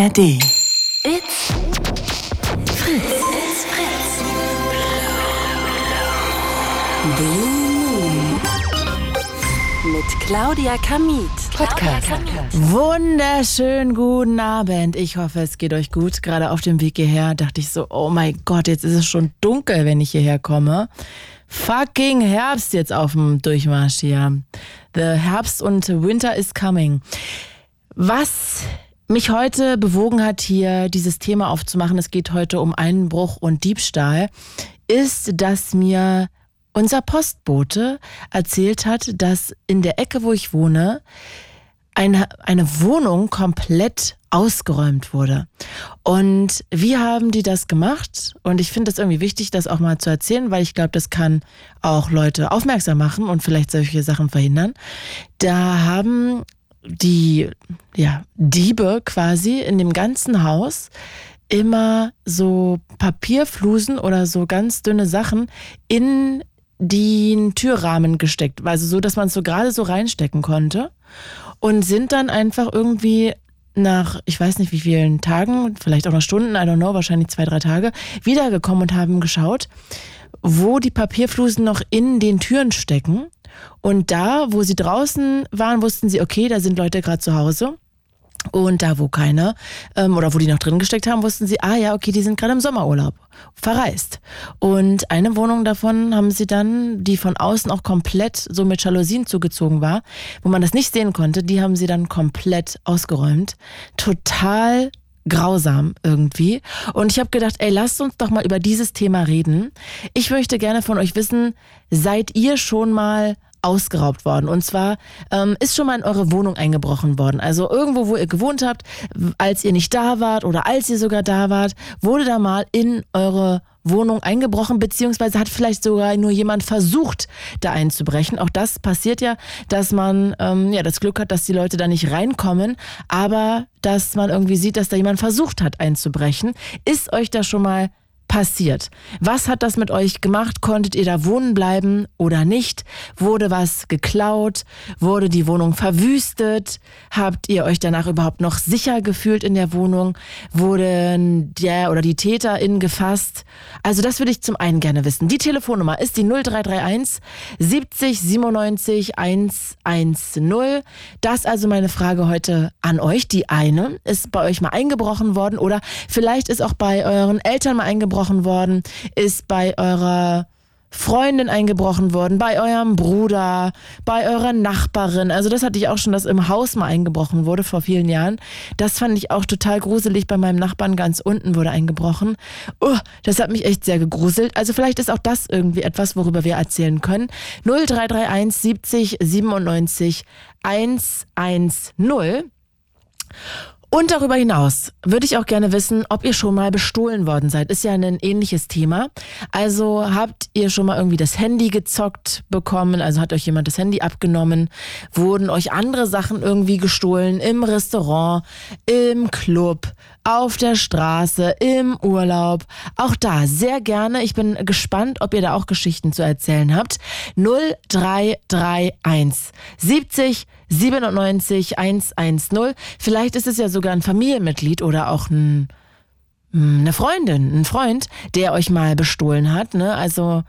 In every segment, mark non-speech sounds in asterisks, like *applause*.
ARD. It's Fritz. It's Fritz. Blue Moon. Mit Claudia Kamit. Podcast. Wunderschönen guten Abend. Ich hoffe, es geht euch gut. Gerade auf dem Weg hierher dachte ich so, oh mein Gott, jetzt ist es schon dunkel, wenn ich hierher komme. Fucking Herbst jetzt auf dem Durchmarsch hier. The Herbst und Winter is coming. Was mich heute bewogen hat, hier dieses Thema aufzumachen, es geht heute um Einbruch und Diebstahl, ist, dass mir unser Postbote erzählt hat, dass in der Ecke, wo ich wohne, eine, eine Wohnung komplett ausgeräumt wurde. Und wie haben die das gemacht? Und ich finde es irgendwie wichtig, das auch mal zu erzählen, weil ich glaube, das kann auch Leute aufmerksam machen und vielleicht solche Sachen verhindern. Da haben die ja, Diebe quasi in dem ganzen Haus immer so Papierflusen oder so ganz dünne Sachen in den Türrahmen gesteckt, also so, dass man es so gerade so reinstecken konnte und sind dann einfach irgendwie nach, ich weiß nicht wie vielen Tagen, vielleicht auch noch Stunden, I don't know, wahrscheinlich zwei, drei Tage, wiedergekommen und haben geschaut, wo die Papierflusen noch in den Türen stecken. Und da, wo sie draußen waren, wussten sie, okay, da sind Leute gerade zu Hause. Und da, wo keine, ähm, oder wo die noch drin gesteckt haben, wussten sie, ah ja, okay, die sind gerade im Sommerurlaub verreist. Und eine Wohnung davon haben sie dann, die von außen auch komplett so mit Jalousien zugezogen war, wo man das nicht sehen konnte, die haben sie dann komplett ausgeräumt. Total grausam irgendwie. Und ich habe gedacht, ey, lasst uns doch mal über dieses Thema reden. Ich möchte gerne von euch wissen, seid ihr schon mal ausgeraubt worden. Und zwar ähm, ist schon mal in eure Wohnung eingebrochen worden. Also irgendwo, wo ihr gewohnt habt, als ihr nicht da wart oder als ihr sogar da wart, wurde da mal in eure Wohnung eingebrochen, beziehungsweise hat vielleicht sogar nur jemand versucht, da einzubrechen. Auch das passiert ja, dass man ähm, ja das Glück hat, dass die Leute da nicht reinkommen, aber dass man irgendwie sieht, dass da jemand versucht hat einzubrechen. Ist euch da schon mal passiert? Was hat das mit euch gemacht? Konntet ihr da wohnen bleiben oder nicht? Wurde was geklaut? Wurde die Wohnung verwüstet? Habt ihr euch danach überhaupt noch sicher gefühlt in der Wohnung? Wurden der oder die TäterInnen gefasst? Also das würde ich zum einen gerne wissen. Die Telefonnummer ist die 0331 70 97 110. Das also meine Frage heute an euch. Die eine ist bei euch mal eingebrochen worden oder vielleicht ist auch bei euren Eltern mal eingebrochen worden, ist bei eurer Freundin eingebrochen worden, bei eurem Bruder, bei eurer Nachbarin. Also das hatte ich auch schon, dass im Haus mal eingebrochen wurde vor vielen Jahren. Das fand ich auch total gruselig. Bei meinem Nachbarn ganz unten wurde eingebrochen. Oh, das hat mich echt sehr gegruselt. Also vielleicht ist auch das irgendwie etwas, worüber wir erzählen können. 0331 70 97 110. Und darüber hinaus würde ich auch gerne wissen, ob ihr schon mal bestohlen worden seid. Ist ja ein ähnliches Thema. Also habt ihr schon mal irgendwie das Handy gezockt bekommen? Also hat euch jemand das Handy abgenommen? Wurden euch andere Sachen irgendwie gestohlen? Im Restaurant, im Club, auf der Straße, im Urlaub? Auch da sehr gerne. Ich bin gespannt, ob ihr da auch Geschichten zu erzählen habt. 0331 70 97 110. Vielleicht ist es ja sogar ein Familienmitglied oder auch ein, eine Freundin, ein Freund, der euch mal bestohlen hat. Ne? Also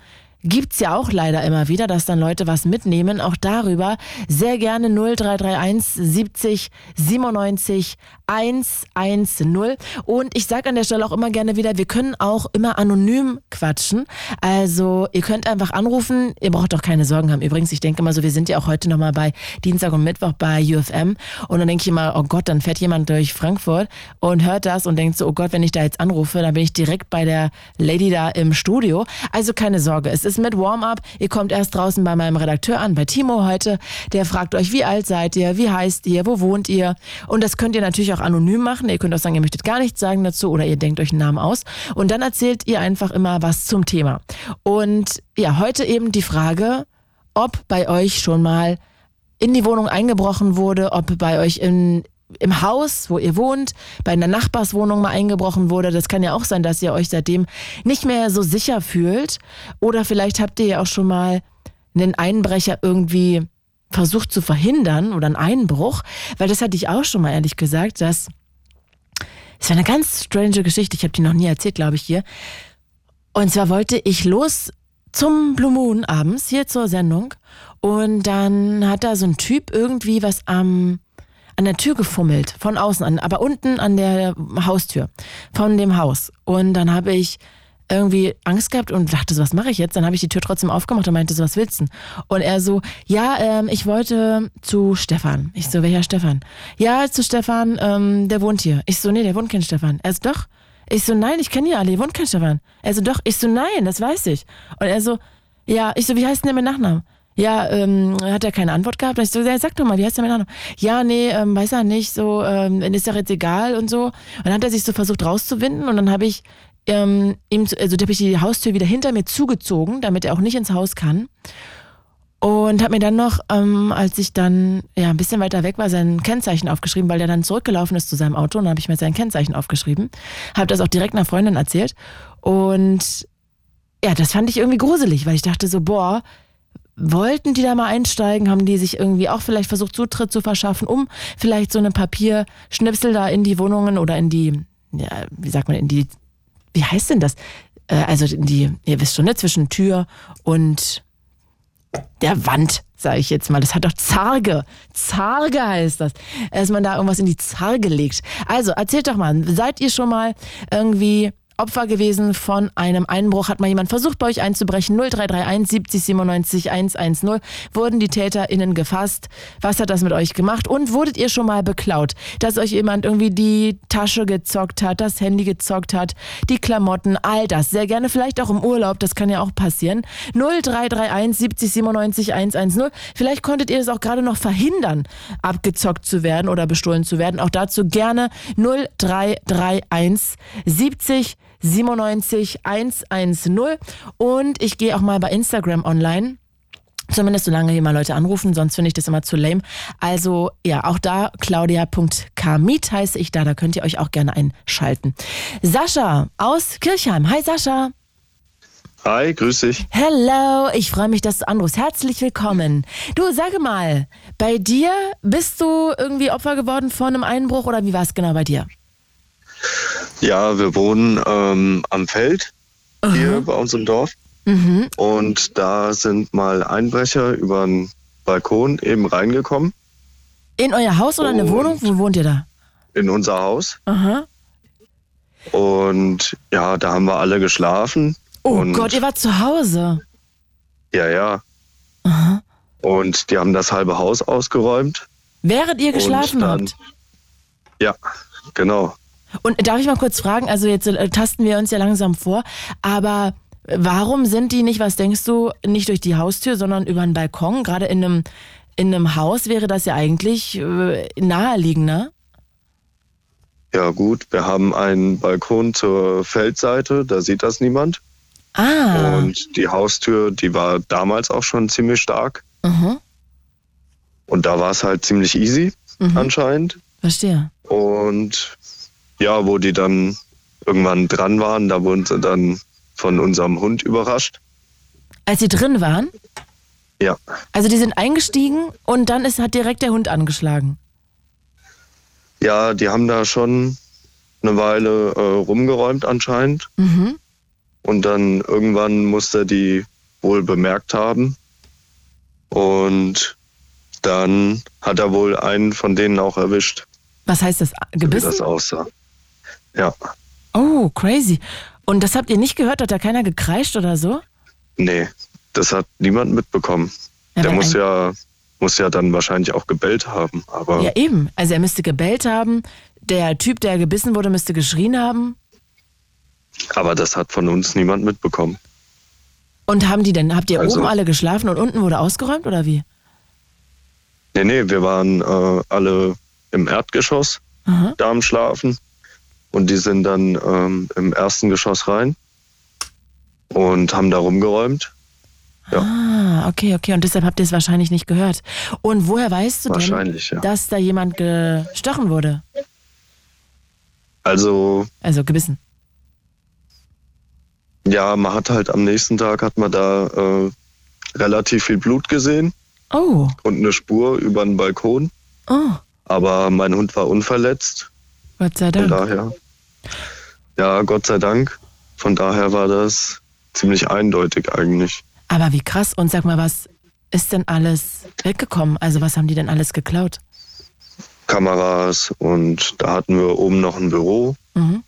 gibt's ja auch leider immer wieder, dass dann Leute was mitnehmen. Auch darüber sehr gerne 0331 70 97 110. Und ich sage an der Stelle auch immer gerne wieder, wir können auch immer anonym quatschen. Also ihr könnt einfach anrufen. Ihr braucht auch keine Sorgen haben. Übrigens, ich denke immer so, wir sind ja auch heute nochmal bei Dienstag und Mittwoch bei UFM. Und dann denke ich immer, oh Gott, dann fährt jemand durch Frankfurt und hört das und denkt so, oh Gott, wenn ich da jetzt anrufe, dann bin ich direkt bei der Lady da im Studio. Also keine Sorge, es ist mit Warm-up. Ihr kommt erst draußen bei meinem Redakteur an, bei Timo heute. Der fragt euch, wie alt seid ihr, wie heißt ihr, wo wohnt ihr? Und das könnt ihr natürlich auch anonym machen. Ihr könnt auch sagen, ihr möchtet gar nichts sagen dazu oder ihr denkt euch einen Namen aus. Und dann erzählt ihr einfach immer was zum Thema. Und ja, heute eben die Frage, ob bei euch schon mal in die Wohnung eingebrochen wurde, ob bei euch in, im Haus, wo ihr wohnt, bei einer Nachbarswohnung mal eingebrochen wurde. Das kann ja auch sein, dass ihr euch seitdem nicht mehr so sicher fühlt. Oder vielleicht habt ihr ja auch schon mal einen Einbrecher irgendwie versucht zu verhindern oder einen Einbruch, weil das hatte ich auch schon mal ehrlich gesagt, dass Es war eine ganz strange Geschichte. Ich habe die noch nie erzählt, glaube ich, hier. Und zwar wollte ich los zum Blue Moon abends hier zur Sendung. Und dann hat da so ein Typ irgendwie was am an der Tür gefummelt, von außen an, aber unten an der Haustür von dem Haus. Und dann habe ich irgendwie Angst gehabt und dachte so, was mache ich jetzt? Dann habe ich die Tür trotzdem aufgemacht und meinte so, was willst du? Und er so, ja, ähm, ich wollte zu Stefan. Ich so, welcher Stefan? Ja, zu Stefan, ähm, der wohnt hier. Ich so, nee, der wohnt kein Stefan. Er so, doch. Ich so, nein, ich kenne die alle, hier wohnt kein Stefan. Er so, doch. Ich so, nein, das weiß ich. Und er so, ja, ich so, wie heißt denn der mit Nachnamen? Ja, ähm, hat er keine Antwort gehabt? Und ich so, ja, sag doch mal, wie heißt der Nachnamen? Ja, nee, ähm, weiß er nicht, so, ähm, ist doch jetzt egal und so. Und dann hat er sich so versucht rauszuwinden und dann habe ich ähm, ihm, also habe ich die Haustür wieder hinter mir zugezogen, damit er auch nicht ins Haus kann. Und habe mir dann noch, ähm, als ich dann ja ein bisschen weiter weg war, sein Kennzeichen aufgeschrieben, weil er dann zurückgelaufen ist zu seinem Auto. Und dann habe ich mir sein Kennzeichen aufgeschrieben. Habe das auch direkt einer Freundin erzählt. Und ja, das fand ich irgendwie gruselig, weil ich dachte so, boah, wollten die da mal einsteigen? Haben die sich irgendwie auch vielleicht versucht, Zutritt zu verschaffen, um vielleicht so eine Papierschnipsel da in die Wohnungen oder in die, ja, wie sagt man, in die wie heißt denn das? Äh, also die, ihr wisst schon, ne, zwischen Tür und der Wand, sage ich jetzt mal. Das hat doch Zarge. Zarge heißt das. Dass man da irgendwas in die Zarge legt. Also, erzählt doch mal, seid ihr schon mal irgendwie Opfer gewesen von einem Einbruch. Hat mal jemand versucht, bei euch einzubrechen? 0331 70 97 110. Wurden die TäterInnen gefasst? Was hat das mit euch gemacht? Und wurdet ihr schon mal beklaut? Dass euch jemand irgendwie die Tasche gezockt hat, das Handy gezockt hat, die Klamotten, all das. Sehr gerne vielleicht auch im Urlaub, das kann ja auch passieren. 0331 70 97 110. Vielleicht konntet ihr es auch gerade noch verhindern, abgezockt zu werden oder bestohlen zu werden. Auch dazu gerne 0331 70 97 110 und ich gehe auch mal bei Instagram online. Zumindest solange hier mal Leute anrufen, sonst finde ich das immer zu lame. Also ja, auch da claudia.kmit heiße ich da, da könnt ihr euch auch gerne einschalten. Sascha aus Kirchheim. Hi Sascha. Hi, grüß dich. Hello, ich freue mich, dass du anrufst. Herzlich willkommen. Du, sage mal, bei dir bist du irgendwie Opfer geworden von einem Einbruch oder wie war es genau bei dir? Ja, wir wohnen ähm, am Feld Aha. hier bei uns im Dorf. Mhm. Und da sind mal Einbrecher über den Balkon eben reingekommen. In euer Haus oder eine Wohnung? Wo wohnt ihr da? In unser Haus. Aha. Und ja, da haben wir alle geschlafen. Oh Gott, ihr wart zu Hause. Ja, ja. Aha. Und die haben das halbe Haus ausgeräumt. Während ihr geschlafen dann, habt? Ja, genau. Und darf ich mal kurz fragen, also jetzt äh, tasten wir uns ja langsam vor, aber warum sind die nicht, was denkst du, nicht durch die Haustür, sondern über einen Balkon? Gerade in einem, in einem Haus wäre das ja eigentlich äh, naheliegender. Ja gut, wir haben einen Balkon zur Feldseite, da sieht das niemand. Ah. Und die Haustür, die war damals auch schon ziemlich stark. Mhm. Und da war es halt ziemlich easy, mhm. anscheinend. Verstehe. Und ja, wo die dann irgendwann dran waren, da wurden sie dann von unserem Hund überrascht. Als sie drin waren? Ja. Also die sind eingestiegen und dann ist, hat direkt der Hund angeschlagen. Ja, die haben da schon eine Weile äh, rumgeräumt anscheinend. Mhm. Und dann irgendwann musste die wohl bemerkt haben. Und dann hat er wohl einen von denen auch erwischt. Was heißt das? Gebissen? Wie das aussah. Ja. Oh, crazy. Und das habt ihr nicht gehört? Hat da keiner gekreischt oder so? Nee, das hat niemand mitbekommen. Ja, der muss ja, muss ja dann wahrscheinlich auch gebellt haben. Aber ja, eben. Also er müsste gebellt haben. Der Typ, der gebissen wurde, müsste geschrien haben. Aber das hat von uns niemand mitbekommen. Und haben die denn, habt ihr also, oben alle geschlafen und unten wurde ausgeräumt oder wie? Nee, nee, wir waren äh, alle im Erdgeschoss Aha. da am Schlafen. Und die sind dann ähm, im ersten Geschoss rein und haben da rumgeräumt. Ja. Ah, okay, okay. Und deshalb habt ihr es wahrscheinlich nicht gehört. Und woher weißt du denn, ja. dass da jemand gestochen wurde? Also. Also gebissen. Ja, man hat halt am nächsten Tag hat man da äh, relativ viel Blut gesehen. Oh. Und eine Spur über den Balkon. Oh. Aber mein Hund war unverletzt. Gott sei Dank. Von daher, Ja, Gott sei Dank. Von daher war das ziemlich eindeutig eigentlich. Aber wie krass. Und sag mal, was ist denn alles weggekommen? Also was haben die denn alles geklaut? Kameras und da hatten wir oben noch ein Büro. Mhm.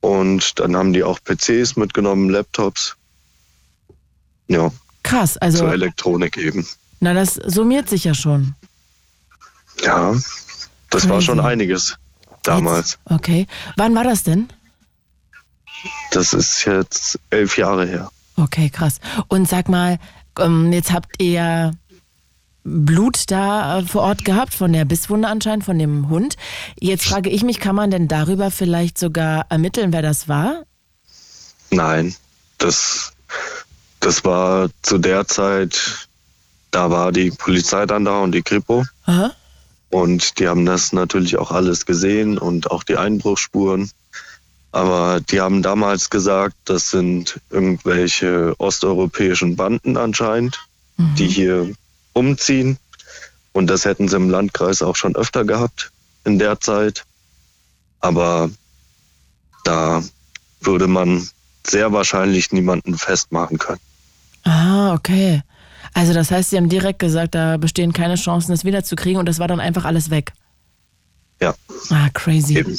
Und dann haben die auch PCs mitgenommen, Laptops. Ja, Krass. Also, zur Elektronik eben. na, das summiert sich ja schon. Ja, das war Crazy. schon einiges damals. Jetzt, okay. Wann war das denn? Das ist jetzt elf Jahre her. Okay, krass. Und sag mal, ähm, jetzt habt ihr Blut da äh, vor Ort gehabt, von der Bisswunde anscheinend, von dem Hund. Jetzt frage ich mich, kann man denn darüber vielleicht sogar ermitteln, wer das war? Nein, das, das war zu der Zeit, da war die Polizei dann da und die Kripo. Aha. Und die haben das natürlich auch alles gesehen und auch die Einbruchsspuren. Aber die haben damals gesagt, das sind irgendwelche osteuropäischen Banden anscheinend, die hier umziehen. Und das hätten sie im Landkreis auch schon öfter gehabt in der Zeit. Aber da würde man sehr wahrscheinlich niemanden festmachen können. Ah, okay. Also das heißt, sie haben direkt gesagt, da bestehen keine Chancen, das wiederzukriegen und das war dann einfach alles weg. Ja, Ah, crazy. eben.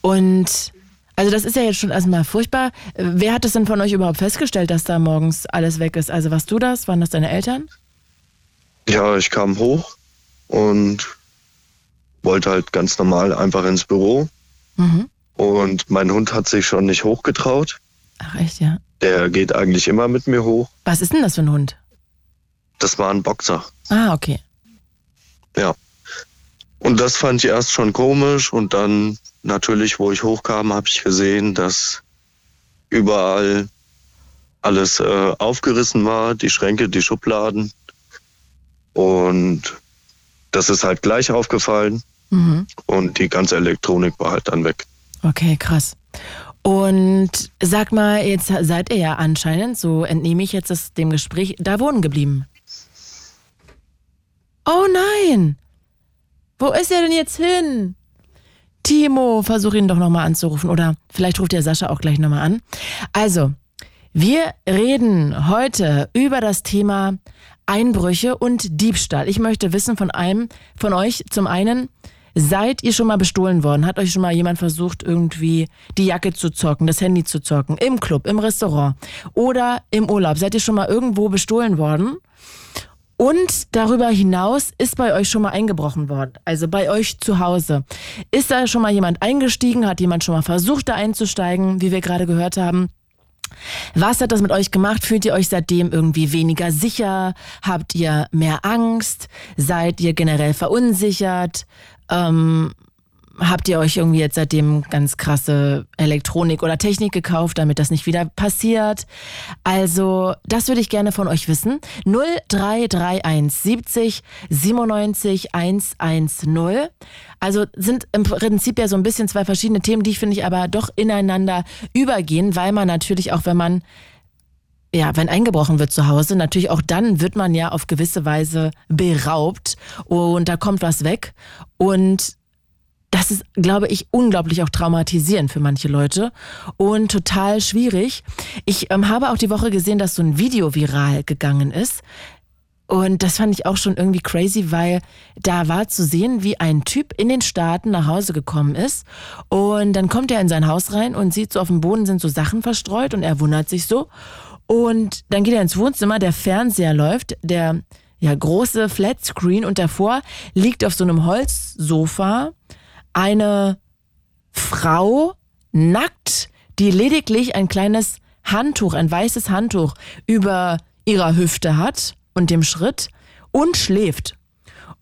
Und also das ist ja jetzt schon erstmal furchtbar. Wer hat das denn von euch überhaupt festgestellt, dass da morgens alles weg ist? Also warst du das? Waren das deine Eltern? Ja, ich kam hoch und wollte halt ganz normal einfach ins Büro. Mhm. Und mein Hund hat sich schon nicht hochgetraut. Ach echt, ja. Der geht eigentlich immer mit mir hoch. Was ist denn das für ein Hund? Das war ein Boxer. Ah, okay. Ja. Und das fand ich erst schon komisch. Und dann natürlich, wo ich hochkam, habe ich gesehen, dass überall alles äh, aufgerissen war. Die Schränke, die Schubladen. Und das ist halt gleich aufgefallen. Mhm. Und die ganze Elektronik war halt dann weg. Okay, krass. Und sag mal, jetzt seid ihr ja anscheinend, so entnehme ich jetzt das, dem Gespräch, da wohnen geblieben. Oh nein! Wo ist er denn jetzt hin? Timo, versuch ihn doch nochmal anzurufen. Oder vielleicht ruft der Sascha auch gleich nochmal an. Also, wir reden heute über das Thema Einbrüche und Diebstahl. Ich möchte wissen von einem, von euch zum einen, seid ihr schon mal bestohlen worden? Hat euch schon mal jemand versucht, irgendwie die Jacke zu zocken, das Handy zu zocken? Im Club, im Restaurant oder im Urlaub? Seid ihr schon mal irgendwo bestohlen worden? Und darüber hinaus ist bei euch schon mal eingebrochen worden, also bei euch zu Hause. Ist da schon mal jemand eingestiegen? Hat jemand schon mal versucht, da einzusteigen, wie wir gerade gehört haben? Was hat das mit euch gemacht? Fühlt ihr euch seitdem irgendwie weniger sicher? Habt ihr mehr Angst? Seid ihr generell verunsichert? Ähm, habt ihr euch irgendwie jetzt seitdem ganz krasse Elektronik oder Technik gekauft, damit das nicht wieder passiert? Also, das würde ich gerne von euch wissen. 0331 70 97 110. Also sind im Prinzip ja so ein bisschen zwei verschiedene Themen, die finde ich aber doch ineinander übergehen, weil man natürlich auch, wenn man ja, wenn eingebrochen wird zu Hause, natürlich auch dann wird man ja auf gewisse Weise beraubt und da kommt was weg und das ist, glaube ich, unglaublich auch traumatisierend für manche Leute und total schwierig. Ich ähm, habe auch die Woche gesehen, dass so ein Video viral gegangen ist. Und das fand ich auch schon irgendwie crazy, weil da war zu sehen, wie ein Typ in den Staaten nach Hause gekommen ist. Und dann kommt er in sein Haus rein und sieht so auf dem Boden sind so Sachen verstreut und er wundert sich so. Und dann geht er ins Wohnzimmer, der Fernseher läuft, der ja große Flatscreen und davor liegt auf so einem Holzsofa eine Frau nackt, die lediglich ein kleines Handtuch, ein weißes Handtuch über ihrer Hüfte hat und dem Schritt und schläft.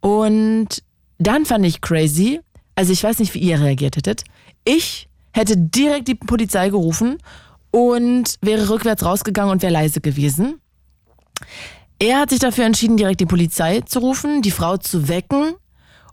Und dann fand ich crazy, also ich weiß nicht, wie ihr reagiert hättet. Ich hätte direkt die Polizei gerufen und wäre rückwärts rausgegangen und wäre leise gewesen. Er hat sich dafür entschieden, direkt die Polizei zu rufen, die Frau zu wecken.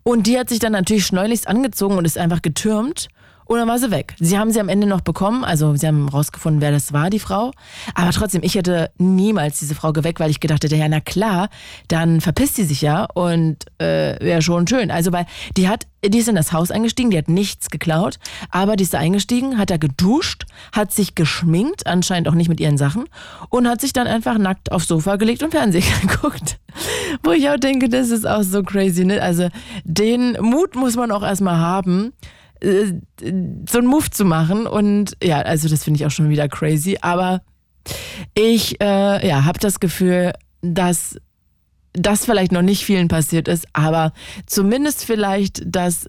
Und die hat sich dann natürlich schneulichst angezogen und ist einfach getürmt und dann war sie weg. Sie haben sie am Ende noch bekommen, also sie haben rausgefunden, wer das war, die Frau. Aber trotzdem, ich hätte niemals diese Frau geweckt, weil ich gedacht hätte, ja, na klar, dann verpisst sie sich ja und äh, wäre schon schön. Also, weil die hat, die ist in das Haus eingestiegen, die hat nichts geklaut, aber die ist da eingestiegen, hat da geduscht, hat sich geschminkt, anscheinend auch nicht mit ihren Sachen, und hat sich dann einfach nackt aufs Sofa gelegt und Fernsehen *laughs* geguckt. Wo ich auch denke, das ist auch so crazy, ne? Also, den Mut muss man auch erstmal haben äh, so einen Move zu machen. Und ja, also das finde ich auch schon wieder crazy. Aber ich äh, ja, habe das Gefühl, dass das vielleicht noch nicht vielen passiert ist, aber zumindest vielleicht, dass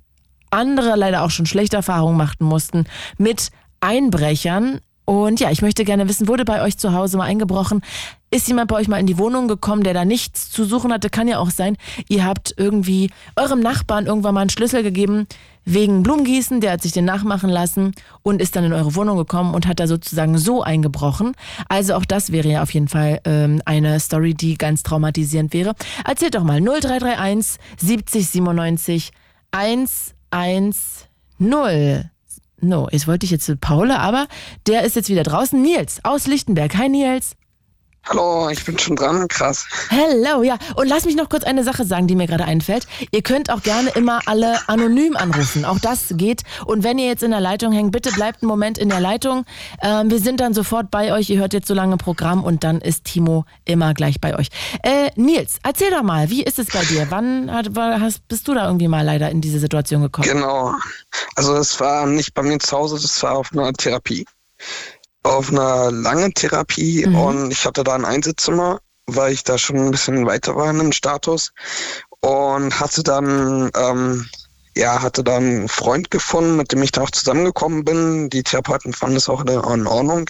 andere leider auch schon schlechte Erfahrungen machen mussten mit Einbrechern. Und ja, ich möchte gerne wissen, wurde bei euch zu Hause mal eingebrochen? Ist jemand bei euch mal in die Wohnung gekommen, der da nichts zu suchen hatte? Kann ja auch sein, ihr habt irgendwie eurem Nachbarn irgendwann mal einen Schlüssel gegeben, wegen Blumengießen, der hat sich den nachmachen lassen und ist dann in eure Wohnung gekommen und hat da sozusagen so eingebrochen. Also auch das wäre ja auf jeden Fall ähm, eine Story, die ganz traumatisierend wäre. Erzählt doch mal 0331 70 97 110. No, jetzt wollte ich jetzt zu Paula, aber der ist jetzt wieder draußen. Nils aus Lichtenberg. Hi Nils. Hallo, ich bin schon dran, krass. Hello, ja. Und lass mich noch kurz eine Sache sagen, die mir gerade einfällt. Ihr könnt auch gerne immer alle anonym anrufen. Auch das geht. Und wenn ihr jetzt in der Leitung hängt, bitte bleibt einen Moment in der Leitung. Ähm, wir sind dann sofort bei euch. Ihr hört jetzt so lange Programm und dann ist Timo immer gleich bei euch. Äh, Nils, erzähl doch mal, wie ist es bei dir? Wann hast, bist du da irgendwie mal leider in diese Situation gekommen? Genau. Also es war nicht bei mir zu Hause, das war auf einer Therapie auf einer langen Therapie mhm. und ich hatte da ein Einzelzimmer, weil ich da schon ein bisschen weiter war in dem Status und hatte dann ähm, ja, hatte dann einen Freund gefunden, mit dem ich da auch zusammengekommen bin. Die Therapeuten fanden es auch in Ordnung.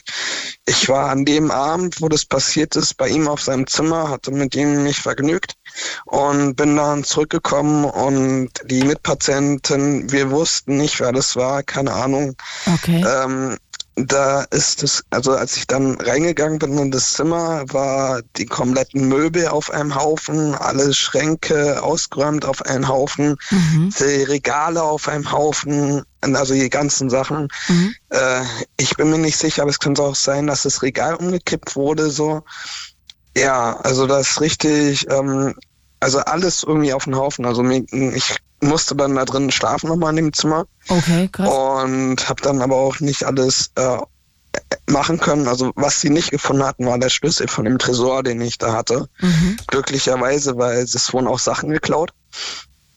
Ich war an dem Abend, wo das passiert ist, bei ihm auf seinem Zimmer, hatte mit ihm mich vergnügt und bin dann zurückgekommen und die Mitpatientin, wir wussten nicht, wer das war, keine Ahnung. Okay. Ähm, da ist es, also als ich dann reingegangen bin in das Zimmer, war die kompletten Möbel auf einem Haufen, alle Schränke ausgeräumt auf einen Haufen, mhm. die Regale auf einem Haufen, also die ganzen Sachen. Mhm. Äh, ich bin mir nicht sicher, aber es könnte auch sein, dass das Regal umgekippt wurde, so. Ja, also das ist richtig, ähm, also alles irgendwie auf den Haufen. Also ich musste dann da drin schlafen nochmal in dem Zimmer. Okay, krass. Und habe dann aber auch nicht alles äh, machen können. Also was sie nicht gefunden hatten, war der Schlüssel von dem Tresor, den ich da hatte. Mhm. Glücklicherweise, weil es wurden auch Sachen geklaut.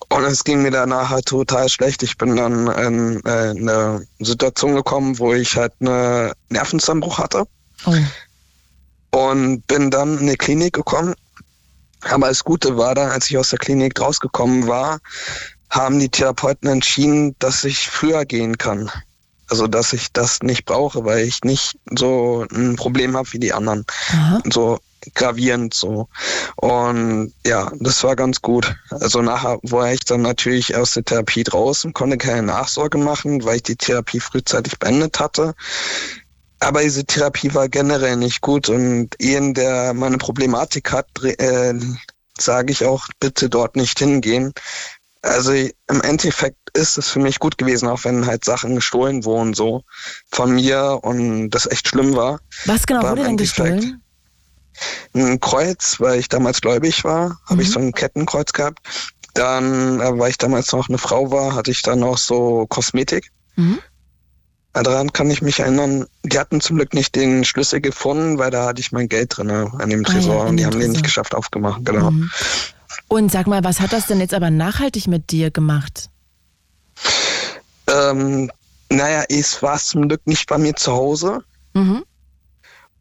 Und es ging mir danach halt total schlecht. Ich bin dann in, äh, in eine Situation gekommen, wo ich halt einen Nervenzusammenbruch hatte. Oh. Und bin dann in eine Klinik gekommen. Aber das Gute war dann, als ich aus der Klinik rausgekommen war, haben die Therapeuten entschieden, dass ich früher gehen kann. Also dass ich das nicht brauche, weil ich nicht so ein Problem habe wie die anderen. Aha. So gravierend so. Und ja, das war ganz gut. Also nachher war ich dann natürlich aus der Therapie draußen, konnte keine Nachsorge machen, weil ich die Therapie frühzeitig beendet hatte. Aber diese Therapie war generell nicht gut und jeden, der meine Problematik hat, äh, sage ich auch, bitte dort nicht hingehen, also im Endeffekt ist es für mich gut gewesen, auch wenn halt Sachen gestohlen wurden so von mir und das echt schlimm war. Was genau war wurde denn gestohlen? Ein Kreuz, weil ich damals gläubig war, mhm. habe ich so ein Kettenkreuz gehabt. Dann, äh, weil ich damals noch eine Frau war, hatte ich dann auch so Kosmetik. Mhm. Daran kann ich mich erinnern. Die hatten zum Glück nicht den Schlüssel gefunden, weil da hatte ich mein Geld drin an dem Tresor ah, ja, und die haben Tresor. den nicht geschafft aufgemacht. Genau. Mhm. Und sag mal, was hat das denn jetzt aber nachhaltig mit dir gemacht? Ähm, naja, es war zum Glück nicht bei mir zu Hause. Mhm.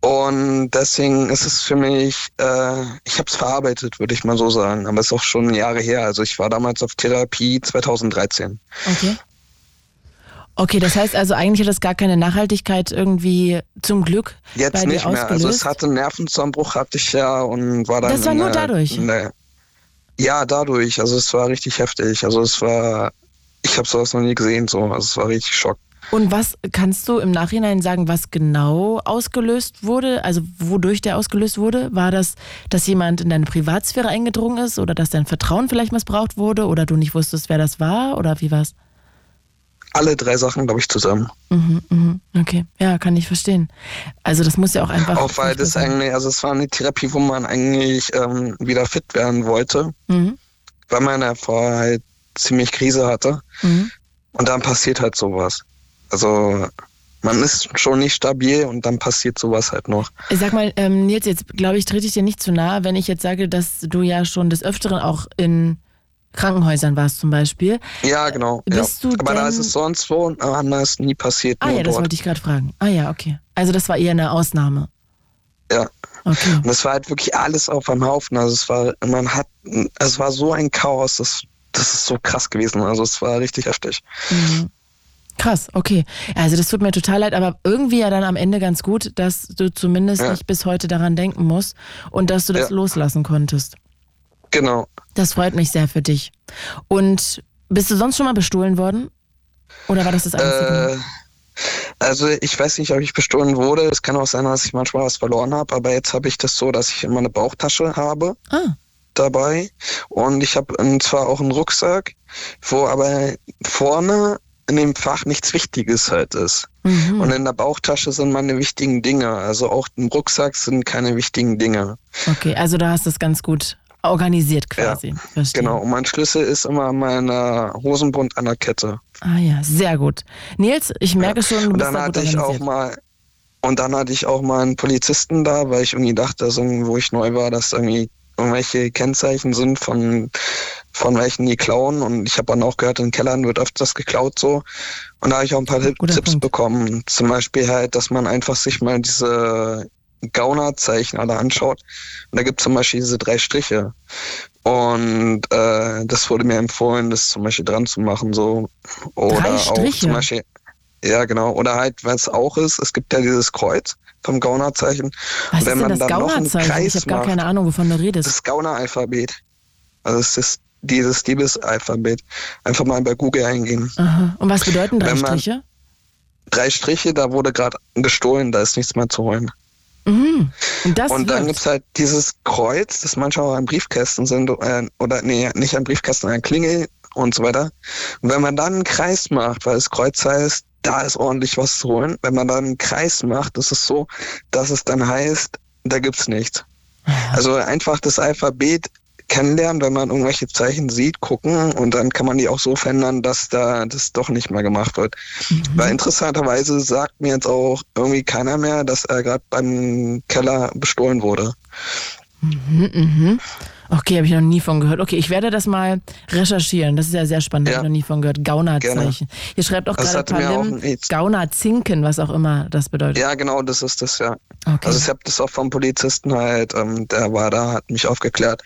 Und deswegen ist es für mich, äh, ich habe es verarbeitet, würde ich mal so sagen. Aber es ist auch schon Jahre her. Also ich war damals auf Therapie 2013. Okay. Okay, das heißt also eigentlich hat das gar keine Nachhaltigkeit irgendwie zum Glück Jetzt bei nicht dir mehr. Also es hatte einen Nervenzusammenbruch, hatte ich ja und war dann. Das war nur dadurch. Ne, ja, dadurch. Also es war richtig heftig. Also es war, ich habe sowas noch nie gesehen so. Also es war richtig Schock. Und was kannst du im Nachhinein sagen, was genau ausgelöst wurde? Also wodurch der ausgelöst wurde? War das, dass jemand in deine Privatsphäre eingedrungen ist oder dass dein Vertrauen vielleicht missbraucht wurde oder du nicht wusstest, wer das war oder wie war's? Alle drei Sachen, glaube ich, zusammen. Mhm, mhm. Okay, ja, kann ich verstehen. Also das muss ja auch einfach. Auch weil das sein. eigentlich, also es war eine Therapie, wo man eigentlich ähm, wieder fit werden wollte, Mhm. weil man ja vorher halt ziemlich Krise hatte. Mhm. Und dann passiert halt sowas. Also man ist schon nicht stabil und dann passiert sowas halt noch. Sag mal, ähm, Nils, jetzt glaube ich, trete ich dir nicht zu nahe, wenn ich jetzt sage, dass du ja schon des Öfteren auch in Krankenhäusern warst zum Beispiel. Ja, genau. Bist ja. du Aber da ist es sonst wo anders nie passiert. Ah ja, das dort. wollte ich gerade fragen. Ah ja, okay. Also das war eher eine Ausnahme. Ja. Okay. Und es war halt wirklich alles auf einem Haufen. Also es war, man hat, es war so ein Chaos, das, das ist so krass gewesen. Also es war richtig heftig. Mhm. Krass, okay. Also das tut mir total leid, aber irgendwie ja dann am Ende ganz gut, dass du zumindest Ja. nicht bis heute daran denken musst und dass du das Ja. loslassen konntest. Genau. Das freut mich sehr für dich. Und bist du sonst schon mal bestohlen worden? Oder war das das Einzige? Äh, also ich weiß nicht, ob ich bestohlen wurde. Es kann auch sein, dass ich manchmal was verloren habe, aber jetzt habe ich das so, dass ich immer eine Bauchtasche habe ah, dabei und ich habe zwar auch einen Rucksack, wo aber vorne in dem Fach nichts Wichtiges halt ist. mhm. Und in der Bauchtasche sind meine wichtigen Dinge. Also auch im Rucksack sind keine wichtigen Dinge. okay. Also du hast das ganz gut organisiert quasi. Verstehe. Genau. Und mein Schlüssel ist immer an meiner Hosenbund an der Kette. Ah ja, sehr gut. Nils, ich merke schon, du Und bist dann hatte ich auch mal und dann hatte ich auch mal einen Polizisten da, weil ich irgendwie dachte, dass wo ich neu war, dass irgendwie irgendwelche Kennzeichen sind von von welchen die klauen und ich habe dann auch gehört, in Kellern wird öfters geklaut so und da habe ich auch ein paar Guter Tipps Punkt. bekommen, zum Beispiel halt, dass man einfach sich mal diese Gaunerzeichen alle anschaut und da gibt es zum Beispiel diese drei Striche und äh, das wurde mir empfohlen, das zum Beispiel dran zu machen so oder Drei auch Striche? zum Beispiel ja, genau. Oder halt, was auch ist, es gibt ja dieses Kreuz vom Gaunerzeichen. Was ist wenn denn man das Gaunerzeichen? Ich habe gar keine Ahnung, wovon du redest. Das Gauneralphabet. Also es ist dieses Diebesalphabet. Einfach mal bei Google eingehen. Aha. Und was bedeuten drei Striche? Drei Striche, da wurde gerade gestohlen, da ist nichts mehr zu holen. Mhm. Und und dann wirkt. gibt's halt dieses Kreuz, das manchmal auch an Briefkästen sind, äh, oder nee, nicht an Briefkästen, an Klingel und so weiter. Und wenn man dann einen Kreis macht, weil das Kreuz heißt, da ist ordentlich was zu holen, wenn man dann einen Kreis macht, ist es so, dass es dann heißt, da gibt's nichts. *laughs* Also einfach das Alphabet kennenlernen, wenn man irgendwelche Zeichen sieht, gucken und dann kann man die auch so verändern, dass da das doch nicht mehr gemacht wird. Mhm. Weil interessanterweise sagt mir jetzt auch irgendwie keiner mehr, dass er gerade beim Keller bestohlen wurde. Mhm, mhm. Okay, habe ich noch nie von gehört. Okay, ich werde das mal recherchieren. Das ist ja sehr spannend. Ja. Habe ich noch nie von gehört. Gaunerzeichen. Hier schreibt auch Das gerade auch Palim Gaunerzinken, was auch immer das bedeutet. Ja, genau, das ist das ja. Okay, Also ich habe das auch vom Polizisten halt, ähm, der war da, hat mich aufgeklärt.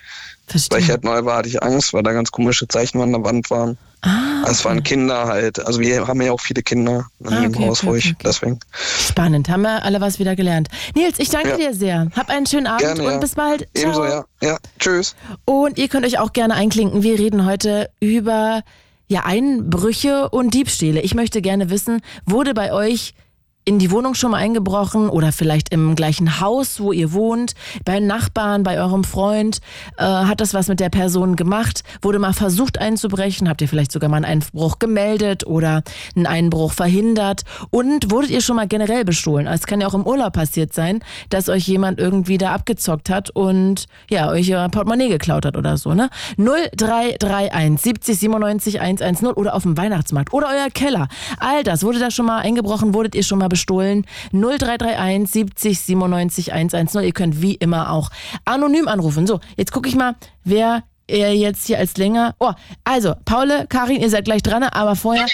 verstehe. Weil ich halt neu war, hatte ich Angst, weil da ganz komische Zeichen an der Wand waren. Ah, es waren Kinder halt. Also wir haben ja auch viele Kinder in Ah, okay, Haus, okay, ich, okay. deswegen. spannend. Haben wir alle was wieder gelernt. Nils, ich danke Ja. dir sehr. Hab einen schönen Abend Gerne, und ja. bis bald. Ciao. Ebenso, ja. Ja, tschüss. Und ihr könnt euch auch gerne einklinken. Wir reden heute über ja, Einbrüche und Diebstähle. Ich möchte gerne wissen, wurde bei euch in die Wohnung schon mal eingebrochen oder vielleicht im gleichen Haus, wo ihr wohnt, bei Nachbarn, bei eurem Freund? Äh, hat das was mit der Person gemacht? Wurde mal versucht einzubrechen? Habt ihr vielleicht sogar mal einen Einbruch gemeldet oder einen Einbruch verhindert? Und wurdet ihr schon mal generell bestohlen? Es kann ja auch im Urlaub passiert sein, dass euch jemand irgendwie da abgezockt hat und ja, euch euer Portemonnaie geklaut hat oder so, ne? 0331 70 97 110 oder auf dem Weihnachtsmarkt oder euer Keller. All das, wurde da schon mal eingebrochen, wurdet ihr schon mal bestohlen? 0331 70 97 110. Ihr könnt wie immer auch anonym anrufen. So, jetzt gucke ich mal, wer er jetzt hier als länger. Oh, also, Paule, Karin, ihr seid gleich dran, aber vorher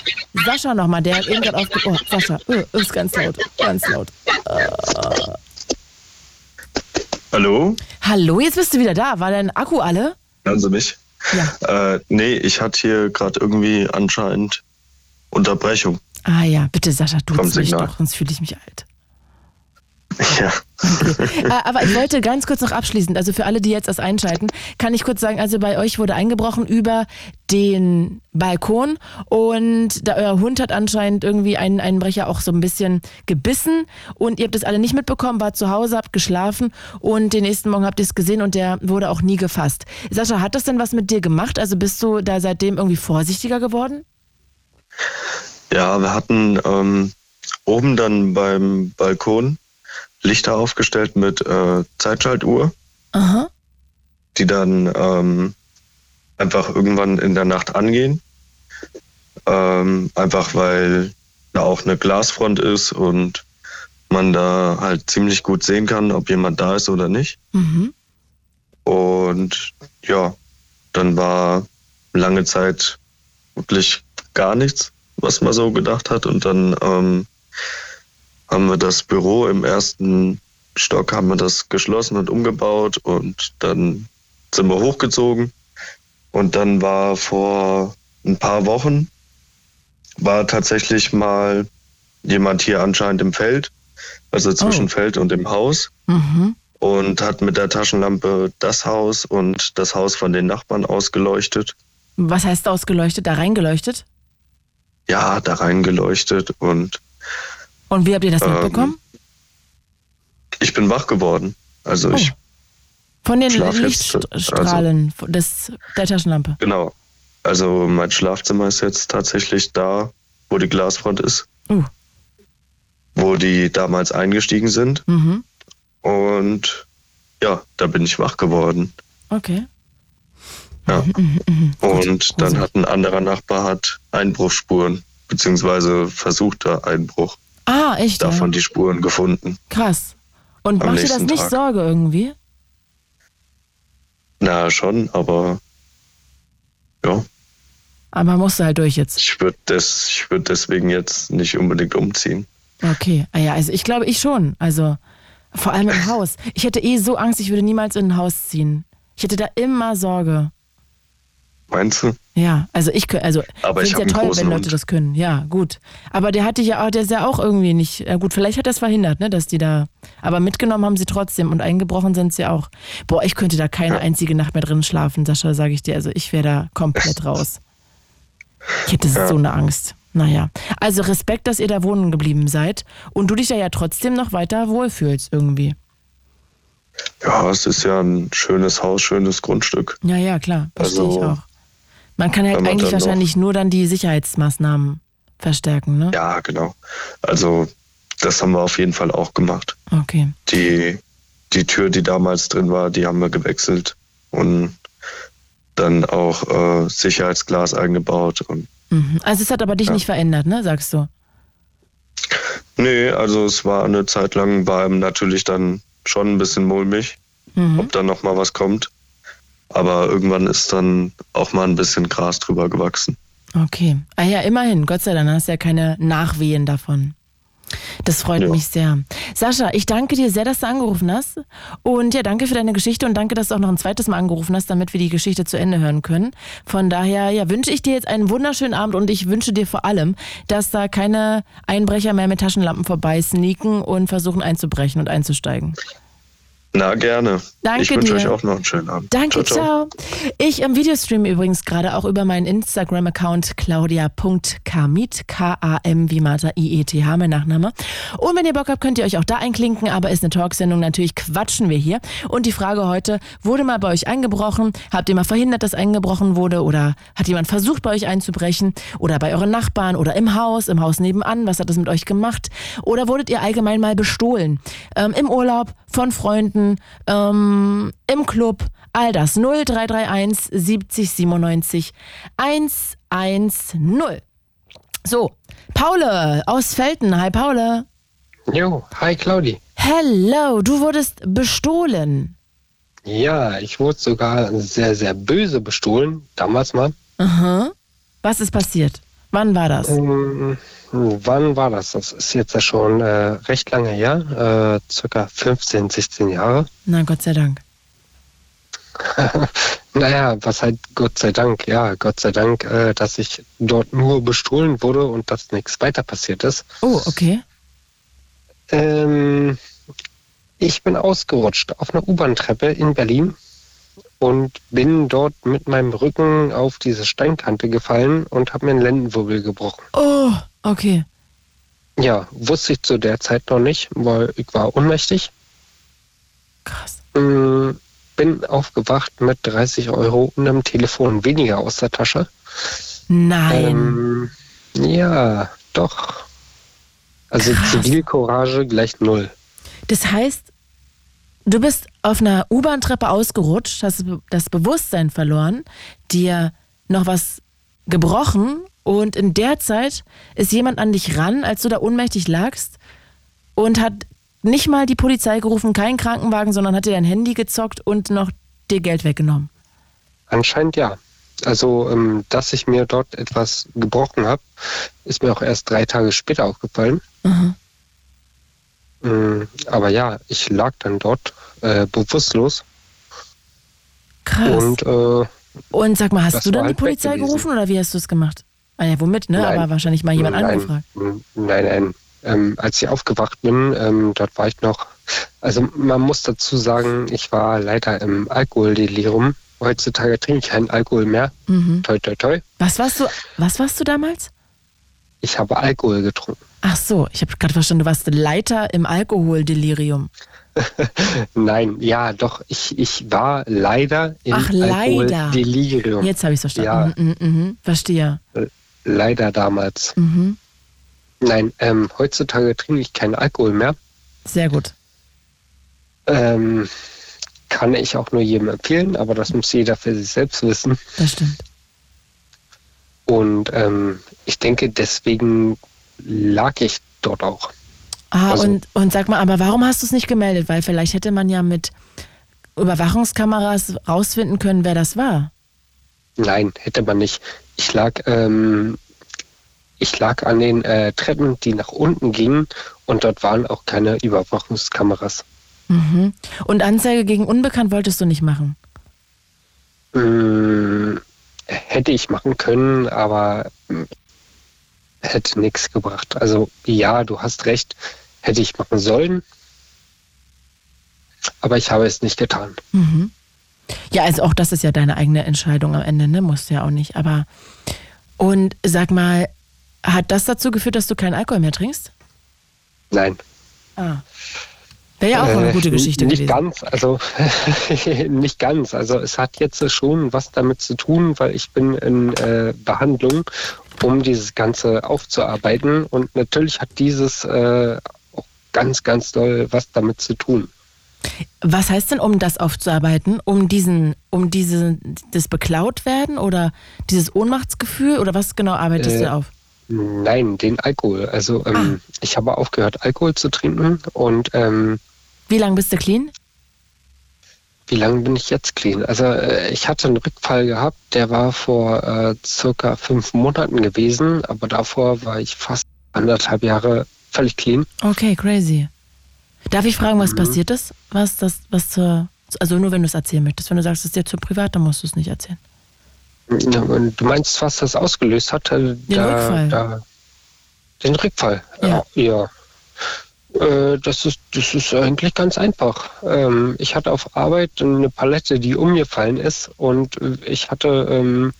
Sascha nochmal, der hat eben gerade aufge... Oh, Sascha, oh, ist ganz laut, ganz laut. Hallo? Hallo, jetzt bist du wieder da. War dein Akku alle? Hören Sie mich? Ja. Äh, nee, ich hatte hier gerade irgendwie anscheinend Unterbrechung. Ah ja, bitte Sascha, du mich doch, sonst fühle ich mich alt. Ja. äh, *laughs* aber ich wollte ganz kurz noch abschließend, also für alle, die jetzt erst einschalten, kann ich kurz sagen, also bei euch wurde eingebrochen über den Balkon und da euer Hund hat anscheinend irgendwie einen Einbrecher auch so ein bisschen gebissen und ihr habt das alle nicht mitbekommen, wart zu Hause, habt geschlafen und den nächsten Morgen habt ihr es gesehen und der wurde auch nie gefasst. Sascha, hat das denn was mit dir gemacht? Also bist du da seitdem irgendwie vorsichtiger geworden? Ja, wir hatten ähm, oben dann beim Balkon Lichter aufgestellt mit äh, Zeitschaltuhr, Aha. die dann ähm, einfach irgendwann in der Nacht angehen. Ähm, einfach weil da auch eine Glasfront ist und man da halt ziemlich gut sehen kann, ob jemand da ist oder nicht. Mhm. Und ja, dann war lange Zeit wirklich gar nichts, was man so gedacht hat. Und dann ähm, haben wir das Büro im ersten Stock, haben wir das geschlossen und umgebaut und dann sind wir hochgezogen. Und dann war vor ein paar Wochen, war tatsächlich mal jemand hier anscheinend im Feld, also zwischen Oh. Feld und dem Haus Mhm. und hat mit der Taschenlampe das Haus und das Haus von den Nachbarn ausgeleuchtet. Was heißt ausgeleuchtet? Da reingeleuchtet? Ja, da reingeleuchtet und Und wie habt ihr das Ähm, mitbekommen? ich bin wach geworden. Also ich, Von den jetzt, also Lichtstrahlen des, der Taschenlampe. genau. Also mein Schlafzimmer ist jetzt tatsächlich da, wo die Glasfront ist, Uh. wo die damals eingestiegen sind. Mhm. Und ja, da bin ich wach geworden. Okay. Ja. Mhm, Und dann hat ein anderer Nachbar hat Einbruchsspuren, beziehungsweise versuchter Einbruch. Ah, echt? Ja? Davon die Spuren gefunden. Krass. Und macht dir das nicht Tag. Sorge irgendwie? Na schon, aber ja, Aber musst du halt durch jetzt. ich würde des, ich würd deswegen jetzt nicht unbedingt umziehen. Okay. Ah ja, also ich glaube, ich schon. Also vor allem im *laughs* Haus. Ich hätte eh so Angst, ich würde niemals in ein Haus ziehen. Ich hätte da immer Sorge. Meinst du? Ja, also ich könnte, also Aber ich ja toll, wenn Leute Hund. das können. Ja, gut. Aber der hatte ja auch, der ist ja auch irgendwie nicht, ja gut, vielleicht hat das verhindert, ne, dass die da, aber mitgenommen haben sie trotzdem und eingebrochen sind sie auch. Boah, ich könnte da keine Ja. einzige Nacht mehr drin schlafen, Sascha, sage ich dir. Also ich wäre da komplett raus. Ich hätte Ja. so eine Angst. Naja, also Respekt, dass ihr da wohnen geblieben seid und du dich da ja trotzdem noch weiter wohlfühlst irgendwie. Ja, es ist ja ein schönes Haus, schönes Grundstück. Ja, ja, klar, verstehe Also, ich auch. Man kann halt eigentlich wahrscheinlich nur dann die Sicherheitsmaßnahmen verstärken, ne? Ja, genau. Also das haben wir auf jeden Fall auch gemacht. Okay. Die, die Tür, die damals drin war, die haben wir gewechselt und dann auch äh, Sicherheitsglas eingebaut. Und Mhm. Also es hat aber dich Ja. nicht verändert, ne, sagst du? nee, also es war eine Zeit lang, war ihm natürlich dann schon ein bisschen mulmig, Mhm. ob da noch mal was kommt. Aber irgendwann ist dann auch mal ein bisschen Gras drüber gewachsen. Okay. Ah ja, immerhin. Gott sei Dank hast du ja keine Nachwehen davon. Das freut Ja. mich sehr. Sascha, ich danke dir sehr, dass du angerufen hast. Und ja, danke für deine Geschichte und danke, dass du auch noch ein zweites Mal angerufen hast, damit wir die Geschichte zu Ende hören können. Von daher, ja, wünsche ich dir jetzt einen wunderschönen Abend und ich wünsche dir vor allem, dass da keine Einbrecher mehr mit Taschenlampen vorbei sneaken und versuchen einzubrechen und einzusteigen. Na, gerne. Danke ich wünsche euch auch noch einen schönen Abend. Danke, ciao. Ich im Videostream übrigens gerade auch über meinen Instagram-Account claudia.kamit, K-A-M wie Martha, I-E-T-H, mein Nachname. Und wenn ihr Bock habt, könnt ihr euch auch da einklinken, aber ist eine Talksendung, natürlich quatschen wir hier. Und die Frage heute, wurde mal bei euch eingebrochen? Habt ihr mal verhindert, dass eingebrochen wurde? Oder hat jemand versucht, bei euch einzubrechen? Oder bei euren Nachbarn? Oder im Haus, im Haus nebenan? Was hat das mit euch gemacht? Oder wurdet ihr allgemein mal bestohlen? Ähm, Im Urlaub, von Freunden, ähm, im Club, all das. 0331 70 97 110. So, Paule aus Felten. Hi, Paule. Jo, hi Claudi. Hello, du wurdest bestohlen. Ja, ich wurde sogar sehr, sehr böse bestohlen, damals mal. Aha. Was ist passiert? Wann war das? Ähm, wann war das? Das ist jetzt ja schon äh, recht lange her, äh, circa 15, 16 Jahre. Na, Gott sei Dank. *laughs* Naja, was halt Gott sei Dank, ja, Gott sei Dank, äh, dass ich dort nur bestohlen wurde und dass nichts weiter passiert ist. Oh, okay. Ähm, ich bin ausgerutscht auf einer U-Bahn-Treppe in Berlin und bin dort mit meinem Rücken auf diese Steinkante gefallen und habe mir einen Lendenwirbel gebrochen. Oh, okay. Ja, wusste ich zu der Zeit noch nicht, weil ich war ohnmächtig. Krass. Ähm, bin aufgewacht mit 30 Euro und einem Telefon weniger aus der Tasche. Nein. Ähm, Ja, doch. Also Krass. Zivilcourage gleich null. Das heißt, du bist auf einer U-Bahn-Treppe ausgerutscht, hast das Bewusstsein verloren, dir noch was gebrochen und in der Zeit ist jemand an dich ran, als du da ohnmächtig lagst und hat nicht mal die Polizei gerufen, keinen Krankenwagen, sondern hat dir dein Handy gezockt und noch dir Geld weggenommen. Anscheinend ja. Also, ähm, dass ich mir dort etwas gebrochen habe, ist mir auch erst drei Tage später aufgefallen. Mhm. Ähm, aber ja, ich lag dann dort äh, bewusstlos Krass. und äh, Und sag mal, hast du dann die halt Polizei gerufen oder wie hast du es gemacht? Ah ja, womit, ne? Nein. Aber wahrscheinlich mal jemand nein, angefragt. Nein, nein. Ähm, als ich aufgewacht bin, ähm, dort war ich noch, also man muss dazu sagen, ich war leider im Alkoholdelirium. Heutzutage trinke ich keinen Alkohol mehr. Mhm. Toi, toi, toi. Was warst du, was warst du damals? Ich habe Alkohol getrunken. Ach so, ich habe gerade verstanden, du warst Leiter im Alkoholdelirium. *laughs* Nein, ja, doch, ich, ich war leider im Ach, leider. Alkoholdelirium. Jetzt habe ich es verstanden. Mhm, mhm, mhm. Verstehe. Leider damals. Mhm. Nein, ähm, heutzutage trinke ich keinen Alkohol mehr. Sehr gut. Ähm, kann ich auch nur jedem empfehlen, aber das muss jeder für sich selbst wissen. Das stimmt. Und ähm, ich denke, deswegen lag ich dort auch. Ah, Also- und, und sag mal, aber warum hast du es nicht gemeldet? Weil vielleicht hätte man ja mit Überwachungskameras rausfinden können, wer das war. Nein, hätte man nicht. Ich lag, ähm, ich lag an den äh, Treppen, die nach unten gingen und dort waren auch keine Überwachungskameras. Mhm. Und Anzeige gegen Unbekannt wolltest du nicht machen. Mm, hätte ich machen können, aber mm, hätte nichts gebracht. Also ja, du hast recht, hätte ich machen sollen, aber ich habe es nicht getan. Mhm. Ja, also auch das ist ja deine eigene Entscheidung am Ende, ne? Musst du ja auch nicht. Aber und sag mal, hat das dazu geführt, dass du keinen Alkohol mehr trinkst? Nein. Ah. Wäre ja auch eine Äh, gute Geschichte Nicht gewesen. ganz, also *laughs* nicht ganz. Also es hat jetzt schon was damit zu tun, weil ich bin in äh, Behandlung, um dieses Ganze aufzuarbeiten. Und natürlich hat dieses äh, auch ganz, ganz doll was damit zu tun. Was heißt denn, um das aufzuarbeiten? Um diesen, um diese, das beklaut werden oder dieses Ohnmachtsgefühl oder was genau arbeitest Äh, du auf? Nein, den Alkohol. Also ähm, Ah. ich habe aufgehört, Alkohol zu trinken. Und ähm, Wie lange bist du clean? Wie lange bin ich jetzt clean? Also äh, ich hatte einen Rückfall gehabt, der war vor äh, circa fünf Monaten gewesen, aber davor war ich fast anderthalb Jahre völlig clean. Okay, crazy. Darf ich fragen, Mhm. was passiert ist? Was das, was zur, also nur wenn du es erzählen möchtest. Wenn du sagst, es ist dir zu privat, dann musst du es nicht erzählen. Ja, Du meinst, was das ausgelöst hat? Den Rückfall. Da, den Rückfall. Ja. ja. Äh, Das ist, das ist eigentlich ganz einfach. Ähm, Ich hatte auf Arbeit eine Palette, die umgefallen ist und ich hatte ähm,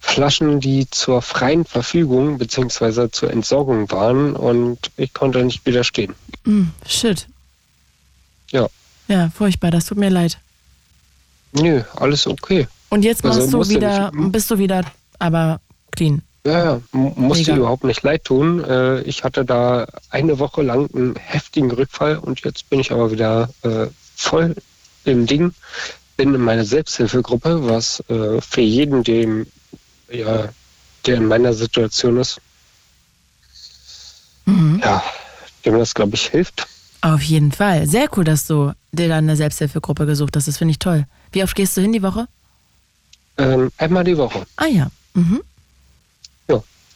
Flaschen, die zur freien Verfügung bzw. zur Entsorgung waren und ich konnte nicht widerstehen. Mm, shit. Ja. Ja, furchtbar, das tut mir leid. Nö, alles okay. Und jetzt Also machst du wieder, bist du wieder, aber clean. Ja, ja, m- musste Mega. überhaupt nicht leid tun. Äh, Ich hatte da eine Woche lang einen heftigen Rückfall und jetzt bin ich aber wieder äh, voll im Ding. Bin in meiner Selbsthilfegruppe, was äh, für jeden, dem, ja, der in meiner Situation ist, Mhm. ja, dem das, glaube ich, hilft. Auf jeden Fall. Sehr cool, dass du dir dann eine Selbsthilfegruppe gesucht hast. Das finde ich toll. Wie oft gehst du hin die Woche? Ähm, einmal die Woche. Ah ja. Mhm.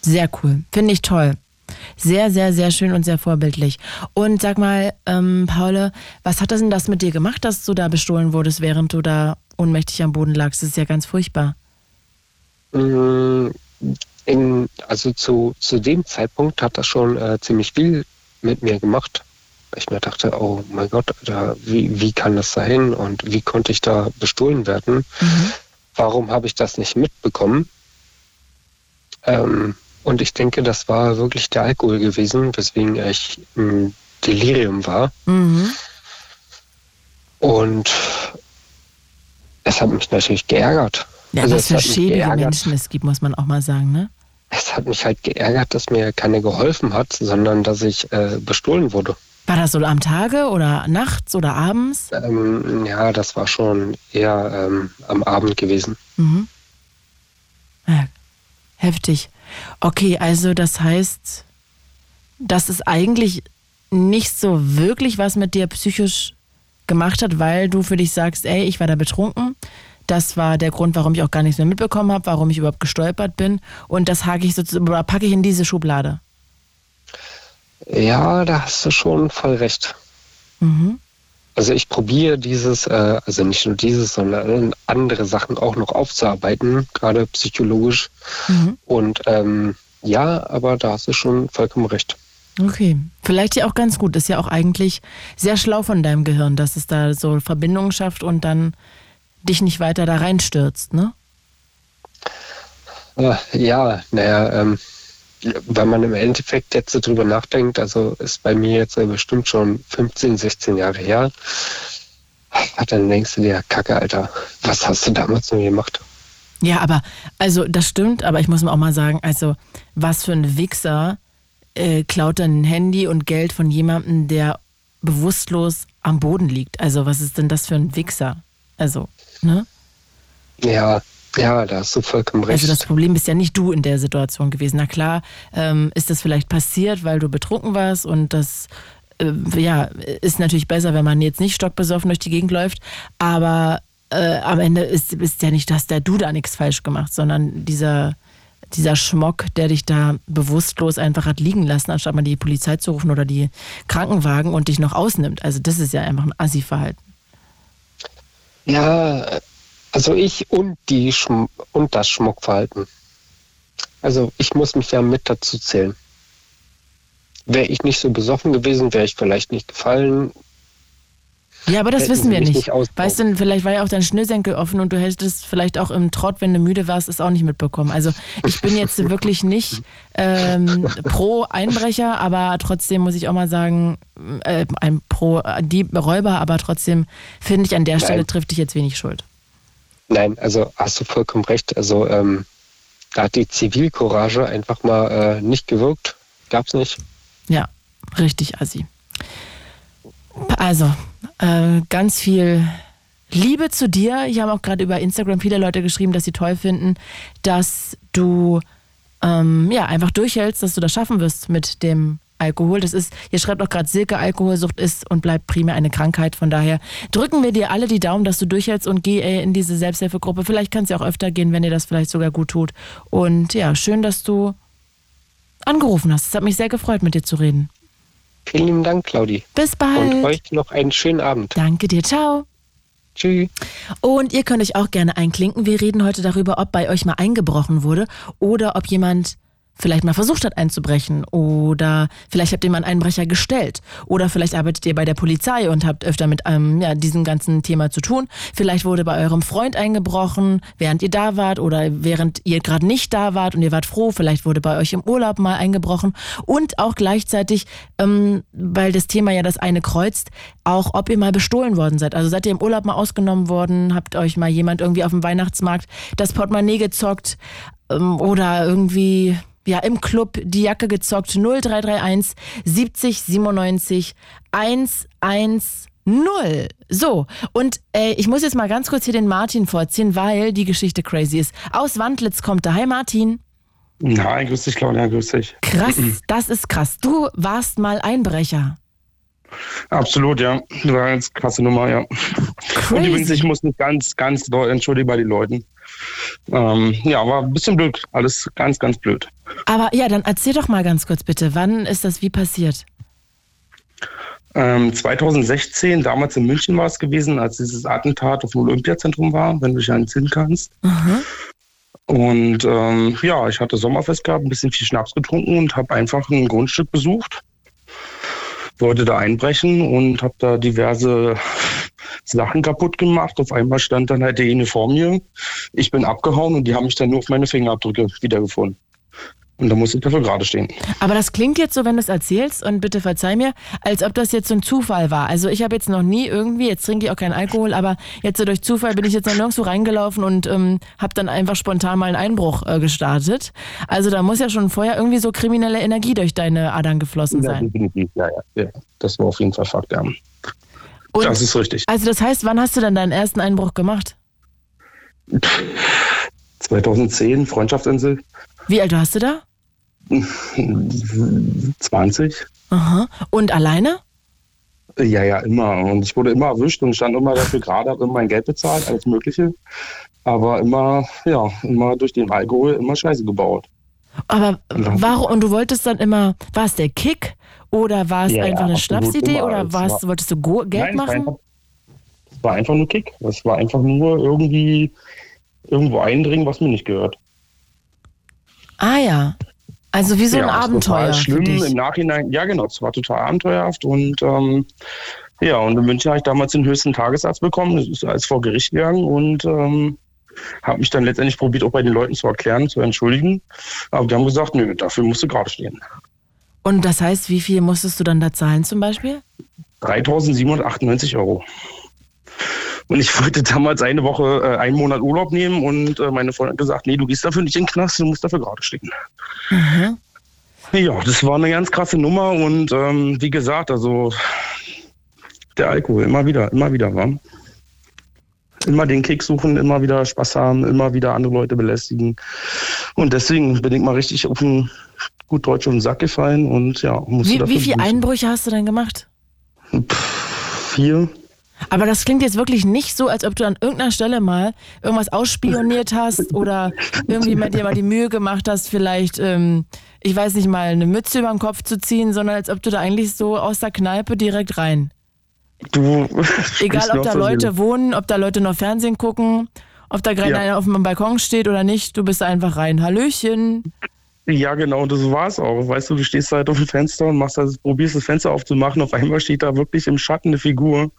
Sehr cool. Finde ich toll. Sehr, sehr, sehr schön und sehr vorbildlich. Und sag mal, ähm, Paule, was hat das denn das mit dir gemacht, dass du da bestohlen wurdest, während du da ohnmächtig am Boden lagst? Das ist ja ganz furchtbar. Mm, In, also zu, zu dem Zeitpunkt hat das schon äh, ziemlich viel mit mir gemacht. Ich mir dachte, oh mein Gott, Alter, wie, wie kann das sein und wie konnte ich da bestohlen werden? Warum habe ich das nicht mitbekommen? Ähm, und ich denke, das war wirklich der Alkohol gewesen, weswegen ich im Delirium war. Mhm. Und es hat mich natürlich geärgert. Ja, Also was es für geärgert. Menschen es gibt, muss man auch mal sagen, ne? Es hat mich halt geärgert, dass mir keiner geholfen hat, sondern dass ich äh, bestohlen wurde. War das so am Tage oder nachts oder abends? Ähm, ja, das war schon eher ähm, am Abend gewesen. Mhm. Ja, heftig. Okay, also das heißt, dass es eigentlich nicht so wirklich was mit dir psychisch gemacht hat, weil du für dich sagst, ey, ich war da betrunken. Das war der Grund, warum ich auch gar nichts mehr mitbekommen habe, warum ich überhaupt gestolpert bin. Und das hake ich sozusagen, oder packe ich in diese Schublade. Ja, da hast du schon voll recht. Mhm. Also ich probiere dieses, äh, also nicht nur dieses, sondern andere Sachen auch noch aufzuarbeiten, gerade psychologisch. Mhm. Und ähm, ja, aber da hast du schon vollkommen recht. Okay, vielleicht ja auch ganz gut. Ist ja auch eigentlich sehr schlau von deinem Gehirn, dass es da so Verbindungen schafft und dann dich nicht weiter da reinstürzt, ne? Äh, ja, naja, ähm, wenn man im Endeffekt jetzt so drüber nachdenkt, also ist bei mir jetzt bestimmt schon 15, 16 Jahre her, dann denkst du dir, Kacke, Alter, was hast du damals nur gemacht? Ja, aber, also das stimmt, aber ich muss mir auch mal sagen, also was für ein Wichser äh, klaut dann ein Handy und Geld von jemandem, der bewusstlos am Boden liegt. Also was ist denn das für ein Wichser? Also, ne? Ja, ja, da hast du vollkommen recht. Also das Problem bist ja nicht du in der Situation gewesen. Na klar, ähm, ist das vielleicht passiert, weil du betrunken warst und das äh, ja, ist natürlich besser, wenn man jetzt nicht stockbesoffen durch die Gegend läuft, aber äh, am Ende ist, ist ja nicht, dass der du da nichts falsch gemacht, sondern dieser, dieser Schmock, der dich da bewusstlos einfach hat liegen lassen, anstatt mal die Polizei zu rufen oder die Krankenwagen und dich noch ausnimmt. Also das ist ja einfach ein Assi-Verhalten. Ja, also ich und die Schm und das Schmuckverhalten. Also ich muss mich ja mit dazu zählen. Wäre ich nicht so besoffen gewesen, wäre ich vielleicht nicht gefallen. Ja, aber das Hätten wissen wir nicht. nicht weißt du, vielleicht war ja auch dein Schnürsenkel offen und du hättest vielleicht auch im Trott, wenn du müde warst, es auch nicht mitbekommen. Also ich bin jetzt *laughs* wirklich nicht ähm, pro Einbrecher, aber trotzdem muss ich auch mal sagen, äh, ein pro Dieb, Räuber, aber trotzdem finde ich an der Stelle Nein. trifft dich jetzt wenig Schuld. Nein, also hast du vollkommen recht. Also ähm, da hat die Zivilcourage einfach mal äh, nicht gewirkt. Gab's nicht. Ja, richtig assi. Also, äh, ganz viel Liebe zu dir. Hier haben auch gerade über Instagram viele Leute geschrieben, dass sie toll finden, dass du ähm, ja einfach durchhältst, dass du das schaffen wirst mit dem Alkohol. Das ist, hier schreibt auch gerade Silke, Alkoholsucht ist und bleibt primär eine Krankheit. Von daher drücken wir dir alle die Daumen, dass du durchhältst und geh äh, in diese Selbsthilfegruppe. Vielleicht kannst du auch öfter gehen, wenn dir das vielleicht sogar gut tut. Und ja, schön, dass du angerufen hast. Es hat mich sehr gefreut, mit dir zu reden. Vielen lieben Dank, Claudi. Bis Und bald. euch noch einen schönen Abend. Danke dir. Ciao. Tschüss. Und ihr könnt euch auch gerne einklinken. Wir reden heute darüber, ob bei euch mal eingebrochen wurde oder ob jemand vielleicht mal versucht hat einzubrechen oder vielleicht habt ihr mal einen Einbrecher gestellt oder vielleicht arbeitet ihr bei der Polizei und habt öfter mit ähm, ja, diesem ganzen Thema zu tun. Vielleicht wurde bei eurem Freund eingebrochen, während ihr da wart oder während ihr gerade nicht da wart und ihr wart froh. Vielleicht wurde bei euch im Urlaub mal eingebrochen und auch gleichzeitig, ähm, weil das Thema ja das eine kreuzt, auch ob ihr mal bestohlen worden seid. Also seid ihr im Urlaub mal ausgenommen worden, habt euch mal jemand irgendwie auf dem Weihnachtsmarkt das Portemonnaie gezockt ähm, oder irgendwie ja im Club die Jacke gezockt 0331 70 97 110. So, und äh, ich muss jetzt mal ganz kurz hier den Martin vorziehen, weil die Geschichte crazy ist. Aus Wandlitz kommt er. Hi Martin. Nein, grüß dich, Claudia, grüß dich. Krass, das ist krass. Du warst mal Einbrecher. Absolut, ja. Das war eine krasse Nummer, ja. Und übrigens, Crazy. ich muss mich ganz, ganz doll entschuldigen bei den Leuten. Ähm, ja, war ein bisschen blöd. Alles ganz, ganz blöd. Aber ja, dann erzähl doch mal ganz kurz bitte, wann ist das wie passiert? Ähm, 2016, damals in München war es gewesen, als dieses Attentat auf dem Olympiazentrum war, wenn du dich entsinnen kannst. Und ähm, ja, ich hatte Sommerfest gehabt, ein bisschen viel Schnaps getrunken und habe einfach ein Grundstück besucht. Wollte da einbrechen und habe da diverse *laughs* Sachen kaputt gemacht. Auf einmal stand dann halt derjenige vor mir. Ich bin abgehauen und die haben mich dann nur auf meine Fingerabdrücke wiedergefunden. Und da muss ich dafür gerade stehen. Aber das klingt jetzt so, wenn du es erzählst, und bitte verzeih mir, als ob das jetzt so ein Zufall war. Also ich habe jetzt noch nie irgendwie, jetzt trinke ich auch keinen Alkohol, aber jetzt so durch Zufall bin ich jetzt noch nirgendwo reingelaufen und ähm, habe dann einfach spontan mal einen Einbruch äh, gestartet. Also da muss ja schon vorher irgendwie so kriminelle Energie durch deine Adern geflossen Ja, sein. definitiv. Ja, ja, ja. Das war auf jeden Fall Fakt, ja. Und, das ist richtig. also das heißt, wann hast du dann deinen ersten Einbruch gemacht? 2010, Freundschaftsinsel, Wie alt warst du da? 20. Aha. Und alleine? Ja, ja, immer. Und ich wurde immer erwischt und stand immer dafür gerade, habe immer mein Geld bezahlt, alles Mögliche. Aber immer, ja, immer durch den Alkohol immer Scheiße gebaut. Aber warum? Und du wolltest dann immer, war es der Kick oder war es Ja, einfach eine absolut Schnapsidee oder Es warst, war- wolltest du Go Geld Nein, machen? Es war einfach nur Kick. Es war einfach nur irgendwie irgendwo eindringen, was mir nicht gehört. Ah ja. Also wie so ein ja, war Abenteuer total für schlimm im Nachhinein. Ja, genau, es war total abenteuerhaft und ähm, ja, und in München habe ich damals den höchsten Tagessatz bekommen. Das ist alles vor Gericht gegangen und ähm, habe mich dann letztendlich probiert, auch bei den Leuten zu erklären, zu entschuldigen. Aber die haben gesagt, nö, dafür musst du gerade stehen. Und das heißt, wie viel musstest du dann da zahlen zum Beispiel? 3.798 Euro. Und ich wollte damals eine Woche, äh, einen Monat Urlaub nehmen und äh, meine Freundin hat gesagt, nee, du gehst dafür nicht in den Knast, du musst dafür gerade stehen. Mhm. Ja, das war eine ganz krasse Nummer und ähm, wie gesagt, also der Alkohol, immer wieder, immer wieder, wa? Immer den Kick suchen, immer wieder Spaß haben, immer wieder andere Leute belästigen. Und deswegen bin ich mal richtig auf den gut Deutsch auf den Sack gefallen und ja, musste Wie, wie viele. Einbrüche hast du denn gemacht? Vier. Aber das klingt jetzt wirklich nicht so, als ob du an irgendeiner Stelle mal irgendwas ausspioniert hast oder irgendwie mit dir mal die Mühe gemacht hast, vielleicht, ähm, ich weiß nicht mal, eine Mütze über den Kopf zu ziehen, sondern als ob du da eigentlich so aus der Kneipe direkt rein. Du, *laughs* Egal, ob da Leute wohnen, ob da Leute noch Fernsehen gucken, ob da gerade Ja. einer auf dem Balkon steht oder nicht, du bist einfach rein. Hallöchen. Ja, genau, und das war es auch. Weißt du, du stehst halt auf dem Fenster und machst das, probierst das Fenster aufzumachen. Auf einmal steht da wirklich im Schatten eine Figur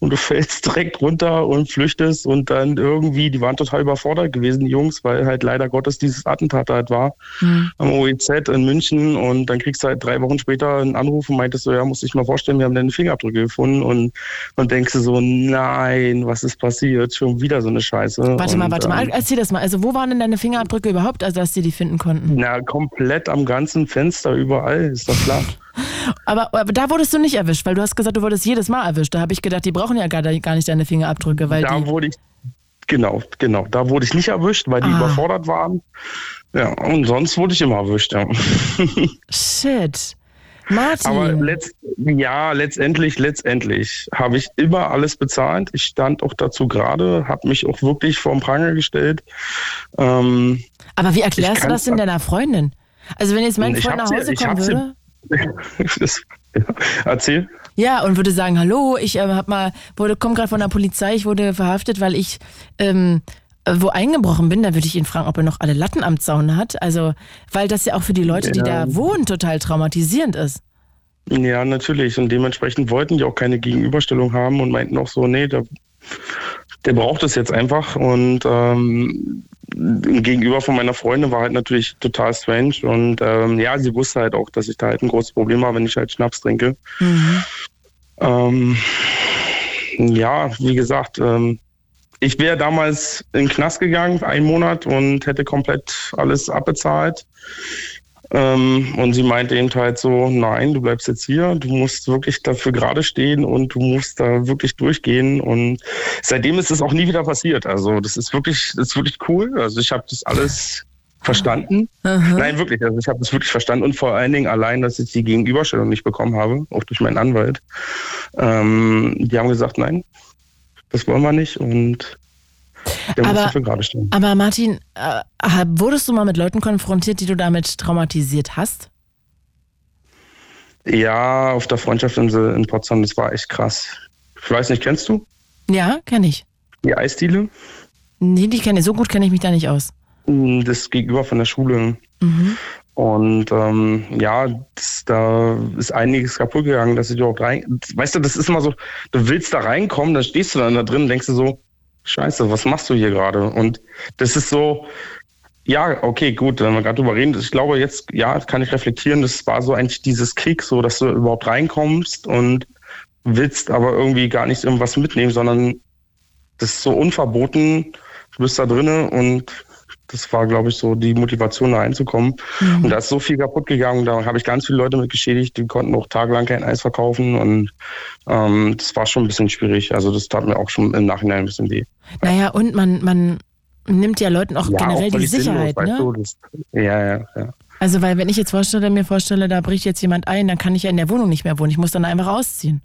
und du *laughs* fällst direkt runter und flüchtest und dann irgendwie, die waren total überfordert gewesen, die Jungs, weil halt leider Gottes dieses Attentat halt war Hm. am OEZ in München und dann kriegst du halt drei Wochen später einen Anruf und meintest so, ja, musst dich mal vorstellen, wir haben deine Fingerabdrücke gefunden und, und denkst du so, nein, was ist passiert? Schon wieder so eine Scheiße. Warte mal, und, warte mal, erzähl das mal. Also, wo waren denn deine Fingerabdrücke überhaupt, also dass die die finden konnten? Na, komplett am ganzen Fenster, überall, ist doch klar. Aber, aber da wurdest du nicht erwischt, weil du hast gesagt, du wurdest jedes Mal erwischt. Da habe ich gedacht, die brauchen ja gar, gar nicht deine Fingerabdrücke, weil da wurde ich, genau, genau, da wurde ich nicht erwischt, weil die Ah. überfordert waren. Ja, und sonst wurde ich immer erwischt, ja. *laughs* Shit. Martin. Aber letzt, ja, letztendlich, letztendlich habe ich immer alles bezahlt. Ich stand auch dazu gerade, habe mich auch wirklich vor den Pranger gestellt. Ähm, Aber wie erklärst du das denn deiner Freundin? Also wenn jetzt mein Freund nach Hause kommen würde, *laughs* das, ja, erzähl. ja, und würde sagen, hallo, ich äh, hab mal, wurde, komm gerade von der Polizei, ich wurde verhaftet, weil ich ähm, äh, wo eingebrochen bin, dann würde ich ihn fragen, ob er noch alle Latten am Zaun hat. Also, weil das ja auch für die Leute, die Ja. da wohnen, total traumatisierend ist. Ja, natürlich. Und dementsprechend wollten die auch keine Gegenüberstellung haben und meinten auch so, nee, der, der braucht es jetzt einfach. Und ähm, gegenüber von meiner Freundin war halt natürlich total strange. Und ähm, ja, sie wusste halt auch, dass ich da halt ein großes Problem habe, wenn ich halt Schnaps trinke. Mhm. Ähm, ja, wie gesagt, ähm, ich wäre damals in den Knast gegangen, einen Monat, und hätte komplett alles abbezahlt. Ähm, und sie meinte eben halt so, nein, du bleibst jetzt hier, du musst wirklich dafür gerade stehen und du musst da wirklich durchgehen. Und seitdem ist es auch nie wieder passiert. Also das ist wirklich, das ist wirklich cool. Also ich habe das alles verstanden. Aha. Nein, wirklich. Also ich habe das wirklich verstanden und vor allen Dingen allein, dass ich die Gegenüberstellung nicht bekommen habe, auch durch meinen Anwalt. Ähm, die haben gesagt, nein, das wollen wir nicht und der muss Aber- dafür gerade stehen. Aber Martin, äh, wurdest du mal mit Leuten konfrontiert, die du damit traumatisiert hast? Ja, auf der Freundschaftsinsel in Potsdam, das war echt krass. Ich weiß nicht, kennst du Ja, kenne ich. die Eisdiele? Nee, die kenne ich. So gut kenne ich mich da nicht aus. Das gegenüber von der Schule. Mhm. Und ähm, ja, das, da ist einiges kaputt gegangen, dass ich überhaupt rein. Weißt du, das ist immer so, du willst da reinkommen, dann stehst du dann da drin und denkst du so, Scheiße, was machst du hier gerade? Und das ist so, Ja, okay, gut, wenn wir gerade drüber reden. Ich glaube, jetzt, ja, kann ich reflektieren, das war so eigentlich dieses Kick, so dass du überhaupt reinkommst und willst aber irgendwie gar nicht irgendwas mitnehmen, sondern das ist so unverboten. Du bist da drinnen und das war, glaube ich, so die Motivation, da reinzukommen. Mhm. Und da ist so viel kaputt gegangen. Da habe ich ganz viele Leute mit geschädigt, die konnten auch tagelang kein Eis verkaufen. Und ähm, das war schon ein bisschen schwierig. Also das tat mir auch schon im Nachhinein ein bisschen weh. Naja, und man, man nimmt ja Leuten auch ja, generell auch die Sicherheit, sinnlos, ne? das, ja, ja, ja. Also, weil wenn ich jetzt vorstelle, mir vorstelle, da bricht jetzt jemand ein, dann kann ich ja in der Wohnung nicht mehr wohnen. Ich muss dann einfach ausziehen.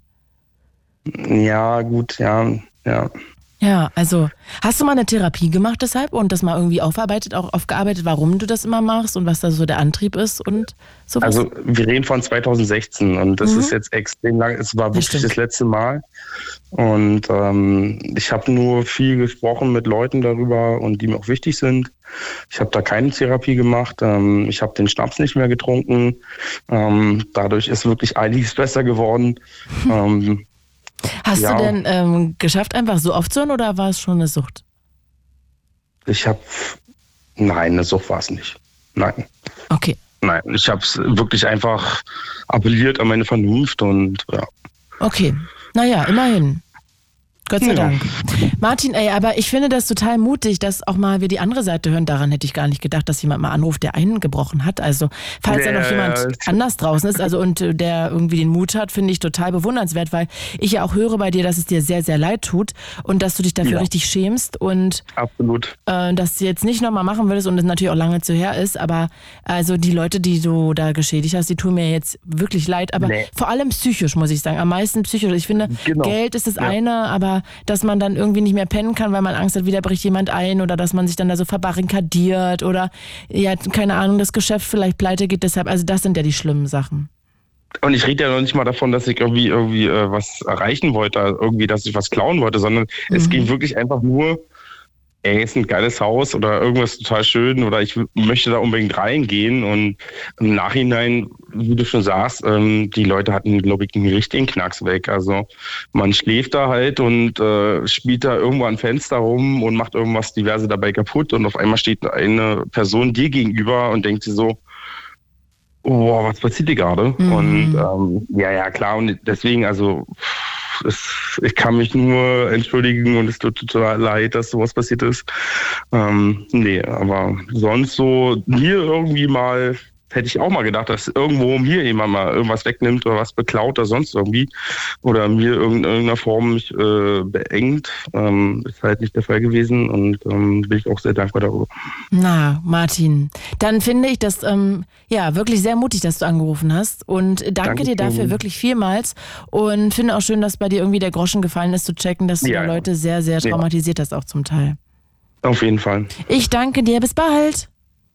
Ja, gut, ja, ja. Ja, also hast du mal eine Therapie gemacht deshalb und das mal irgendwie aufarbeitet, auch aufgearbeitet, warum du das immer machst und was da so der Antrieb ist und sowas? Also wir reden von 2016 und das mhm. ist jetzt extrem lang. Es war wirklich das, das letzte Mal und ähm, ich habe nur viel gesprochen mit Leuten darüber und die mir auch wichtig sind. Ich habe da keine Therapie gemacht. Ähm, ich habe den Schnaps nicht mehr getrunken. Ähm, dadurch ist wirklich einiges besser geworden. *laughs* Hast ja. du denn ähm, geschafft, einfach so aufzuhören oder war es schon eine Sucht? Ich habe, nein, eine Sucht war es nicht. Nein. Okay. Nein, ich habe es wirklich einfach appelliert an meine Vernunft und ja. Okay, naja, immerhin. Gott sei ja. Dank. Martin, ey, aber ich finde das total mutig, dass auch mal wir die andere Seite hören. Daran hätte ich gar nicht gedacht, dass jemand mal anruft, der eingebrochen hat. Also, falls ja, da noch jemand anders draußen ist, also und äh, der irgendwie den Mut hat, finde ich total bewundernswert, weil ich ja auch höre bei dir, dass es dir sehr, sehr leid tut und dass du dich dafür ja. richtig schämst und absolut, äh, dass du jetzt nicht nochmal machen würdest und es natürlich auch lange zu her ist. Aber also die Leute, die du da geschädigt hast, die tun mir jetzt wirklich leid. Aber nee. vor allem psychisch muss ich sagen, am meisten psychisch. Ich finde, genau. Geld ist das eine, aber dass man dann irgendwie nicht mehr pennen kann, weil man Angst hat, wieder bricht jemand ein oder dass man sich dann da so verbarrikadiert oder ja, keine Ahnung, das Geschäft vielleicht pleite geht deshalb. Also das sind ja die schlimmen Sachen. Und ich rede ja noch nicht mal davon, dass ich irgendwie irgendwie äh, was erreichen wollte, irgendwie, dass ich was klauen wollte, sondern mhm. es ging wirklich einfach nur ey, ist ein geiles Haus oder irgendwas total schön oder ich möchte da unbedingt reingehen. Und im Nachhinein, wie du schon sagst, ähm, die Leute hatten, glaube ich, einen richtigen Knacks weg. Also man schläft da halt und äh, spielt da irgendwo ein Fenster rum und macht irgendwas diverse dabei kaputt und auf einmal steht eine Person dir gegenüber und denkt sie so, oh, was passiert hier gerade? Mhm. Und ähm, ja, ja, klar, und deswegen, also es, ich kann mich nur entschuldigen und es tut total leid, dass sowas passiert ist. Ähm, nee, aber sonst so mir irgendwie mal hätte ich auch mal gedacht, dass irgendwo mir jemand mal irgendwas wegnimmt oder was beklaut oder sonst irgendwie oder mir in irgendeiner Form mich äh, beengt. Ähm, ist halt nicht der Fall gewesen und ähm, bin ich auch sehr dankbar darüber. Na, Martin, dann finde ich das ähm, ja wirklich sehr mutig, dass du angerufen hast und danke, danke dir dafür schön. wirklich vielmals und finde auch schön, dass bei dir irgendwie der Groschen gefallen ist, zu checken, dass du ja, Leute sehr, sehr traumatisiert ja. hast, auch zum Teil. Auf jeden Fall. Ich danke dir. Bis bald.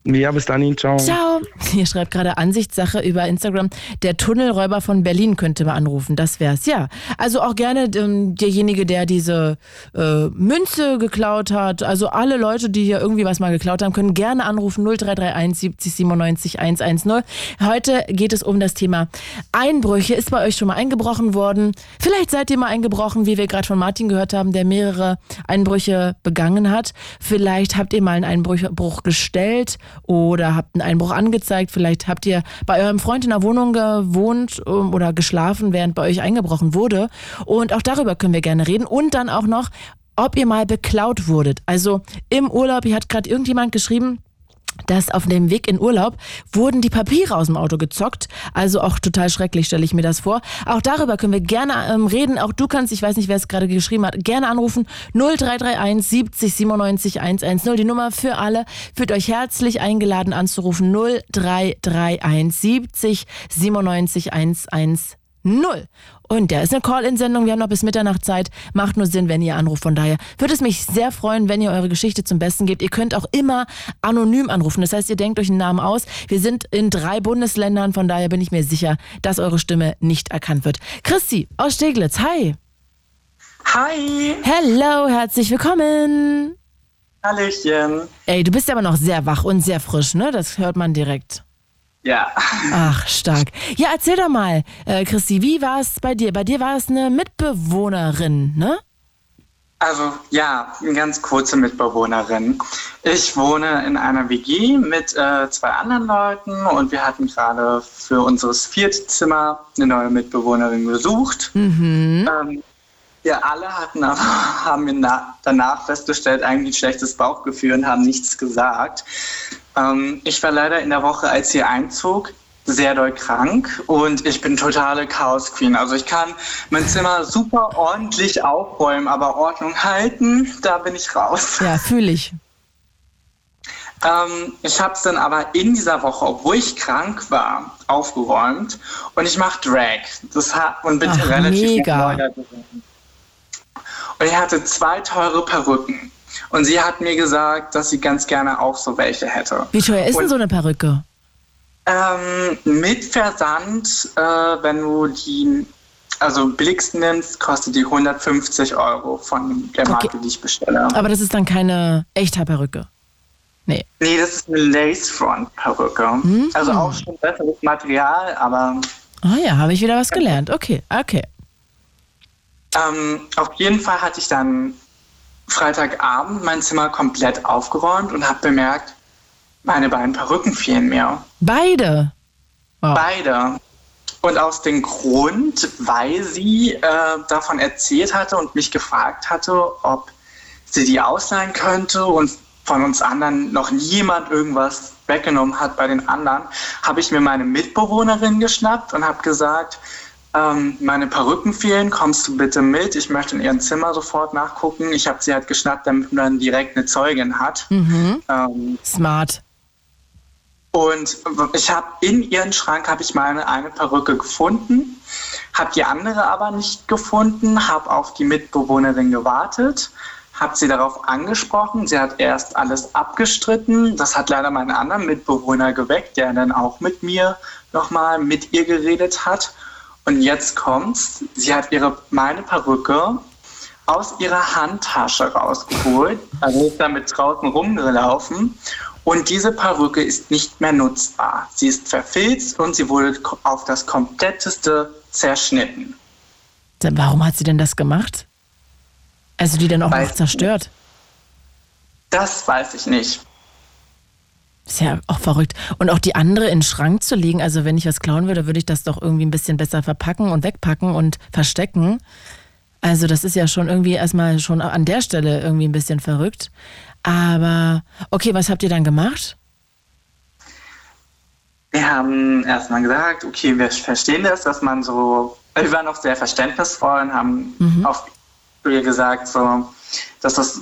Ja, bis dann, ciao. Ciao. *laughs* Hier schreibt gerade Ansichtssache über Instagram. Der Tunnelräuber von Berlin könnte mal anrufen. Das wär's, ja. Also auch gerne ähm, derjenige, der diese äh, Münze geklaut hat. Also alle Leute, die hier irgendwie was mal geklaut haben, können gerne anrufen. 0331 70 97 110. Heute geht es um das Thema Einbrüche. Ist bei euch schon mal eingebrochen worden? Vielleicht seid ihr mal eingebrochen, wie wir gerade von Martin gehört haben, der mehrere Einbrüche begangen hat. Vielleicht habt ihr mal einen Einbruch gestellt oder habt einen Einbruch angezeigt. Vielleicht habt ihr bei eurem Freund in der Wohnung gewohnt ähm, oder geschlafen, während bei euch eingebrochen wurde. Und auch darüber können wir gerne reden. Und dann auch noch, ob ihr mal beklaut wurdet. Also im Urlaub, hier hat gerade irgendjemand geschrieben, dass auf dem Weg in Urlaub wurden die Papiere aus dem Auto gezockt. Also auch total schrecklich, stelle ich mir das vor. Auch darüber können wir gerne ähm, reden. Auch du kannst, ich weiß nicht, wer es gerade geschrieben hat, gerne anrufen. 0331 70 97 110. Die Nummer für alle. Fühlt euch herzlich eingeladen anzurufen. 0331 70 97 110. Und der ist eine Call-In-Sendung. Wir haben noch bis Mitternacht Zeit. Macht nur Sinn, wenn ihr anruft. Von daher würde es mich sehr freuen, wenn ihr eure Geschichte zum Besten gebt. Ihr könnt auch immer anonym anrufen. Das heißt, ihr denkt euch einen Namen aus. Wir sind in drei Bundesländern. Von daher bin ich mir sicher, dass eure Stimme nicht erkannt wird. Christi aus Steglitz. Hi. Hi. Hello, herzlich willkommen. Hallöchen. Ey, du bist aber noch sehr wach und sehr frisch, ne? Das hört man direkt. Ja. Ach, stark. Ja, erzähl doch mal, äh, Christi, wie war es bei dir? Bei dir war es eine Mitbewohnerin, ne? Also ja, eine ganz kurze Mitbewohnerin. Ich wohne in einer WG mit äh, zwei anderen Leuten und wir hatten gerade für unseres vierte Zimmer eine neue Mitbewohnerin gesucht. Mhm. Ähm, wir alle hatten aber, *laughs* haben danach festgestellt, eigentlich ein schlechtes Bauchgefühl und haben nichts gesagt. Ähm, ich war leider in der Woche, als sie einzog, sehr doll krank und ich bin totale Chaos Queen. Also ich kann mein Zimmer super ordentlich aufräumen, aber Ordnung halten, da bin ich raus. Ja, fühle ich. Ähm, ich habe es dann aber in dieser Woche, obwohl ich krank war, aufgeräumt und ich mache Drag. Das hat, und bin Ach, relativ mega. neu da drin. Und ich hatte zwei teure Perücken. Und sie hat mir gesagt, dass sie ganz gerne auch so welche hätte. Wie teuer ist denn so eine Perücke? Ähm, mit Versand, äh, wenn du die, also billigsten nimmst, kostet die 150 Euro von der Marke, Okay. die ich bestelle. Aber das ist dann keine echte Perücke. Nee. Nee, das ist eine Lace-Front-Perücke. Mhm. Also auch schon besseres Material, aber Ah ja, habe ich wieder was gelernt. Okay, okay. ähm, auf jeden Fall hatte ich dann Freitagabend mein Zimmer komplett aufgeräumt und habe bemerkt, meine beiden Perücken fehlen mir. Beide. Wow. Beide. Und aus dem Grund, weil sie äh, davon erzählt hatte und mich gefragt hatte, ob sie die ausleihen könnte und von uns anderen noch niemand irgendwas weggenommen hat bei den anderen, habe ich mir meine Mitbewohnerin geschnappt und habe gesagt, ähm, meine Perücken fehlen, kommst du bitte mit? Ich möchte in ihrem Zimmer sofort nachgucken. Ich habe sie halt geschnappt, damit man direkt eine Zeugin hat. Mhm. Ähm, Smart. und ich habe in ihren Schrank habe ich meine eine Perücke gefunden, habe die andere aber nicht gefunden, habe auf die Mitbewohnerin gewartet, habe sie darauf angesprochen. Sie hat erst alles abgestritten. Das hat leider meinen anderen Mitbewohner geweckt, der dann auch mit mir nochmal mit ihr geredet hat. Und jetzt kommt's. Sie hat ihre meine Perücke aus ihrer Handtasche rausgeholt, also ist damit draußen rumgelaufen. Und diese Perücke ist nicht mehr nutzbar. Sie ist verfilzt und sie wurde auf das kompletteste zerschnitten. Dann Warum hat sie denn das gemacht? Also die dann auch Weiß noch zerstört. Das weiß ich nicht. Ist ja auch verrückt. Und auch die andere in den Schrank zu legen, also wenn ich was klauen würde, würde ich das doch irgendwie ein bisschen besser verpacken und wegpacken und verstecken. Also das ist ja schon irgendwie erstmal schon an der Stelle irgendwie ein bisschen verrückt. Aber okay, was habt ihr dann gemacht? Wir haben erstmal gesagt, okay, wir verstehen das, dass man so, wir waren auch sehr verständnisvoll und haben auf ihr gesagt, so, dass das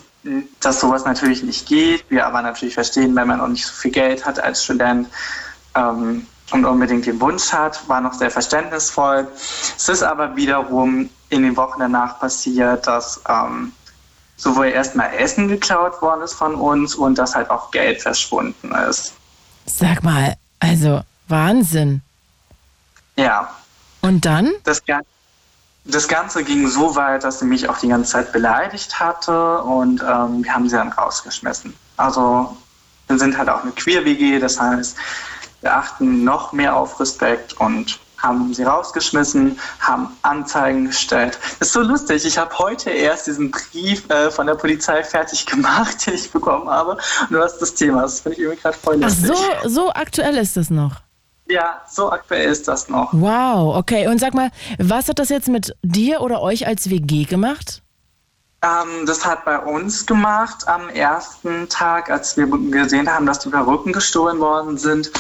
dass sowas natürlich nicht geht. Wir aber natürlich verstehen, wenn man auch nicht so viel Geld hat als Student ähm, und unbedingt den Wunsch hat, war noch sehr verständnisvoll. Es ist aber wiederum in den Wochen danach passiert, dass ähm, sowohl erstmal Essen geklaut worden ist von uns und dass halt auch Geld verschwunden ist. Sag mal, also Wahnsinn. Ja, Und dann? das, Ga- das Ganze ging so weit, dass sie mich auch die ganze Zeit beleidigt hatte und ähm, wir haben sie dann rausgeschmissen. Also wir sind halt auch eine Queer-WG, das heißt, wir achten noch mehr auf Respekt und haben sie rausgeschmissen, haben Anzeigen gestellt. Das ist so lustig. Ich habe heute erst diesen Brief äh, von der Polizei fertig gemacht, *laughs* den ich bekommen habe. Und du hast das Thema. Das finde ich irgendwie gerade voll Ach, lustig. so, so aktuell ist das noch. Ja, so aktuell ist das noch. Wow, okay. Und sag mal, was hat das jetzt mit dir oder euch als WG gemacht? Ähm, das hat bei uns gemacht am ersten Tag, als wir gesehen haben, dass die Perücken gestohlen worden sind,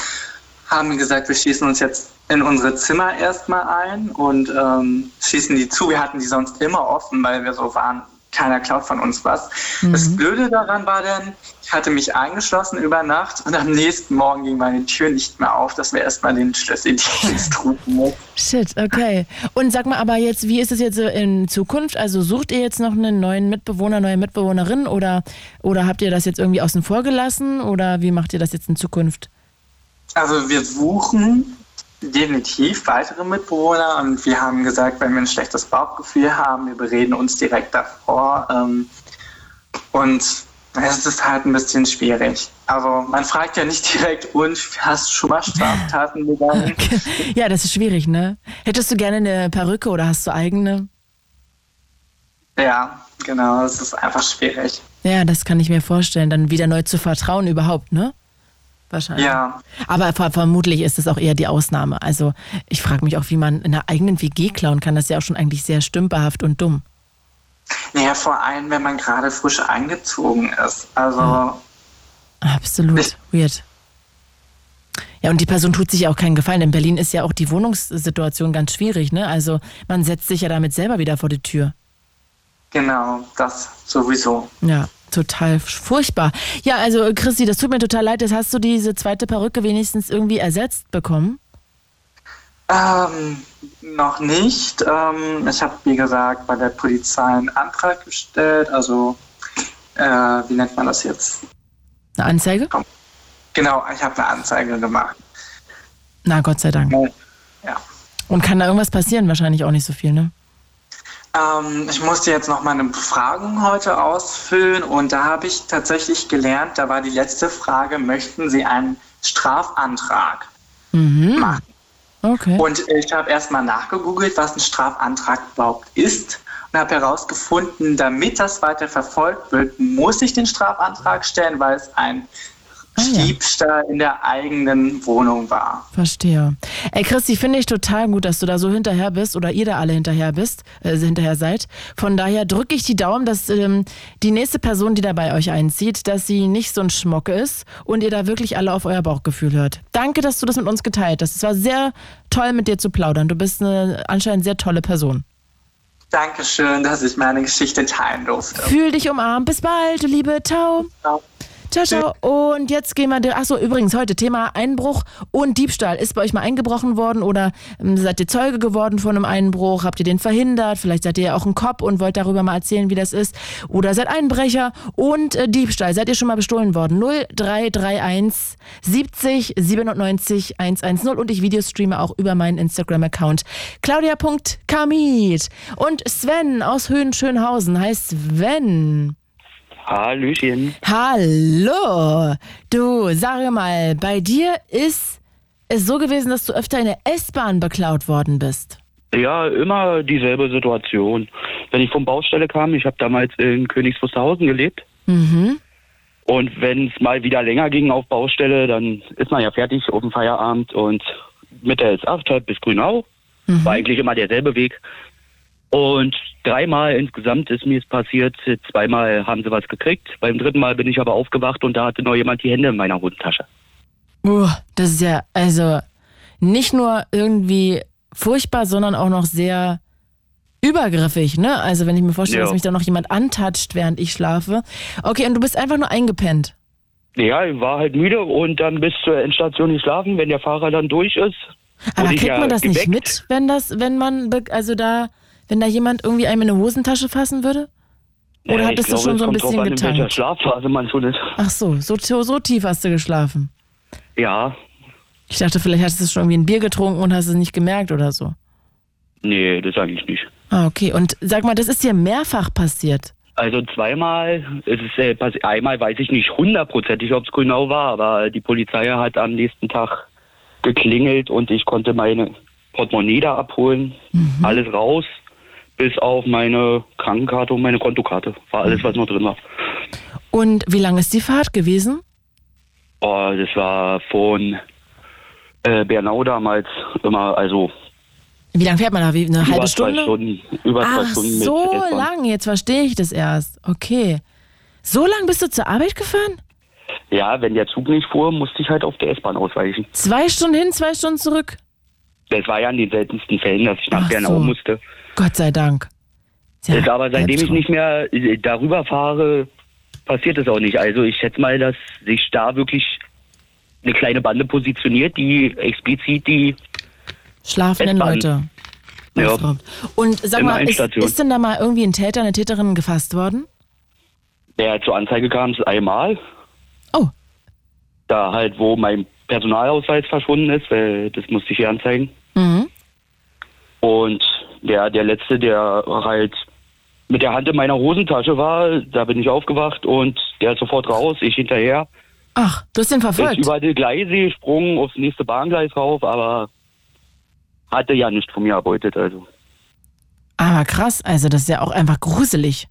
haben wir gesagt, wir schließen uns jetzt in unsere Zimmer erstmal ein und ähm, schließen die zu. Wir hatten die sonst immer offen, weil wir so waren, keiner klaut von uns was. Das Blöde daran war dann, ich hatte mich eingeschlossen über Nacht und am nächsten Morgen ging meine Tür nicht mehr auf, dass wir erstmal den Schlüsseldienst rufen mussten. Shit, okay. Und sag mal aber jetzt, wie ist es jetzt in Zukunft? Also sucht ihr jetzt noch einen neuen Mitbewohner, neue Mitbewohnerin oder, oder habt ihr das jetzt irgendwie außen vor gelassen oder wie macht ihr das jetzt in Zukunft? Also wir suchen definitiv weitere Mitbewohner und wir haben gesagt, wenn wir ein schlechtes Bauchgefühl haben, wir bereden uns direkt davor. Ähm, und es ist halt ein bisschen schwierig. Also man fragt ja nicht *laughs* direkt, und hast du schon mal Straftaten begangen? *laughs* Ja, das ist schwierig, ne? Hättest du gerne eine Perücke oder hast du eigene? Ja, genau, es ist einfach schwierig. Ja, das kann ich mir vorstellen, dann wieder neu zu vertrauen überhaupt, ne? Wahrscheinlich. Ja. Aber ver vermutlich ist das auch eher die Ausnahme. Also ich frage mich auch, wie man in einer eigenen WG klauen kann. Das ist ja auch schon eigentlich sehr stümperhaft und dumm. Naja, vor allem, wenn man gerade frisch eingezogen ist. Also. Absolut Ich- weird. Ja, und die Person tut sich ja auch keinen Gefallen. In Berlin ist ja auch die Wohnungssituation ganz schwierig, ne? Also man setzt sich ja damit selber wieder vor die Tür. Genau, das sowieso. Ja, total furchtbar. Ja, also Christi, das tut mir total leid. Jetzt hast du diese zweite Perücke wenigstens irgendwie ersetzt bekommen. Ähm, noch nicht. Ähm, ich habe, wie gesagt, bei der Polizei einen Antrag gestellt. Also, äh, wie nennt man das jetzt? Eine Anzeige? Genau, ich habe eine Anzeige gemacht. Na, Gott sei Dank. Ja. Und kann da irgendwas passieren? Wahrscheinlich auch nicht so viel, ne? Ähm, ich musste jetzt noch meine Befragung heute ausfüllen und da habe ich tatsächlich gelernt, da war die letzte Frage, möchten Sie einen Strafantrag Mhm. machen? Okay. Und ich habe erstmal nachgegoogelt, was ein Strafantrag überhaupt ist und habe herausgefunden, damit das weiter verfolgt wird, muss ich den Strafantrag stellen, weil es ein Ah, ja. Diebstahl in der eigenen Wohnung war. Verstehe. Ey, Christi, finde ich total gut, dass du da so hinterher bist oder ihr da alle hinterher bist, äh, hinterher seid. Von daher drücke ich die Daumen, dass ähm, die nächste Person, die da bei euch einzieht, dass sie nicht so ein Schmock ist und ihr da wirklich alle auf euer Bauchgefühl hört. Danke, dass du das mit uns geteilt hast. Es war sehr toll, mit dir zu plaudern. Du bist eine anscheinend sehr tolle Person. Dankeschön, dass ich meine Geschichte teilen durfte. Fühl dich umarmt. Bis bald, du Liebe. Ciao. Ciao. Ciao, ciao. Und jetzt gehen wir. Achso, übrigens, heute Thema Einbruch und Diebstahl. Ist bei euch mal eingebrochen worden oder ähm, seid ihr Zeuge geworden von einem Einbruch? Habt ihr den verhindert? Vielleicht seid ihr ja auch ein Cop und wollt darüber mal erzählen, wie das ist. Oder seid Einbrecher und äh, Diebstahl. Seid ihr schon mal bestohlen worden? 0331 70 97 110 und ich Videostreame auch über meinen Instagram-Account claudia.kamit. Und Sven aus Höhenschönhausen heißt Sven. Hallöchen. Hallo. Du, sage mal, bei dir ist es so gewesen, dass du öfter in der S-Bahn beklaut worden bist. Ja, immer dieselbe Situation. Wenn ich vom Baustelle kam, ich habe damals in Königs Wusterhausen gelebt. Mhm. Und wenn es mal wieder länger ging auf Baustelle, dann ist man ja fertig auf dem Feierabend und mit der S8 halt bis Grünau. War eigentlich immer derselbe Weg. Und dreimal insgesamt ist mir es passiert. Zweimal haben sie was gekriegt. Beim dritten Mal bin ich aber aufgewacht und da hatte noch jemand die Hände in meiner Hosentasche. Uh, das ist ja, also nicht nur irgendwie furchtbar, sondern auch noch sehr übergriffig, ne? Also wenn ich mir vorstelle, Ja. dass mich da noch jemand antatscht, während ich schlafe. Okay, und du bist einfach nur eingepennt. Ja, ich war halt müde und dann bis zur Endstation geschlafen. Wenn der Fahrer dann durch ist, Aber kriegt ja man das nicht geweckt. mit, wenn das, wenn man, also da, wenn da jemand irgendwie einem in eine Hosentasche fassen würde? Oder Ja, hattest ich du schon so ein bisschen an, in? Schlafphase man schon ist. Ach so, so, so tief hast du geschlafen. Ja, Ich dachte, vielleicht hast du schon irgendwie ein Bier getrunken und hast es nicht gemerkt oder so. nee, das eigentlich nicht. Ah, okay. Und sag mal, das ist dir mehrfach passiert. Also zweimal, es ist äh, einmal weiß ich nicht hundertprozentig, ob es genau war, aber die Polizei hat am nächsten Tag geklingelt und ich konnte meine Portemonnaie da abholen, alles raus, bis auf meine Krankenkarte und meine Kontokarte. War alles, was noch drin war. Und wie lang ist die Fahrt gewesen? Oh, das war von äh, Bernau damals immer, also Wie lange fährt man da? Wie, eine über halbe zwei Stunde? Stunden. Über zwei Ach, Stunden mit so lang. Jetzt verstehe ich das erst. Okay. So lang bist du zur Arbeit gefahren? Ja, wenn der Zug nicht fuhr, musste ich halt auf der S-Bahn ausweichen. Zwei Stunden hin, zwei Stunden zurück? Das war ja in den seltensten Fällen, dass ich nach Ach Bernau so. musste. Gott sei Dank. Ja, aber seitdem ich Albtraum. nicht mehr äh, darüber fahre, passiert es auch nicht. Also ich schätze mal, dass sich da wirklich eine kleine Bande positioniert, die explizit die Schlafenden. Leute. Ja. Und sag mal, ist, ist denn da mal irgendwie ein Täter, eine Täterin gefasst worden? der zur Anzeige kam, ist einmal. Oh. Da halt, wo mein Personalausweis verschwunden ist, weil das musste ich hier anzeigen. Mhm. Und der, der letzte, der halt mit der Hand in meiner Hosentasche war, da bin ich aufgewacht und der ist sofort raus, ich hinterher. Ach, du hast den verfolgt. über die Gleise gesprungen, aufs nächste Bahngleis rauf, aber hatte ja nicht von mir erbeutet. Also Aber krass, also das ist ja auch einfach gruselig.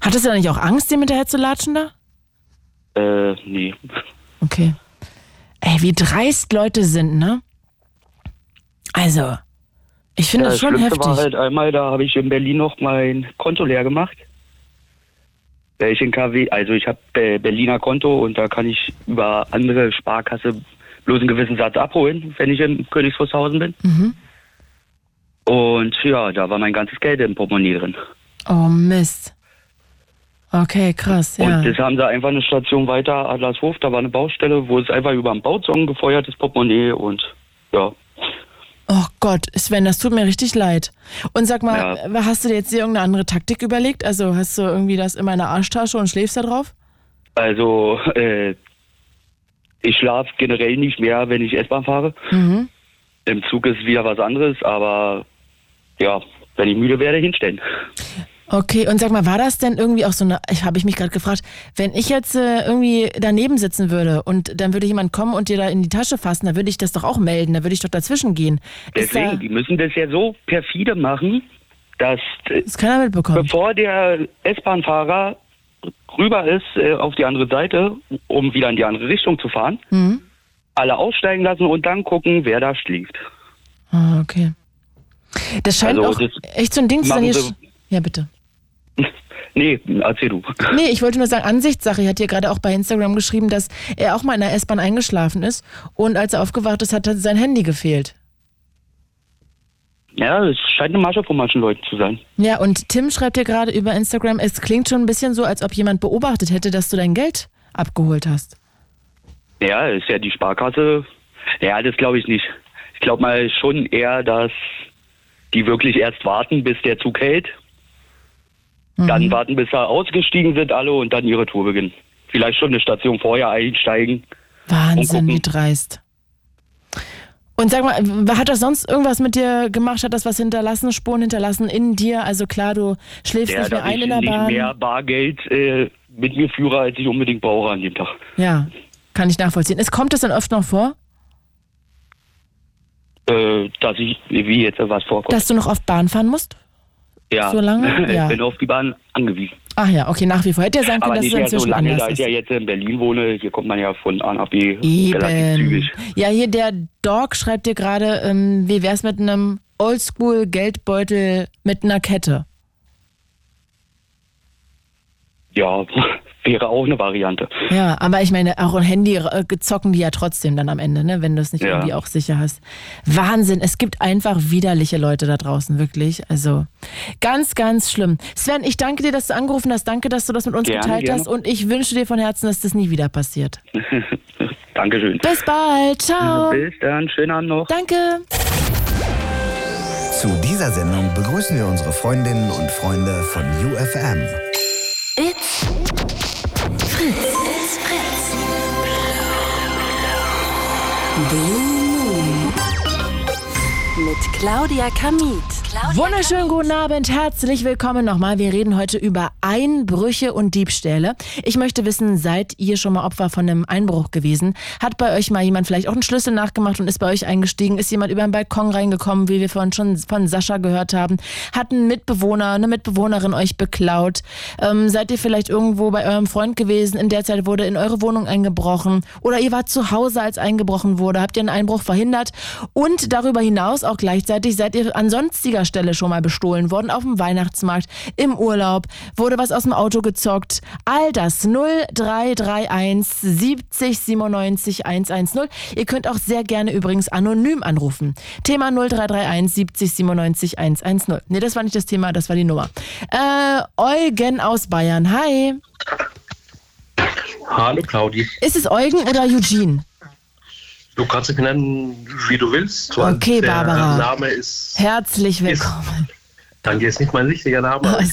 Hattest du da nicht auch Angst, dem hinterher zu latschen da? Äh, nee. Okay. Ey, wie dreist Leute sind, ne? Also, ich finde Ja, das schon Schlimmste heftig. war halt einmal, da habe ich in Berlin noch mein Konto leer gemacht. Ich in KW, also ich habe Berliner Konto und da kann ich über andere Sparkasse bloß einen gewissen Satz abholen, wenn ich in Königswursthausen bin. Mhm. Und ja, da war mein ganzes Geld im Portemonnaie drin. Oh Mist. Okay, krass, ja. Und das haben sie einfach eine Station weiter, Adlershof, da war eine Baustelle, wo es einfach über Bauzaun gefeuert ist, Portemonnaie und ja. Oh Gott, Sven, das tut mir richtig leid. Und sag mal, hast du dir jetzt irgendeine andere Taktik überlegt? Also hast du irgendwie das in meiner Arschtasche und schläfst da drauf? Also, äh, ich schlafe generell nicht mehr, wenn ich S-Bahn fahre. Mhm. Im Zug ist wieder was anderes, aber ja, wenn ich müde werde, hinstellen. Okay, und sag mal, war das denn irgendwie auch so eine, ich habe ich mich gerade gefragt, wenn ich jetzt äh, irgendwie daneben sitzen würde und dann würde jemand kommen und dir da in die Tasche fassen, dann würde ich das doch auch melden, dann würde ich doch dazwischen gehen. Ist da, Deswegen, die müssen das ja so perfide machen, dass äh, ist keiner mitbekommen. bevor der S-Bahn-Fahrer rüber ist äh, auf die andere Seite, um wieder in die andere Richtung zu fahren, Mhm. alle aussteigen lassen und dann gucken, wer da schläft. Ah, okay. Das scheint Also, auch das echt so ein Ding zu sein. Ja, bitte. *laughs* Nee, erzähl du. Nee, ich wollte nur sagen, Ansichtssache. Er hat hier gerade auch bei Instagram geschrieben, dass er auch mal in der S-Bahn eingeschlafen ist und als er aufgewacht ist, hat sein Handy gefehlt. Ja, es scheint eine Masche von manchen Leuten zu sein. Ja, und Tim schreibt hier gerade über Instagram, es klingt schon ein bisschen so, als ob jemand beobachtet hätte, dass du dein Geld abgeholt hast. Ja, ist ja die Sparkasse. Ja, das glaube ich nicht. Ich glaube mal schon eher, dass die wirklich erst warten, bis der Zug hält. Dann warten, bis sie ausgestiegen sind alle und dann ihre Tour beginnen. Vielleicht schon eine Station vorher einsteigen. Wahnsinn, wie dreist. Und sag mal, hat das sonst irgendwas mit dir gemacht? Hat das was hinterlassen, Spuren hinterlassen in dir? Also klar, du schläfst Ja, nicht mehr ein in der Bahn. mehr Bargeld äh, mit mir führe, als ich unbedingt brauche an dem Tag. Ja, kann ich nachvollziehen. Es kommt es dann oft noch vor, Äh, dass ich, wie jetzt was vorkommt. dass du noch oft Bahn fahren musst? Ja. so lange? *laughs* Ja. Ich bin auf die Bahn angewiesen. Ach ja, okay, nach wie vor. Hätte ja sein können, dass es mehr so inzwischen lange, anders da ich ist. ja jetzt in Berlin wohne. Hier kommt man ja von A nach B relativ Eben. zügig. Ja, hier der Dog schreibt dir gerade, ähm, wie wär's mit einem Oldschool-Geldbeutel mit einer Kette? Ja, *laughs* wäre auch eine Variante. Ja, aber ich meine, auch ein Handy äh, zocken die ja trotzdem dann am Ende, ne, wenn du es nicht Ja. irgendwie auch sicher hast. Wahnsinn, es gibt einfach widerliche Leute da draußen, wirklich. Also ganz, ganz schlimm. Sven, ich danke dir, dass du angerufen hast. Danke, dass du das mit uns Gerne, geteilt gerne. hast. Und ich wünsche dir von Herzen, dass das nie wieder passiert. *laughs* Dankeschön. Bis bald. Ciao. Bis dann, schönen Abend noch. Danke. Zu dieser Sendung begrüßen wir unsere Freundinnen und Freunde von UFM. Fritz. It's Fritz. Blue Moon. Mit Claudia Kamit. Claudia Wunderschönen guten Abend, herzlich willkommen nochmal. Wir reden heute über Einbrüche und Diebstähle. Ich möchte wissen, seid ihr schon mal Opfer von einem Einbruch gewesen? Hat bei euch mal jemand vielleicht auch einen Schlüssel nachgemacht und ist bei euch eingestiegen? Ist jemand über den Balkon reingekommen, wie wir vorhin schon von Sascha gehört haben? Hat ein Mitbewohner, eine Mitbewohnerin euch beklaut? Ähm, seid ihr vielleicht irgendwo bei eurem Freund gewesen? In der Zeit wurde in eure Wohnung eingebrochen? Oder ihr wart zu Hause, als eingebrochen wurde? Habt ihr einen Einbruch verhindert? Und darüber hinaus auch gleichzeitig seid ihr an sonstiger Stelle schon mal bestohlen worden, auf dem Weihnachtsmarkt, im Urlaub, wurde was aus dem Auto gezockt. All das 0331 70 97 110. Ihr könnt auch sehr gerne übrigens anonym anrufen. Thema 0331 70 97 110. Nee, das war nicht das Thema, das war die Nummer. Äh, Eugen aus Bayern. Hi. Hallo Claudi. Ist es Eugen oder Eugene? Du kannst mich nennen, wie du willst. Okay, der Barbara. Name ist, Herzlich willkommen. danke, ist nicht mein richtiger Name. aber Ich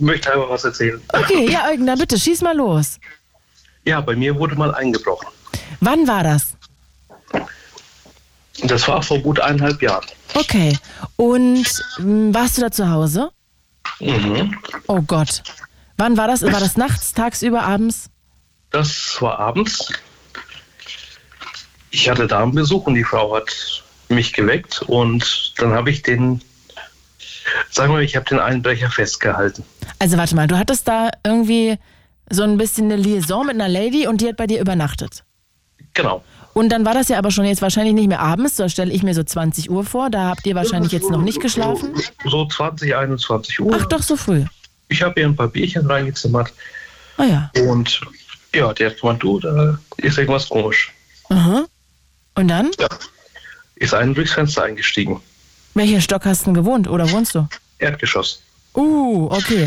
möchte einfach was erzählen. Okay, ja, Eugen, dann bitte, schieß mal los. Ja, bei mir wurde mal eingebrochen. Wann war das? Das war vor gut eineinhalb Jahren. Okay. Und m, warst du da zu Hause? Mhm. Oh Gott. Wann war das? War das nachts, tagsüber, abends? Das war abends. Ich hatte Damenbesuch und die Frau hat mich geweckt und dann habe ich den Sagen wir, ich habe den Einbrecher festgehalten. Also warte mal, du hattest da irgendwie so ein bisschen eine Liaison mit einer Lady und die hat bei dir übernachtet. Genau. Und dann war das ja aber schon jetzt wahrscheinlich nicht mehr abends, so stelle ich mir so 20 Uhr vor. Da habt ihr wahrscheinlich jetzt noch nicht geschlafen. So 20, 21 Uhr. Ach doch, so früh. Ich habe ihr ein paar Bierchen reingezimmert. Ah ja. Und ja, der hat gemeint, du, da ist irgendwas komisch. Aha. Und dann? Ja. Ist einen durchs Fenster eingestiegen. Welcher Stock hast du denn gewohnt oder wohnst du? Erdgeschoss. Uh, okay.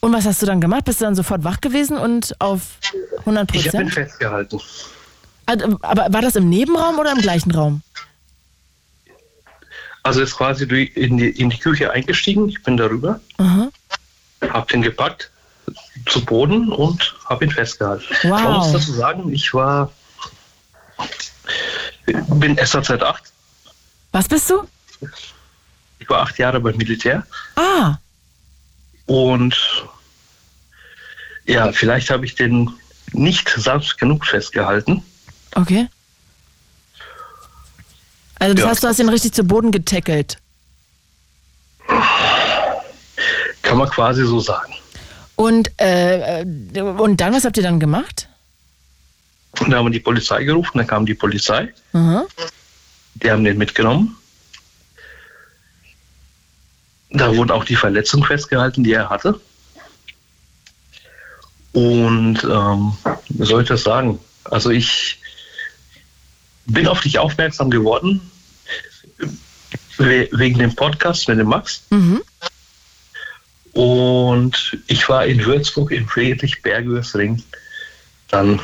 Und was hast du dann gemacht? Bist du dann sofort wach gewesen und auf 100% Ich habe ihn Prozent? festgehalten. Aber war das im Nebenraum oder im gleichen Raum? Also ist quasi in die, in die Küche eingestiegen. Ich bin darüber, Aha. habe den gepackt zu Boden und habe ihn festgehalten. Wow. Man muss dazu sagen, ich war, bin SAZ 8. Was bist du? Ich war acht Jahre beim Militär Ah, und ja, vielleicht habe ich den nicht sanft genug festgehalten. okay. Also das Ja. heißt, du hast ihn richtig zu Boden getackelt. Kann man quasi so sagen. Und, äh, äh, und dann, was habt ihr dann gemacht? Und da haben wir die Polizei gerufen, dann kam die Polizei, Aha. die haben den mitgenommen. Da wurden auch die Verletzungen festgehalten, die er hatte. Und ähm, wie soll ich das sagen? Also ich bin auf dich aufmerksam geworden we- wegen dem Podcast mit dem Max. Mhm. Und ich war in Würzburg im Friedrich-Bergösring dann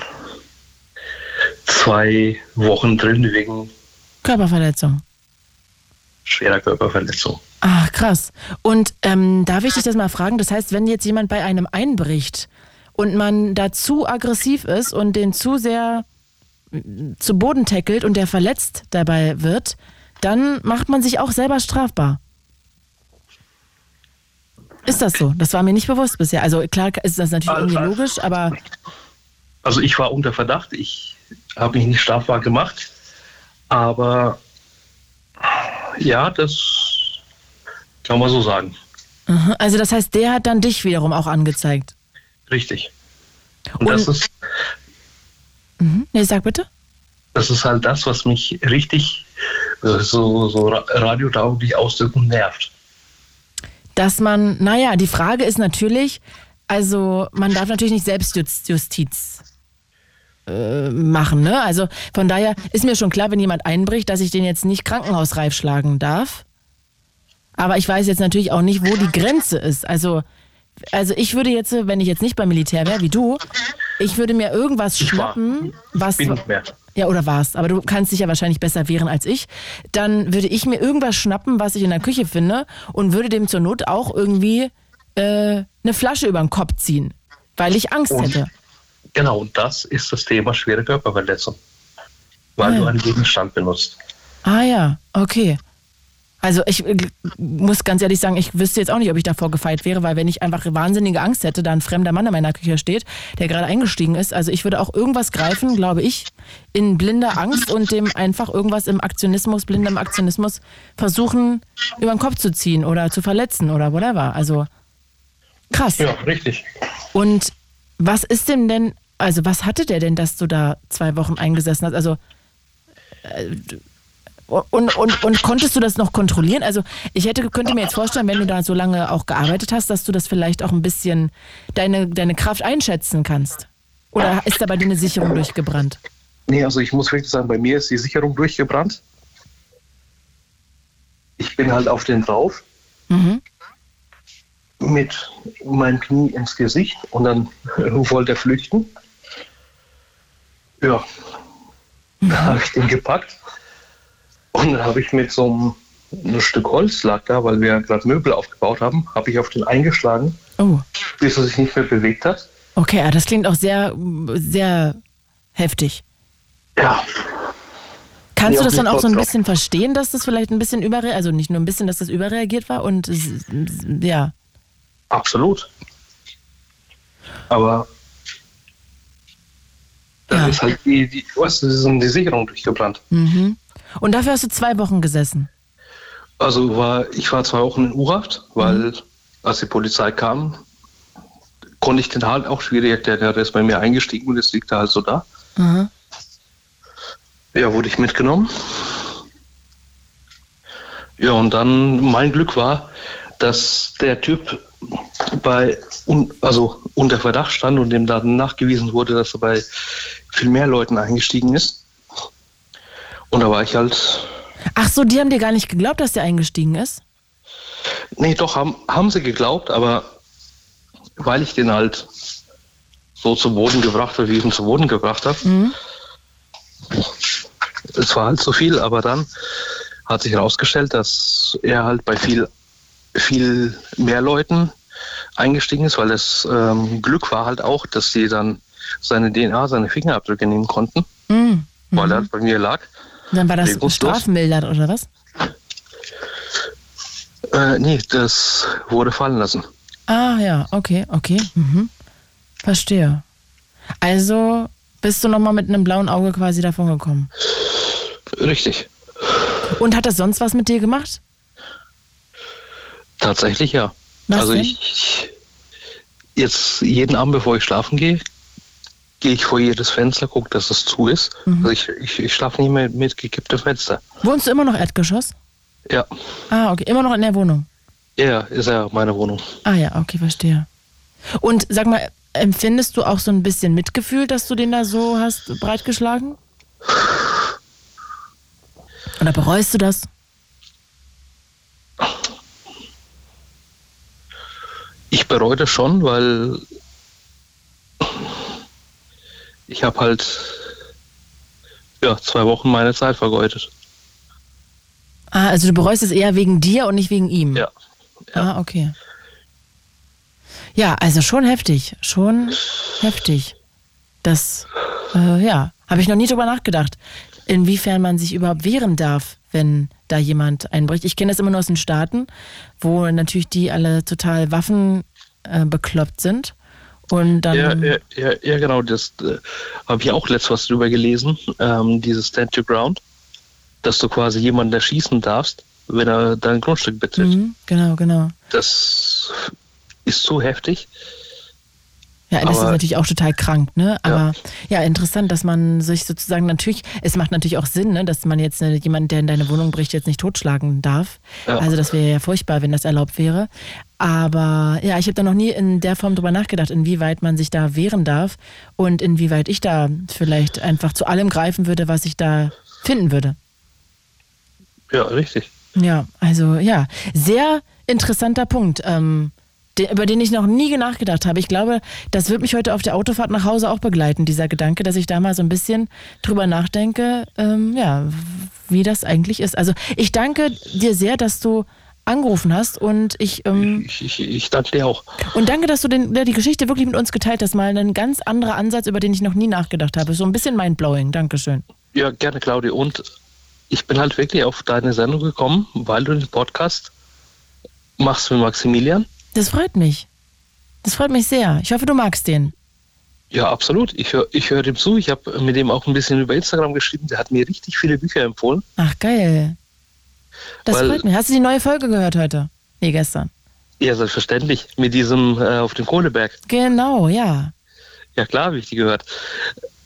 zwei Wochen drin wegen Körperverletzung. schwerer Körperverletzung. Ach, krass. Und ähm, darf ich dich das mal fragen? Das heißt, wenn jetzt jemand bei einem einbricht und man da zu aggressiv ist und den zu sehr mm, zu Boden tackelt und der verletzt dabei wird, dann macht man sich auch selber strafbar. Ist das so? Das war mir nicht bewusst bisher. Also klar ist das natürlich irgendwie logisch, aber Also ich war unter Verdacht, ich habe mich nicht strafbar gemacht, aber ja, das kann man so sagen. also das heißt, der hat dann dich wiederum auch angezeigt. Richtig. Und, das, ist, Mhm. Nee, sag bitte. das ist halt das, was mich richtig äh, so, so ra- radiotauglich ausdrücken nervt. dass man, naja, die Frage ist natürlich, also man darf natürlich nicht Selbstjustiz äh, machen, ne? Also von daher ist mir schon klar, wenn jemand einbricht, dass ich den jetzt nicht krankenhausreif schlagen darf. Aber ich weiß jetzt natürlich auch nicht, wo die Grenze ist. Also, also ich würde jetzt, wenn ich jetzt nicht beim Militär wäre, wie du, ich würde mir irgendwas schnappen, was. Bin nicht mehr. Ja, oder warst, aber du kannst dich ja wahrscheinlich besser wehren als ich. Dann würde ich mir irgendwas schnappen, was ich in der Küche finde und würde dem zur Not auch irgendwie äh, eine Flasche über den Kopf ziehen, weil ich Angst Und- hätte. Genau, und das ist das Thema schwere Körperverletzung. Weil Ah, du einen Gegenstand benutzt. Ah ja, okay. Also ich äh, muss ganz ehrlich sagen, ich wüsste jetzt auch nicht, ob ich davor gefeit wäre, weil wenn ich einfach wahnsinnige Angst hätte, da ein fremder Mann in meiner Küche steht, der gerade eingestiegen ist, also ich würde auch irgendwas greifen, glaube ich, in blinder Angst und dem einfach irgendwas im Aktionismus, blindem Aktionismus versuchen, über den Kopf zu ziehen oder zu verletzen oder whatever. Also krass. Ja, richtig. Und was ist denn denn, also was hatte der denn, dass du da zwei Wochen eingesessen hast? Also äh, und, und, und konntest du das noch kontrollieren? Also ich hätte, könnte mir jetzt vorstellen, wenn du da so lange auch gearbeitet hast, dass du das vielleicht auch ein bisschen deine, deine Kraft einschätzen kannst. Oder ist da bei dir eine Sicherung durchgebrannt? Nee, also ich muss wirklich sagen, bei mir ist die Sicherung durchgebrannt. Ich bin halt auf den drauf Mhm. mit meinem Knie ins Gesicht und dann *laughs* wollte er flüchten. Ja, *laughs* da habe ich den gepackt und dann habe ich mit so einem ein Stück Holz lag da, weil wir gerade Möbel aufgebaut haben, habe ich auf den eingeschlagen, Oh, bis er sich nicht mehr bewegt hat. okay, ja, das klingt auch sehr, sehr heftig. Ja, Kannst du das dann auch so ein drauf. bisschen verstehen, dass das vielleicht ein bisschen überreagiert, also nicht nur ein bisschen, dass das überreagiert war und ja. absolut. Aber da Ja. ist halt die, die, denn die Sicherung durchgebrannt. Mhm. Und dafür hast du zwei Wochen gesessen. Also war, ich war zwei Wochen in U-Haft, weil mhm. als die Polizei kam, konnte ich den halt auch schwierig erklären. Der ist bei mir eingestiegen und jetzt liegt er halt so da. Mhm. Ja, wurde ich mitgenommen. Ja, und dann mein Glück war, dass der Typ bei, also unter Verdacht stand und dem dann nachgewiesen wurde, dass er bei viel mehr Leuten eingestiegen ist. Und da war ich halt. Ach so, die haben dir gar nicht geglaubt, dass der eingestiegen ist? Nee, doch, haben, haben sie geglaubt, aber weil ich den halt so zu Boden gebracht habe, wie ich ihn zu Boden gebracht habe, mhm. es war halt zu viel, aber dann hat sich herausgestellt, dass er halt bei viel, viel mehr Leuten eingestiegen ist, weil das ähm, Glück war halt auch, dass sie dann seine DNA, seine Fingerabdrücke nehmen konnten, mhm. weil er halt bei mir lag. dann war das strafmildert oder was? Äh, nee, das wurde fallen lassen. Ah ja, okay, okay. Mhm. Verstehe. Also bist du nochmal mit einem blauen Auge quasi davon gekommen? Richtig. Und hat das sonst was mit dir gemacht? Tatsächlich ja. Was also denn? ich jetzt jeden Abend, bevor ich schlafen gehe, gehe ich vor jedes Fenster, gucke, dass es zu ist. Mhm. Also ich, ich, ich schlafe nicht mehr mit gekipptem Fenster. Wohnst du immer noch Erdgeschoss? Ja. Ah, okay. Immer noch in der Wohnung? Ja, ist ja meine Wohnung. Ah ja, okay, verstehe. Und sag mal, empfindest du auch so ein bisschen Mitgefühl, dass du den da so hast breitgeschlagen? Oder bereust du das? Ich bereue das schon, weil ich habe halt ja, zwei Wochen meine Zeit vergeudet. Ah, also du bereust es eher wegen dir und nicht wegen ihm? Ja. ja. Ah, okay. Ja, also schon heftig, schon heftig. Das, äh, ja, habe ich noch nie drüber nachgedacht, inwiefern man sich überhaupt wehren darf, wenn da jemand einbricht. Ich kenne das immer nur aus den Staaten, wo natürlich die alle total waffenbekloppt äh, sind. Und dann ja, ja, ja, ja genau, das äh, habe ich auch letztes was drüber gelesen, ähm, dieses Stand Your Ground, dass du quasi jemanden erschießen darfst, wenn er dein Grundstück betritt. Mhm, genau, genau. Das ist so heftig. Ja, das aber, ist natürlich auch total krank, ne? Aber ja. ja. interessant, dass man sich sozusagen natürlich, es macht natürlich auch Sinn, ne, dass man jetzt ne, jemanden, der in deine Wohnung bricht, jetzt nicht totschlagen darf. Ja. Also das wäre ja furchtbar, wenn das erlaubt wäre. Aber ja, ich habe da noch nie in der Form drüber nachgedacht, inwieweit man sich da wehren darf und inwieweit ich da vielleicht einfach zu allem greifen würde, was ich da finden würde. Ja, richtig. Ja, also ja, sehr interessanter Punkt. Ähm, über den ich noch nie nachgedacht habe. Ich glaube, das wird mich heute auf der Autofahrt nach Hause auch begleiten, dieser Gedanke, dass ich da mal so ein bisschen drüber nachdenke, ähm, ja, wie das eigentlich ist. Also ich danke dir sehr, dass du angerufen hast und ich, ähm, ich, ich, ich, danke dir auch. Und danke, dass du den, die Geschichte wirklich mit uns geteilt hast. Mal ein ganz anderer Ansatz, über den ich noch nie nachgedacht habe. So ein bisschen mindblowing. Dankeschön. Ja, gerne, Claudia. Und ich bin halt wirklich auf deine Sendung gekommen, weil du den Podcast machst mit Maximilian. Das freut mich. Das freut mich sehr. Ich hoffe, du magst den. Ja, absolut. Ich höre ich hör dem zu. Ich habe mit dem auch ein bisschen über Instagram geschrieben. Der hat mir richtig viele Bücher empfohlen. Ach, geil. Das Weil, freut mich. Hast du die neue Folge gehört heute? Nee, gestern. Ja, selbstverständlich. Mit diesem äh, auf dem Kohleberg. Genau, ja. Ja, klar habe ich die gehört.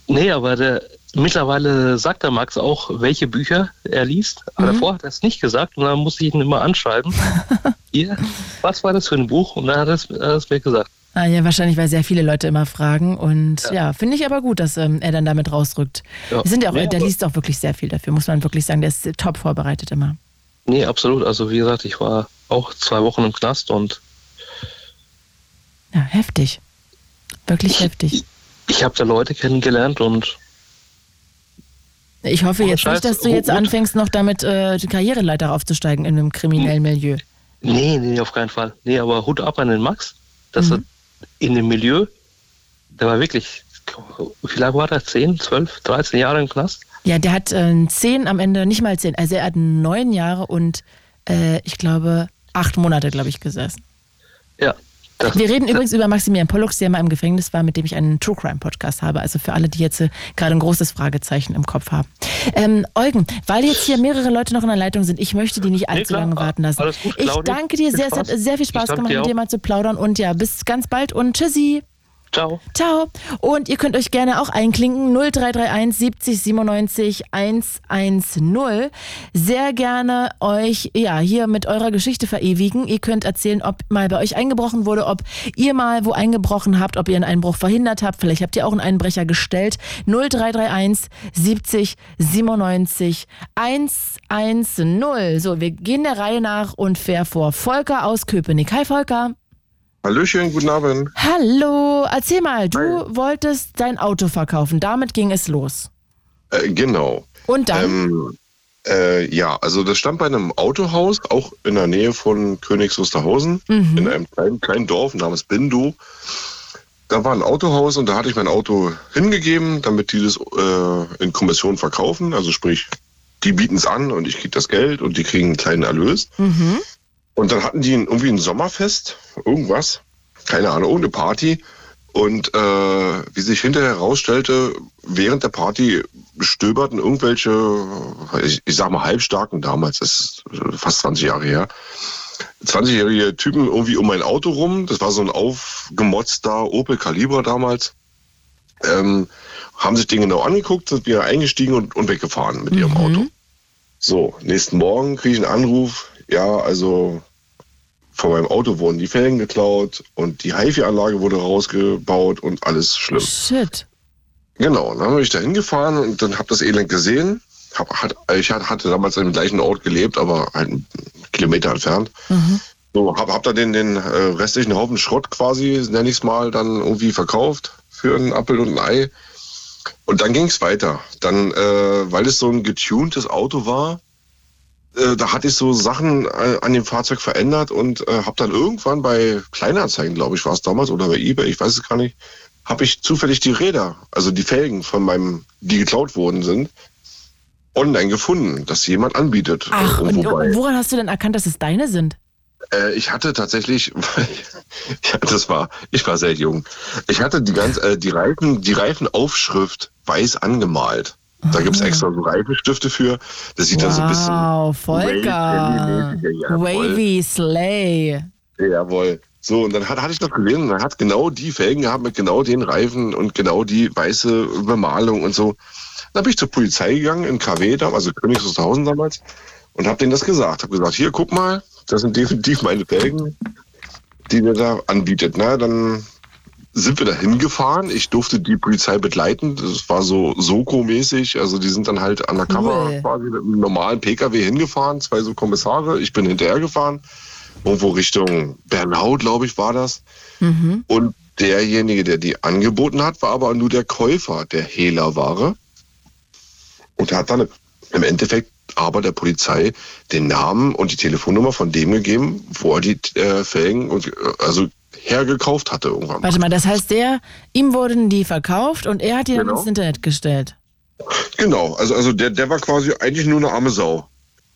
Nee, aber der, Mittlerweile sagt der Max auch, welche Bücher er liest. Aber mhm. davor hat er es nicht gesagt und dann muss ich ihn immer anschreiben. *laughs* Ihr, was war das für ein Buch? Und dann hat er es, es mir gesagt. Ah, ja, wahrscheinlich, weil sehr viele Leute immer fragen. Und ja, ja finde ich aber gut, dass ähm, er dann damit rausrückt. Ja. Sind ja auch, nee, der liest auch wirklich sehr viel dafür, muss man wirklich sagen. Der ist top vorbereitet immer. Nee, absolut. Also wie gesagt, ich war auch zwei Wochen im Knast und. Ja, heftig. Wirklich ich, heftig. Ich, ich habe da Leute kennengelernt und ich hoffe jetzt nicht, dass du jetzt anfängst, noch damit äh, die Karriereleiter aufzusteigen in einem kriminellen Milieu. Nee, nee, auf keinen Fall. Nee, aber Hut ab an den Max, dass mhm. er in dem Milieu, der war wirklich, wie lange war der? 10, 12, 13 Jahre im Knast? Ja, der hat äh, 10 am Ende, nicht mal 10, also er hat neun Jahre und äh, ich glaube acht Monate, glaube ich, gesessen. Ja, Wir reden übrigens über Maximilian Pollux, der mal im Gefängnis war, mit dem ich einen True Crime Podcast habe. Also für alle, die jetzt äh, gerade ein großes Fragezeichen im Kopf haben. Ähm, Eugen, weil jetzt hier mehrere Leute noch in der Leitung sind, ich möchte die nicht allzu klar. lange warten lassen. Gut, ich danke dir sehr, es hat sehr viel Spaß gemacht, dir mit dir mal zu plaudern und ja, bis ganz bald und tschüssi. Ciao. Ciao. Und ihr könnt euch gerne auch einklinken. 0331 70 97 110. Sehr gerne euch ja hier mit eurer Geschichte verewigen. Ihr könnt erzählen, ob mal bei euch eingebrochen wurde, ob ihr mal wo eingebrochen habt, ob ihr einen Einbruch verhindert habt. Vielleicht habt ihr auch einen Einbrecher gestellt. 0331 70 97 110. So, wir gehen der Reihe nach und fair vor. Volker aus Köpenick. Hi Volker. Hallöchen, guten Abend. Hallo, erzähl mal, du wolltest dein Auto verkaufen. Damit ging es los. Äh, genau. Und dann? Ähm, äh, ja, also das stand bei einem Autohaus, auch in der Nähe von Königs Wusterhausen, Mhm. in einem kleinen, kleinen Dorf namens Bindow. Da war ein Autohaus und da hatte ich mein Auto hingegeben, damit die das äh, in Kommission verkaufen. Also sprich, die bieten es an und ich kriege das Geld und die kriegen einen kleinen Erlös. Mhm. Und dann hatten die irgendwie ein Sommerfest, irgendwas, keine Ahnung, irgendeine Party. Und äh, wie sich hinterher herausstellte, während der Party stöberten irgendwelche, ich, ich sag mal halbstarken damals, das ist äh, fast 20 Jahre her, 20-jährige Typen irgendwie um mein Auto rum. Das war so ein aufgemotzter Opel Kaliber damals. Ähm, haben sich den genau angeguckt, sind wieder eingestiegen und, und weggefahren mit ihrem Auto. So, nächsten Morgen kriege ich einen Anruf. Ja, also von meinem Auto wurden die Felgen geklaut und die HiFi-Anlage wurde rausgebaut und alles schlimm. Shit. Genau, dann bin ich da hingefahren und dann habe das Elend gesehen. Ich hat- hatte damals im gleichen Ort gelebt, aber halt einen Kilometer entfernt. So, hab, hab da den, den äh, restlichen Haufen Schrott quasi, nenne ich es mal, dann irgendwie verkauft für einen Apfel und ein Ei. Und dann ging es weiter. Dann, äh, weil es so ein getuntes Auto war, äh, da hatte ich so Sachen äh, an dem Fahrzeug verändert und äh, habe dann irgendwann bei Kleinanzeigen, glaube ich, war es damals, oder bei eBay, ich weiß es gar nicht, habe ich zufällig die Räder, also die Felgen von meinem, die geklaut worden sind, online gefunden, dass jemand anbietet. Ach, Äh, und wobei- woran hast du denn erkannt, dass es deine sind? äh, ich hatte tatsächlich, *laughs* ja, das war, ich war sehr jung. Ich hatte die ganz, äh, die Reifen, die Reifenaufschrift weiß angemalt. Da gibt's extra so Reifenstifte für. Das sieht dann so ein bisschen. Wow, Volker. Wavy Slay. Jawohl. So, und dann hat, hatte ich das gesehen und dann hat genau die Felgen gehabt mit genau den Reifen und genau die weiße Bemalung und so. Dann bin ich zur Polizei gegangen in KW, da, also Königs Wusterhausen damals, und habe denen das gesagt. Habe gesagt, hier, guck mal, das sind definitiv meine Felgen, die mir da anbietet. Na, dann sind wir da hingefahren. Ich durfte die Polizei begleiten. Das war so Soko-mäßig. Also die sind dann halt undercover Cool. quasi mit einem normalen Pkw hingefahren. Zwei so Kommissare. Ich bin hinterhergefahren. Irgendwo Richtung Bernau, glaube ich, war das. Mhm. Und derjenige, der die angeboten hat, war aber nur der Käufer der Hehlerware. Und hat dann im Endeffekt aber der Polizei den Namen und die Telefonnummer von dem gegeben, wo er die äh, Felgen und, äh, also hergekauft hatte irgendwann. Warte mal, das heißt, der, ihm wurden die verkauft und er hat die dann Genau. ins Internet gestellt. Genau, also, also der, der war quasi eigentlich nur eine arme Sau.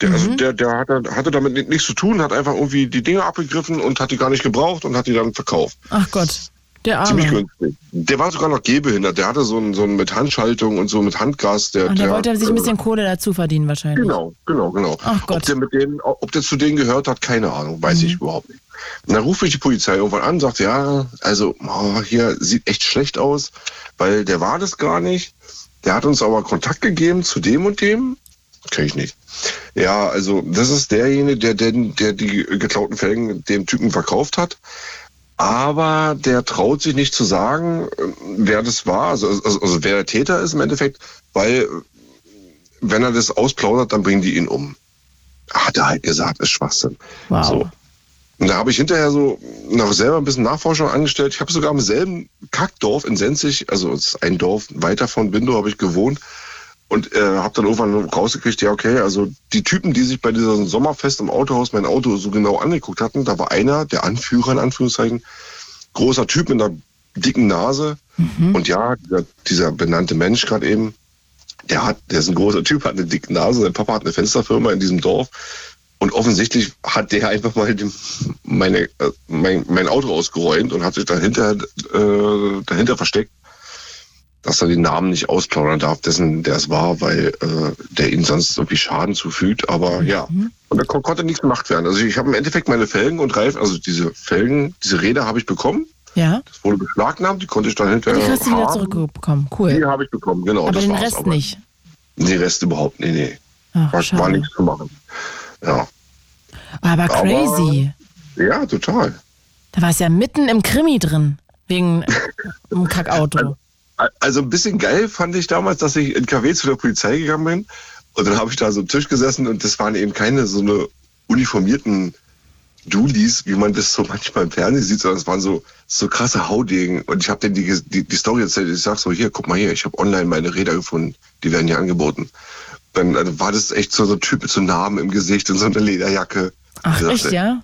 Der, also der, der hatte, hatte damit ni- nichts zu tun, hat einfach irgendwie die Dinge abgegriffen und hat die gar nicht gebraucht und hat die dann verkauft. Ach Gott, der Ziemlich Arme. günstig. Der war sogar noch gehbehindert. Der hatte so ein, so ein mit Handschaltung und so mit Handgas. Der, Und da der, wollte er sich ein äh, bisschen Kohle dazu verdienen wahrscheinlich. Genau, genau, genau. Ach Gott. Ob der mit denen, ob der zu denen gehört hat, keine Ahnung, weiß Mhm. ich überhaupt nicht. Und dann rufe ich die Polizei irgendwann an, sagt, ja, also oh, hier sieht echt schlecht aus, weil der war das gar nicht. Der hat uns aber Kontakt gegeben zu dem und dem. Kenn ich nicht. Ja, also das ist derjenige, der, der, der die geklauten Felgen dem Typen verkauft hat. Aber der traut sich nicht zu sagen, äh, wer das war, also, also, also wer der Täter ist im Endeffekt, weil äh, wenn er das ausplaudert, dann bringen die ihn um. Hat er halt gesagt, ist Schwachsinn. Wow. So. Und da habe ich hinterher so noch selber ein bisschen Nachforschung angestellt. Ich habe sogar im selben Kackdorf in Senzig, also es ist ein Dorf weiter von Bindow, habe ich gewohnt. Und äh, habe dann irgendwann rausgekriegt, ja okay, also die Typen, die sich bei diesem Sommerfest im Autohaus mein Auto so genau angeguckt hatten, da war einer, der Anführer in Anführungszeichen, großer Typ mit einer dicken Nase. Und ja, dieser, dieser benannte Mensch gerade eben, der hat, der ist ein großer Typ, hat eine dicke Nase, sein Papa hat eine Fensterfirma in diesem Dorf. Und offensichtlich hat der einfach mal dem, meine, äh, mein, mein Auto ausgeräumt und hat sich dahinter, äh, dahinter versteckt, dass er den Namen nicht ausplaudern darf, dessen der es war, weil äh, der ihm sonst irgendwie Schaden zufügt. Aber ja, und da kon konnte nichts gemacht werden. Also ich habe im Endeffekt meine Felgen und Reifen, also diese Felgen, diese Räder habe ich bekommen. Ja. Das wurde beschlagnahmt, die konnte ich dann hinterher Die hast du wieder zurückbekommen. Cool. Die habe ich bekommen, genau. aber den Rest aber. nicht. Den Rest überhaupt, nee, nee. Ach, war, war nichts zu machen. Ja. Aber crazy. Ja, total. Da war es ja mitten im Krimi drin. Wegen *laughs* einem Kackauto. Also ein bisschen geil fand ich damals, dass ich in KW zu der Polizei gegangen bin und dann habe ich da so am Tisch gesessen und das waren eben keine so eine uniformierten Dulis, wie man das so *laughs* manchmal im Fernsehen sieht, sondern es waren so, so krasse Haudegen. Und ich habe denen die, die, die Story erzählt. Ich sag so, hier, guck mal hier, ich habe online meine Räder gefunden. Die werden hier angeboten. Dann also war das echt so, so ein Typ mit so Narben im Gesicht und so eine Lederjacke. Ach, Ich echt, sagte, ja?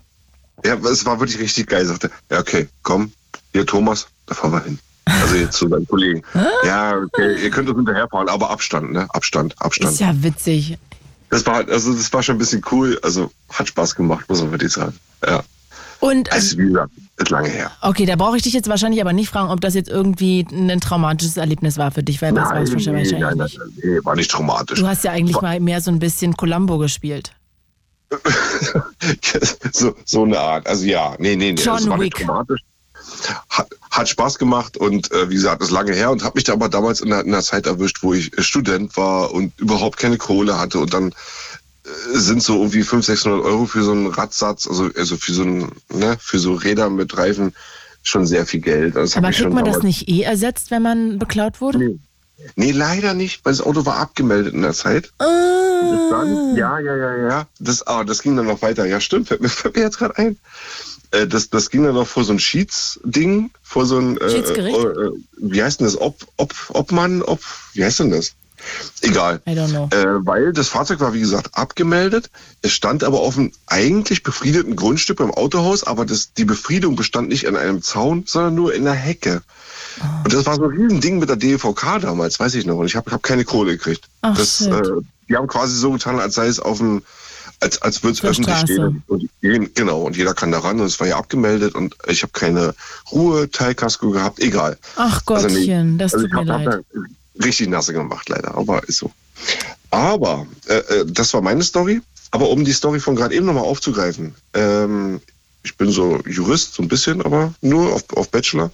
Ja, es war wirklich richtig geil. Ich sagte, ja, okay, komm, hier Thomas, da fahren wir hin. Also jetzt zu seinen Kollegen. Ja, okay, ihr könnt uns hinterherfahren, aber Abstand, ne? Abstand, Abstand. Ist ja witzig. Das war, also das war schon ein bisschen cool. Also hat Spaß gemacht, muss man wirklich sagen. Ja. Und Also wie gesagt, ist lange her. Okay, da brauche ich dich jetzt wahrscheinlich aber nicht fragen, ob das jetzt irgendwie ein traumatisches Erlebnis war für dich, weil das war es wahrscheinlich nein, nein, nicht. nein, nee, war nicht traumatisch. Du hast ja eigentlich War- mal mehr so ein bisschen Columbo gespielt. *laughs* so, so eine Art. Also ja, nee, nee, nee. John das war nicht Wick. traumatisch. Hat, hat Spaß gemacht und äh, wie gesagt, ist lange her und habe mich da aber damals in einer, in einer Zeit erwischt, wo ich äh, Student war und überhaupt keine Kohle hatte und dann äh, sind so irgendwie 500, 600 Euro für so einen Radsatz, also, also für so ein, ne, für so Räder mit Reifen schon sehr viel Geld. Das Aber kriegt man das nicht eh ersetzt, wenn man beklaut wurde? Nee. Nee, leider nicht, weil das Auto war abgemeldet in der Zeit. Ah. Bis dann, ja, ja, ja, ja. Das, ah, das ging dann noch weiter. Ja, stimmt, fällt mir, fällt mir jetzt gerade ein. Äh, das, das ging dann noch vor so ein Schiedsding, vor so ein, äh, Schiedsgericht? äh, wie heißt denn das? Ob, ob, Obmann, ob, wie heißt denn das? Egal. I don't know. Äh, weil das Fahrzeug war, wie gesagt, abgemeldet. Es stand aber auf einem eigentlich befriedeten Grundstück beim Autohaus, aber das, die Befriedung bestand nicht in einem Zaun, sondern nur in einer Hecke. Ah. Und das war so ein Riesending mit der DVK damals, weiß ich noch. Und ich habe hab keine Kohle gekriegt. Ach, das, äh, die haben quasi so getan, als sei es auf dem, als, als würde es öffentlich Straße. stehen. Und, jeden- genau, und jeder kann da ran und es war ja abgemeldet und ich habe keine Ruhe, Teilkasko gehabt, egal. Ach Also nee, Gottchen, das also tut mir hab- leid. hab richtig nasse gemacht, leider, aber ist so. Aber, äh, äh, das war meine Story. Aber um die Story von gerade eben nochmal aufzugreifen, ähm, ich bin so Jurist, so ein bisschen, aber nur auf, auf Bachelor.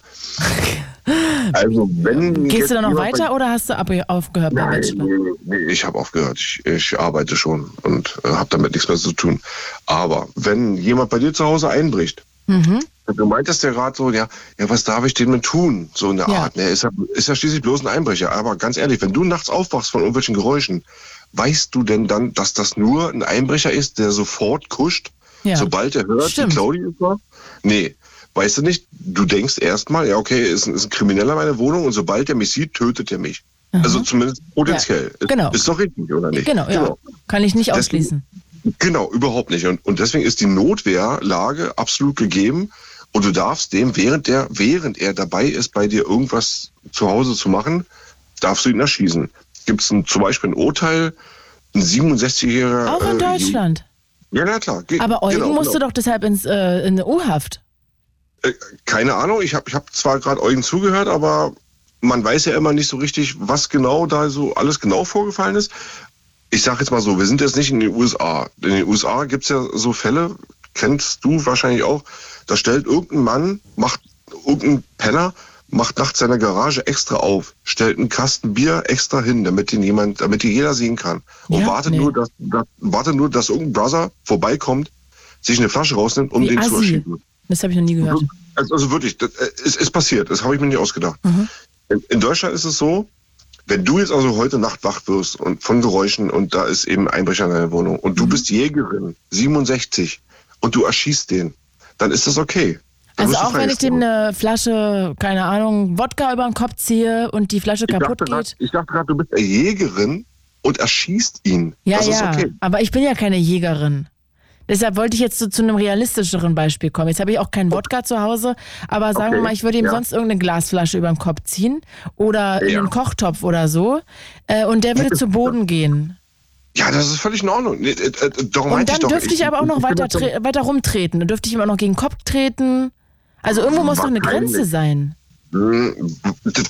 Also, wenn. Gehst du da noch weiter oder hast du ab aufgehört bei Bachelor? nee, nee, ich habe aufgehört. Ich, ich arbeite schon und äh, habe damit nichts mehr zu tun. Aber wenn jemand bei dir zu Hause einbricht, Mhm. du meintest ja gerade so, ja, ja, was darf ich denn mit tun? So in der Ja. Art. Ne? Ist, ja, ist ja schließlich bloß ein Einbrecher. Aber ganz ehrlich, wenn du nachts aufwachst von irgendwelchen Geräuschen, weißt du denn dann, dass das nur ein Einbrecher ist, der sofort kuscht, Ja. sobald er hört, Stimmt. die Claudia ist da? Nee. Weißt du nicht, du denkst erstmal, ja, okay, ist, ein- ist ein Krimineller in meiner Wohnung und sobald er mich sieht, tötet er mich. Also zumindest potenziell. Ja, genau. Ist doch richtig, oder nicht? Genau, ja. Kann ich nicht Deswegen- ausschließen. Genau, überhaupt nicht. Und, und deswegen ist die Notwehrlage absolut gegeben. Und du darfst dem, während der, während er dabei ist, bei dir irgendwas zu Hause zu machen, darfst du ihn erschießen. Gibt es zum Beispiel ein Urteil, ein 67-jähriger. Auch in äh, Deutschland. Ja, na klar. Ge- Aber Eugen genau, musste genau. doch deshalb ins, äh, in eine U-Haft. Äh, keine Ahnung, ich habe ich hab zwar gerade Eugen zugehört, aber man weiß ja immer nicht so richtig, was genau da so alles genau vorgefallen ist. Ich sage jetzt mal so, wir sind jetzt nicht in den USA. In den USA gibt es ja so Fälle, kennst du wahrscheinlich auch, da stellt irgendein Mann, macht irgendein Penner, macht nachts seine Garage extra auf, stellt einen Kasten Bier extra hin, damit ihn jemand, damit ihn jeder sehen kann. Und Ja? wartet Nee. nur, dass, dass, wartet nur, dass irgendein Brother vorbeikommt, sich eine Flasche rausnimmt, um Wie den zu Assi. erschießen. Das habe ich noch nie gehört. Also, also wirklich, das, äh, es ist passiert, das habe ich mir nicht ausgedacht. In, in Deutschland ist es so, wenn du jetzt also heute Nacht wach wirst und von Geräuschen und da ist eben ein Einbrecher in deiner Wohnung und du bist Jägerin, 67, und du erschießt den, dann ist das okay. Also auch wenn ich dem eine Flasche, keine Ahnung, Wodka über den Kopf ziehe und die Flasche ich kaputt dachte grad- geht. Ich dachte gerade, du bist eine Jägerin und erschießt ihn. Ja, das ja. okay. Aber ich bin ja keine Jägerin. Deshalb wollte ich jetzt so zu einem realistischeren Beispiel kommen. Jetzt habe ich auch keinen Wodka zu Hause, aber sagen wir Okay, mal, ich würde ihm ja. sonst irgendeine Glasflasche über den Kopf ziehen oder in Ja. einen Kochtopf oder so äh, und der würde zu Boden gehen. Ja, das ist völlig in Ordnung. Nee, äh, äh, darum Und dann ich dürfte ich aber auch noch weiter, weiter rumtreten. Dann dürfte ich ihm auch noch gegen den Kopf treten. Also irgendwo muss doch eine. Grenze sein. Hm,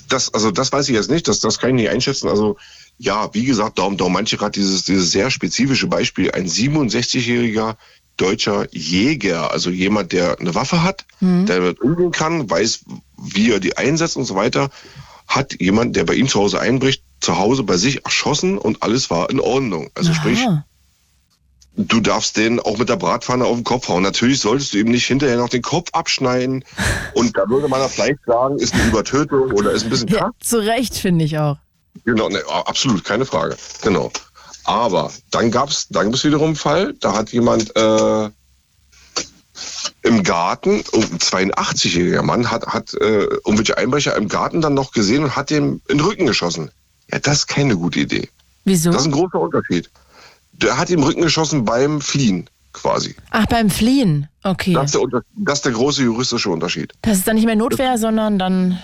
Das, also das weiß ich jetzt nicht, das, das kann ich nicht einschätzen. Also ja, wie gesagt, darum, darum manche gerade dieses, dieses sehr spezifische Beispiel, ein 67-jähriger deutscher Jäger, also jemand, der eine Waffe hat, Mhm. der damit umgehen kann, weiß, wie er die einsetzt und so weiter, hat jemand, der bei ihm zu Hause einbricht, zu Hause bei sich erschossen und alles war in Ordnung. Also sprich, Aha. Du darfst den auch mit der Bratpfanne auf den Kopf hauen. Natürlich solltest du ihm nicht hinterher noch den Kopf abschneiden. Und da würde man ja vielleicht sagen, ist eine Übertötung oder ist ein bisschen krass. Zu Recht, finde ich auch. Genau, ne, absolut, keine Frage. Genau. Aber dann gab's, dann gibt's wiederum einen Fall, da hat jemand äh, im Garten, oh, ein 82-jähriger Mann, hat, hat äh, irgendwelche Einbrecher im Garten dann noch gesehen und hat dem in den Rücken geschossen. Ja, das ist keine gute Idee. Wieso? Das ist ein großer Unterschied. Der hat ihm im Rücken geschossen beim Fliehen, quasi. Ach, beim Fliehen. Okay. Das ist, der, Unter- das ist der große juristische Unterschied. Das ist dann nicht mehr Notwehr, sondern dann.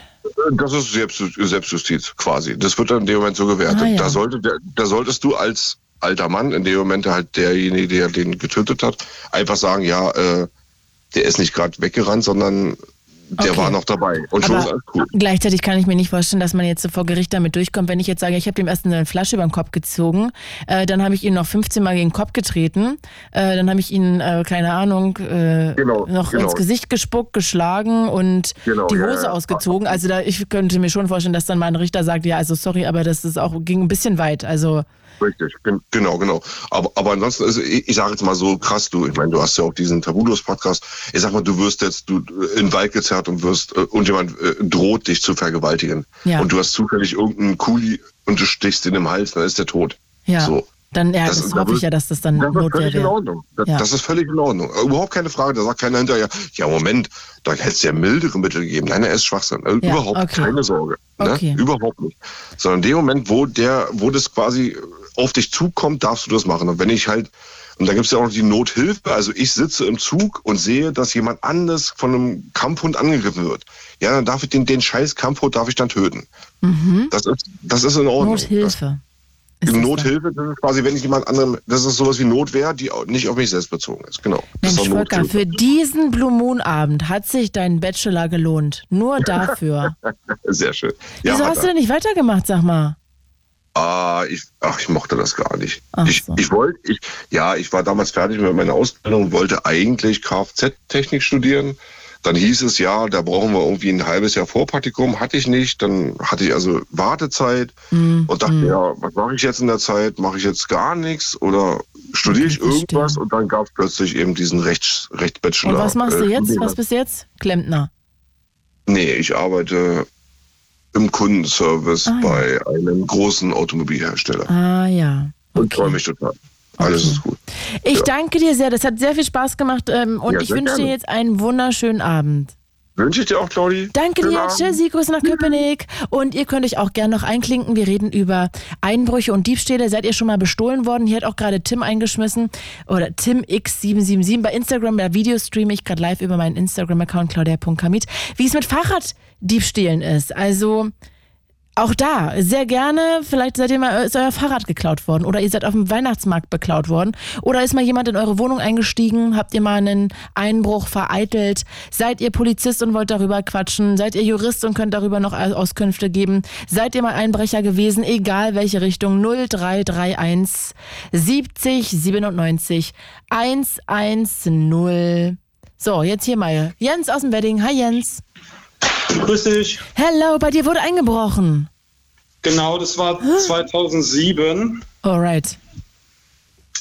Das ist Selbst, Selbstjustiz quasi. Das wird dann in dem Moment so gewertet. Ah, ja. da, sollte, der, da solltest du als alter Mann, in dem Moment halt derjenige, der den getötet hat, einfach sagen, ja, äh, der ist nicht gerade weggerannt, sondern der Okay. war noch dabei. Und schon alles cool. gleichzeitig kann ich mir nicht vorstellen, dass man jetzt so vor Gericht damit durchkommt. Wenn ich jetzt sage, ich habe dem erst eine Flasche über den Kopf gezogen, äh, dann habe ich ihn noch 15 Mal gegen den Kopf getreten, äh, dann habe ich ihn, äh, keine Ahnung, äh, Genau, noch genau. ins Gesicht gespuckt, geschlagen und Genau, die ja, Hose ja. ausgezogen. Also da, ich könnte mir schon vorstellen, dass dann mal ein Richter sagt, ja, also sorry, aber das ist auch, ging ein bisschen weit. Also Richtig, gen- genau, genau. Aber, aber ansonsten, also ich, ich sage jetzt mal so krass, du, ich meine, du hast ja auch diesen Tabulos-Podcast. Ich sag mal, du wirst jetzt du, in den Wald gezerrt und wirst, äh, und jemand äh, droht, dich zu vergewaltigen. Ja. Und du hast zufällig irgendeinen Kuli und du stichst ihn im Hals, dann ist der tot. ja, So. dann ja, das, Das- da hoffe ich ja, dass das dann Das ist völlig in. Ordnung. Das, Ja. das ist völlig in Ordnung. Äh, Überhaupt keine Frage. Da sagt keiner hinterher, ja Moment, da hätte es ja mildere Mittel gegeben. Nein, er ist Schwachsinn. Äh, Ja, Überhaupt okay. keine Sorge. Okay. Ne? Überhaupt nicht. Sondern in dem Moment, wo der, wo das quasi auf dich zukommt, darfst du das machen. Und wenn ich halt, und da gibt es ja auch noch die Nothilfe, also ich sitze im Zug und sehe, dass jemand anders von einem Kampfhund angegriffen wird. Ja, dann darf ich den, den scheiß Kampfhund darf ich dann töten. Mhm. Das ist, das ist in Ordnung. Nothilfe. Das, Nothilfe, das ist quasi, wenn ich jemand anderem, das ist sowas wie Notwehr, die nicht auf mich selbst bezogen ist. Genau. Ist Mensch, doch Volker, für diesen Blue Moon Abend hat sich dein Bachelor gelohnt. Nur *laughs* dafür. Sehr schön. Ja, Wieso hast du er. denn nicht weitergemacht, sag mal? Ah, ich, ach, ich mochte das gar nicht. Ach ich, so. ich wollte, ich, ja, ich war damals fertig mit meiner Ausbildung, wollte eigentlich Kfz-Technik studieren. Dann hieß es, ja, da brauchen wir irgendwie ein halbes Jahr Vorpraktikum. Hatte ich nicht. Dann hatte ich also Wartezeit Mhm. und dachte, ja, was mache ich jetzt in der Zeit? Mache ich jetzt gar nichts oder studiere ich irgendwas? Und dann gab es plötzlich eben diesen Rechts, Rechtsbachelor. Und was machst du äh, jetzt? Studiengang. Was bist du jetzt? Klempner. Nee, ich arbeite im Kundenservice Ah, ja. bei einem großen Automobilhersteller. Ah ja. Und freue mich total. Alles ist gut. Ich Ja. danke dir sehr. Das hat sehr viel Spaß gemacht. Ähm, und Ja, ich wünsche dir jetzt einen wunderschönen Abend. Wünsche ich dir auch, Claudi. Danke Schönen dir, Abend. Tschüssi, Grüße nach Köpenick. Und ihr könnt euch auch gerne noch einklinken. Wir reden über Einbrüche und Diebstähle. Seid ihr schon mal bestohlen worden? Hier hat auch gerade Tim eingeschmissen. Oder TimX777 bei Instagram. Da Video streame ich gerade live über meinen Instagram-Account claudia.kamit. Wie es mit Fahrraddiebstählen ist. Also auch da, sehr gerne. Vielleicht seid ihr mal, ist euer Fahrrad geklaut worden oder ihr seid auf dem Weihnachtsmarkt beklaut worden oder ist mal jemand in eure Wohnung eingestiegen, habt ihr mal einen Einbruch vereitelt, seid ihr Polizist und wollt darüber quatschen, seid ihr Jurist und könnt darüber noch Auskünfte geben, seid ihr mal Einbrecher gewesen, egal welche Richtung, 0331 70 97 110. So, jetzt hier mal Jens aus dem Wedding. Hi Jens. Grüß dich. Hello, bei dir wurde eingebrochen. Genau, das war 2007 Alright.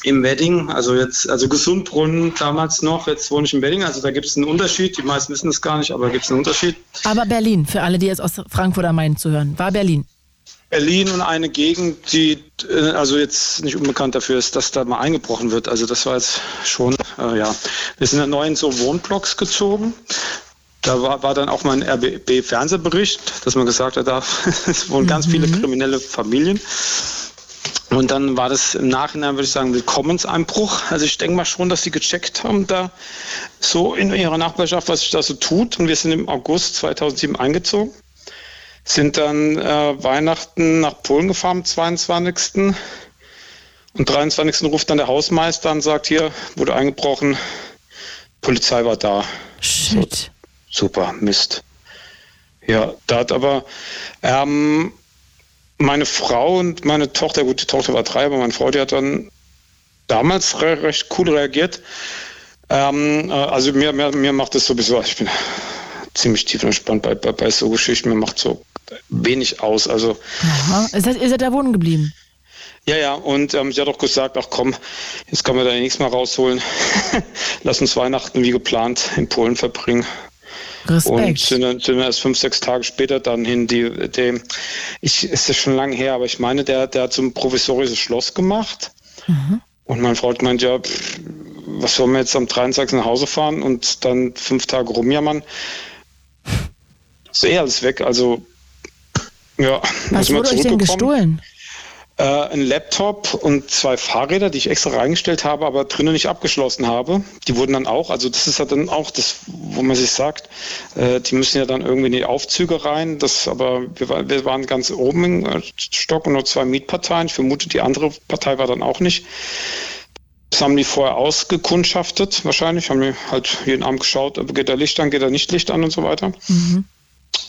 im Wedding. Also jetzt, also Gesundbrunnen damals noch. Jetzt wohne ich im Wedding. Also da gibt es einen Unterschied. Die meisten wissen es gar nicht, aber gibt es einen Unterschied. Aber Berlin, für alle, die jetzt aus Frankfurt am Main zuhören, war Berlin. Berlin und eine Gegend, die äh, also jetzt nicht unbekannt dafür ist, dass da mal eingebrochen wird. Also das war jetzt schon, äh, ja. Wir sind in neuen so Wohnblocks gezogen. Da war, war dann auch mal ein RBB-Fernsehbericht, dass man gesagt hat, da *laughs* wohnen ganz viele kriminelle Familien. Und dann war das im Nachhinein, würde ich sagen, Willkommenseinbruch. Also ich denke mal schon, dass sie gecheckt haben, da so in ihrer Nachbarschaft, was sich da so tut. Und wir sind im August 2007 eingezogen sind dann äh, Weihnachten nach Polen gefahren am 22. Und 23. ruft dann der Hausmeister und sagt, hier, wurde eingebrochen, Polizei war da. Shit. Super, Mist. Ja, da hat aber ähm, meine Frau und meine Tochter, gut, die Tochter war drei, aber meine Frau, die hat dann damals re recht cool reagiert. Ähm, äh, also mir, mir, mir macht das sowieso, ich bin ziemlich tief entspannt bei, bei, bei so Geschichten, mir macht so wenig aus. Also Aha. Das heißt, ihr seid da wohnen geblieben? ja, ja, und ähm, sie hat auch gesagt, ach komm, jetzt können wir da nichts mehr rausholen. *laughs* Lass uns Weihnachten wie geplant in Polen verbringen. Respekt. Und sind, dann- sind erst fünf, sechs Tage später dann hin. Die, die, ich, ist das schon lange her, aber ich meine, der, der hat so ein provisorisches Schloss gemacht. Und meine Frau hat gemeint, ja, pff, was sollen wir jetzt am 23. nach Hause fahren und dann fünf Tage rumjammern? Ist eh alles weg. Also, ja, Was wurde euch denn gestohlen? Äh, ein Laptop und zwei Fahrräder, die ich extra reingestellt habe, aber drinnen nicht abgeschlossen habe. Die wurden dann auch, also das ist ja dann auch das, wo man sich sagt, äh, die müssen ja dann irgendwie in die Aufzüge rein. Das, aber wir, wir waren ganz oben im äh, Stock und nur zwei Mietparteien. Ich vermute, die andere Partei war dann auch nicht. Das haben die vorher ausgekundschaftet, wahrscheinlich. Haben die halt jeden Abend geschaut, geht da Licht an, geht da nicht Licht an und so weiter.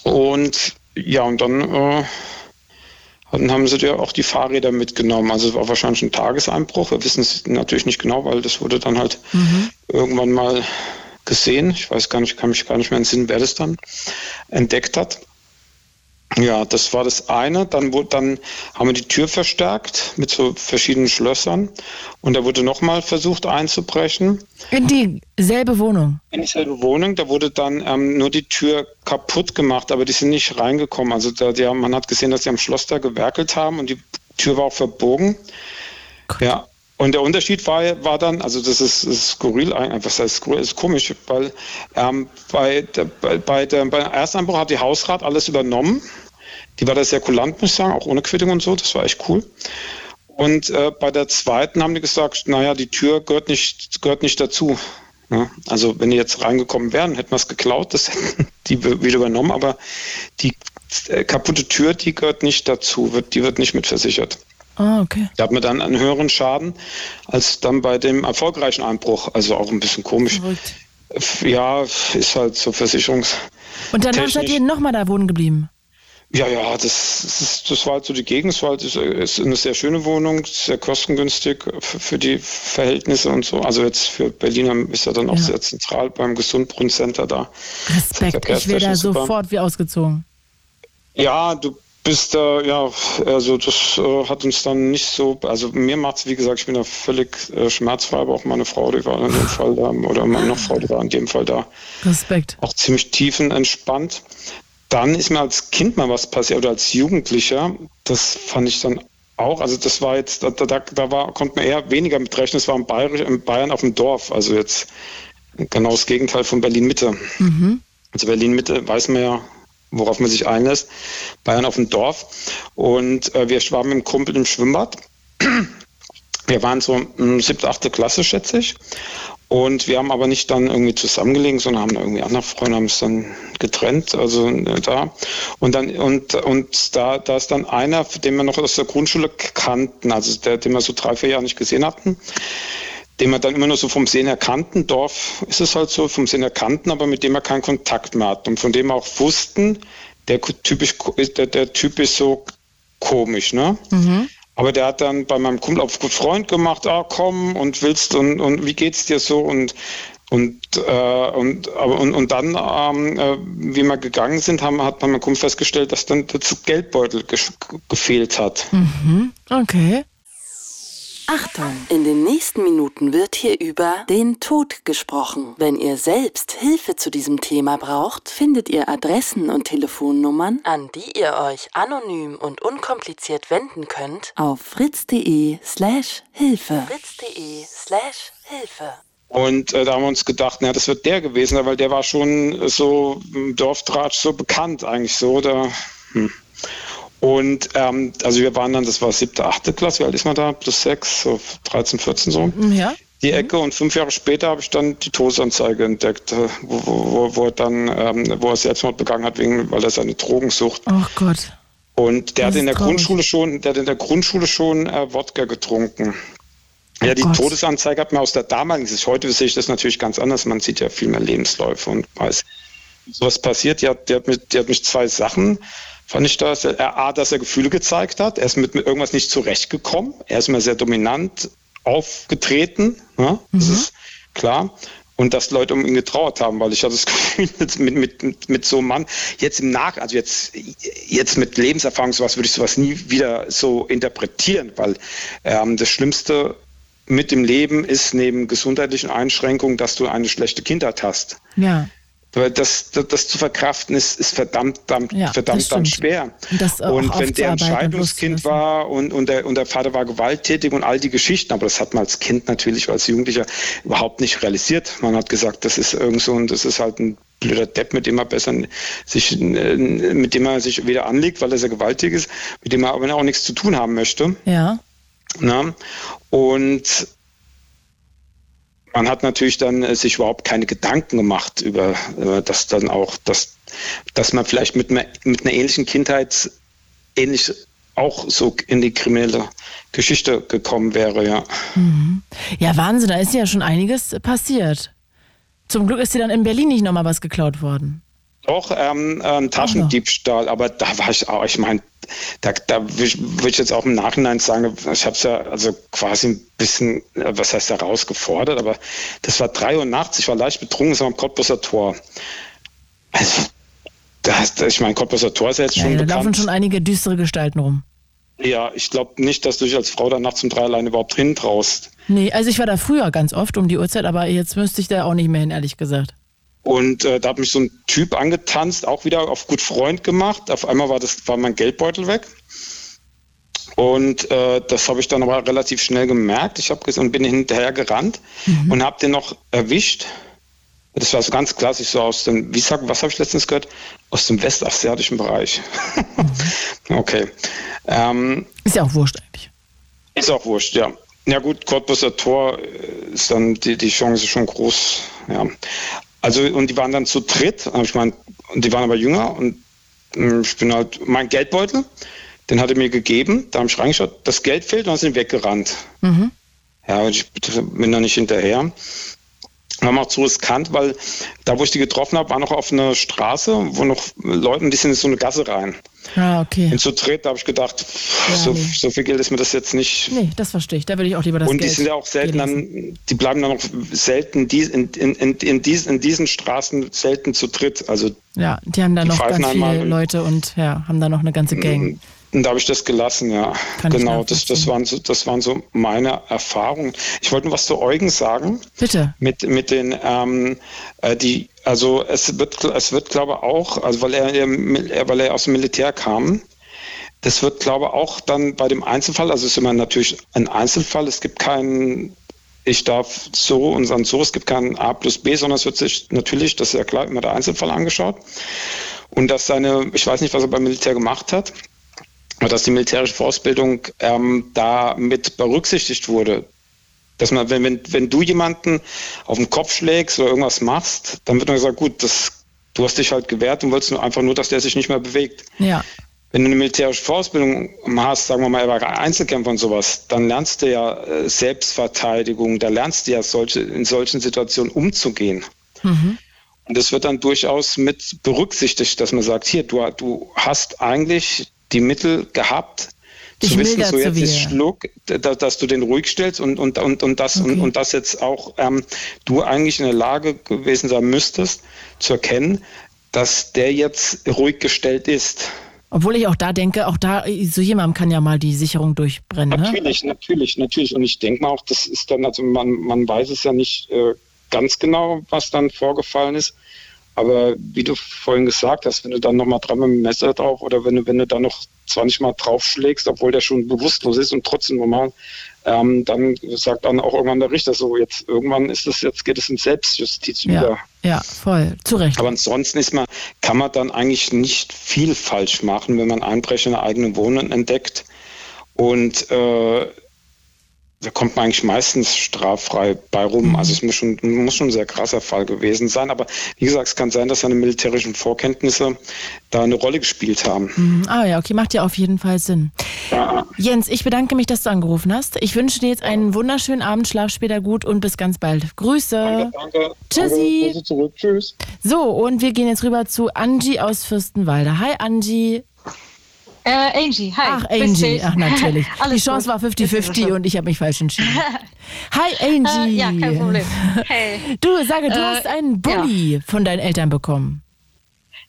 Und ja, und dann äh, dann haben sie ja auch die Fahrräder mitgenommen. Also es war wahrscheinlich ein Tageseinbruch. Wir wissen es natürlich nicht genau, weil das wurde dann halt irgendwann mal gesehen. Ich weiß gar nicht, kann mich gar nicht mehr entsinnen, wer das dann entdeckt hat. Ja, das war das eine. Dann, wurde, dann haben wir die Tür verstärkt mit so verschiedenen Schlössern. Und da wurde nochmal versucht einzubrechen. In dieselbe Wohnung. In dieselbe Wohnung, da wurde dann ähm, nur die Tür kaputt gemacht, aber die sind nicht reingekommen. Also da, die haben, man hat gesehen, dass sie am Schloss da gewerkelt haben und die Tür war auch verbogen. Ja. Und der Unterschied war, war dann, also das ist, ist skurril, was heißt skurril, ist komisch, weil ähm, bei, der, bei, bei, der, beim Ersteinbruch hat die Hausrat alles übernommen. Die war da sehr kulant, muss ich sagen, auch ohne Quittung und so, das war echt cool. Und äh, bei der zweiten haben die gesagt, naja, die Tür gehört nicht, gehört nicht dazu. Ja, also wenn die jetzt reingekommen wären, hätten wir es geklaut, das *laughs* hätten die wieder übernommen, aber die äh, kaputte Tür, die gehört nicht dazu, wird, die wird nicht mitversichert. Ah, okay. Da hat man dann einen höheren Schaden als dann bei dem erfolgreichen Einbruch. Also auch ein bisschen komisch. Ja, ist halt so Versicherungs. Und danach seid ihr nochmal da wohnen geblieben? Ja, ja, das, das, ist, das war halt so die Gegend. Es war halt ist eine sehr schöne Wohnung, sehr kostengünstig für, für die Verhältnisse und so. Also jetzt für Berliner ist er dann auch Ja. sehr zentral beim Gesundbrunnen-Center da. Respekt, ich wäre da super. sofort wie ausgezogen. Ja, du bist da, ja, also das äh, hat uns dann nicht so, also mir macht es, wie gesagt, ich bin da völlig äh, schmerzfrei, aber auch meine Frau, die war in dem Fall da, oder meine Frau, die war in dem Fall da Respekt. auch ziemlich tiefenentspannt. Dann ist mir als Kind mal was passiert oder als Jugendlicher. Das fand ich dann auch. Also das war jetzt, da, da, da war, konnte man eher weniger mit rechnen. Es war in, Bayerisch, in Bayern auf dem Dorf. Also jetzt genau das Gegenteil von Berlin Mitte. Also Berlin Mitte weiß man ja, worauf man sich einlässt. Bayern auf dem Dorf. Und äh, wir waren mit dem Kumpel im Schwimmbad. Wir waren so in siebte, achte Klasse, schätze ich. Und wir haben aber nicht dann irgendwie zusammengelegen, sondern haben irgendwie andere Freunde haben es dann getrennt, also äh, da. Und dann, und, und da, da ist dann einer, den wir noch aus der Grundschule kannten, also der, den wir so drei, vier Jahre nicht gesehen hatten, den wir dann immer nur so vom Sehen her kannten. Dorf ist es halt so, vom Sehen her kannten, aber mit dem wir keinen Kontakt mehr hatten. Und von dem wir auch wussten, der typisch, der, der Typ ist so komisch, ne? Aber der hat dann bei meinem Kumpel auf gut Freund gemacht, ah komm und willst und, und wie geht's dir so und und äh, und, aber, und, und dann, ähm, äh, wie wir gegangen sind, haben, hat mein Kumpel festgestellt, dass dann der Geldbeutel ge gefehlt hat. Mhm. Okay. Achtung, in den nächsten Minuten wird hier über den Tod gesprochen. Wenn ihr selbst Hilfe zu diesem Thema braucht, findet ihr Adressen und Telefonnummern, an die ihr euch anonym und unkompliziert wenden könnt, auf fritz.de slash Hilfe. fritz.de slash Hilfe. Und äh, da haben wir uns gedacht, na, das wird der gewesen, weil der war schon so im Dorftratsch so bekannt eigentlich so. Da, hm. Und ähm, also wir waren dann, das war siebte, achte Klasse, wie alt ist man da? Plus sechs, so 13, 14 so. Ja. Die Ecke und fünf Jahre später habe ich dann die Todesanzeige entdeckt, äh, wo, wo, wo, er dann, ähm, wo er Selbstmord begangen hat, wegen, weil er seine Drogensucht Oh Gott. Und der Das hat in der traurig. Grundschule schon, der hat in der Grundschule schon äh, Wodka getrunken. Oh Ja, die Gott. Todesanzeige hat man aus der damaligen Sicht. Heute sehe ich das natürlich ganz anders. Man sieht ja viel mehr Lebensläufe und weiß, sowas passiert. Die hat, die hat, mit, die hat mich zwei Sachen, fand ich das. Er, A, dass er Gefühle gezeigt hat. Er ist mit, mit irgendwas nicht zurechtgekommen. Er ist immer sehr dominant aufgetreten. Ja, das ist klar. Und dass Leute um ihn getrauert haben, weil ich hatte das *laughs* Gefühl, mit, mit, mit, mit so einem Mann, jetzt im Nach, also jetzt, jetzt mit Lebenserfahrung, sowas würde ich sowas nie wieder so interpretieren, weil ähm, das Schlimmste mit dem Leben ist neben gesundheitlichen Einschränkungen, dass du eine schlechte Kindheit hast. Ja. Weil das, das, das zu verkraften ist, ist verdammt, verdammt, Ja, verdammt stimmt. schwer. Und auch und wenn der ein und Scheidungskind war und, und, der, und der Vater war gewalttätig und all die Geschichten, aber das hat man als Kind natürlich, als Jugendlicher überhaupt nicht realisiert. Man hat gesagt, das ist irgend so ein, das ist halt ein blöder Depp, mit dem er besser sich, äh, mit dem er sich wieder anlegt, weil er sehr gewaltig ist, mit dem er aber auch nichts zu tun haben möchte. Ja. Na? Und man hat natürlich dann äh, sich überhaupt keine Gedanken gemacht über äh, das dann auch, dass, dass man vielleicht mit einer, mit einer ähnlichen Kindheit ähnlich auch so in die kriminelle Geschichte gekommen wäre, ja. Mhm. Ja, Wahnsinn, da ist ja schon einiges passiert. Zum Glück ist dir dann in Berlin nicht nochmal was geklaut worden. Doch, ähm, ähm, Taschendiebstahl, aber da war ich auch, ich meine, da, da würde ich, jetzt auch im Nachhinein sagen, ich habe es ja also quasi ein bisschen, äh, was heißt herausgefordert, aber das war drei Uhr nachts, ich war leicht betrunken, es war am Cottbusser Tor. Also, das, ich meine, Cottbusser Tor ist ja jetzt Ja, schon da laufen bekannt. schon einige düstere Gestalten rum. Ja, ich glaube nicht, dass du dich als Frau da nachts um drei alleine überhaupt hin traust. Nee, also ich war da früher ganz oft um die Uhrzeit, aber jetzt müsste ich da auch nicht mehr hin, ehrlich gesagt. Und äh, da hat mich so ein Typ angetanzt, auch wieder auf gut Freund gemacht. Auf einmal war das war mein Geldbeutel weg. Und äh, das habe ich dann aber relativ schnell gemerkt. Ich habe und bin hinterher gerannt und habe den noch erwischt. Das war so ganz klassisch so aus dem, wie sag, was habe ich letztens gehört? Aus dem westasiatischen Bereich. *laughs* okay. Ähm, Ist ja auch wurscht eigentlich. ist auch wurscht, ja. Ja gut, Cottbusser Tor äh, ist dann die, die Chance schon groß, ja. Also und die waren dann zu dritt, ich mein, und die waren aber jünger und mh, ich bin halt, mein Geldbeutel, den hat er mir gegeben, da habe ich reingeschaut, das Geld fehlt und dann sind weggerannt. Mhm. Ja, und ich bin da nicht hinterher. War mir auch zu riskant, weil da, wo ich die getroffen habe, war noch auf einer Straße, wo noch Leute, die sind in so eine Gasse rein. Ah, okay. Und zu dritt, da habe ich gedacht, pff, Ja, so, nee. so viel Geld ist mir das jetzt nicht Nee, das verstehe ich. Da würde ich auch lieber das und Geld die sind ja auch selten dann, die bleiben dann auch selten die, in, in, in, in, dies, in diesen Straßen selten zu dritt. Also Ja, die haben da noch ganz viele Leute und ja, haben da noch eine ganze Gang. Und da habe ich das gelassen, ja. Kann genau, das, das, waren so, das waren so meine Erfahrungen. Ich wollte nur was zu Eugen sagen. Bitte. Mit, mit den, ähm, äh, die, also es wird, es wird glaube ich auch, also weil er, weil er aus dem Militär kam, das wird glaube ich auch dann bei dem Einzelfall, also es ist immer natürlich ein Einzelfall, es gibt keinen, ich darf so und dann so, es gibt keinen A plus B, sondern es wird sich natürlich, das ist ja klar, immer der Einzelfall angeschaut. Und dass seine, ich weiß nicht, was er beim Militär gemacht hat, dass die militärische Vorausbildung ähm, da mit berücksichtigt wurde. Dass man, wenn, wenn, wenn du jemanden auf den Kopf schlägst oder irgendwas machst, dann wird man gesagt, gut, das, du hast dich halt gewehrt und wolltest nur einfach nur, dass der sich nicht mehr bewegt. Ja. Wenn du eine militärische Vorausbildung hast, sagen wir mal, er Einzelkämpfer und sowas, dann lernst du ja äh, Selbstverteidigung, da lernst du ja solche, in solchen Situationen umzugehen. Mhm. Und das wird dann durchaus mit berücksichtigt, dass man sagt, hier, du, du hast eigentlich die Mittel gehabt, zu wissen, so jetzt ist. Schluck, da, dass du den ruhig stellst und, und, und, und, das, und, und das jetzt auch ähm, du eigentlich in der Lage gewesen sein müsstest, zu erkennen, dass der jetzt ruhig gestellt ist. Obwohl ich auch da denke, auch da, so jemandem kann ja mal die Sicherung durchbrennen. Ne? Natürlich, natürlich, natürlich. Und ich denke mal auch, das ist dann, also man, man weiß es ja nicht äh, ganz genau, was dann vorgefallen ist. Aber wie du vorhin gesagt hast, wenn du dann nochmal dreimal mit dem Messer drauf oder wenn du, wenn du dann noch 20 Mal draufschlägst, obwohl der schon bewusstlos ist und trotzdem normal, ähm, dann sagt dann auch irgendwann der Richter so, jetzt irgendwann ist es, jetzt geht es in Selbstjustiz Ja, über. ja, voll. Zu Recht. Aber ansonsten ist man, kann man dann eigentlich nicht viel falsch machen, wenn man Einbrecher in der eigenen Wohnung entdeckt und äh, da kommt man eigentlich meistens straffrei bei rum. Mhm. Also es muss schon, muss schon ein sehr krasser Fall gewesen sein. Aber wie gesagt, es kann sein, dass seine militärischen Vorkenntnisse da eine Rolle gespielt haben. Mhm. Ah ja, okay, macht ja auf jeden Fall Sinn. Ja. Jens, ich bedanke mich, dass du angerufen hast. Ich wünsche dir jetzt einen wunderschönen Abend, schlaf später gut und bis ganz bald. Grüße. Danke, danke. Tschüssi. Danke, zurück. Tschüss. So, und wir gehen jetzt rüber zu Angie aus Fürstenwalde. Hi Angie. Äh, Angie, hi. Ach, Angie, ach natürlich. *laughs* Die Chance gut. war 50-50 und ich habe mich falsch entschieden. *laughs* Hi, Angie. Äh, ja, kein Problem. Hey. Du, sage, du äh, hast einen Bulli ja. von deinen Eltern bekommen.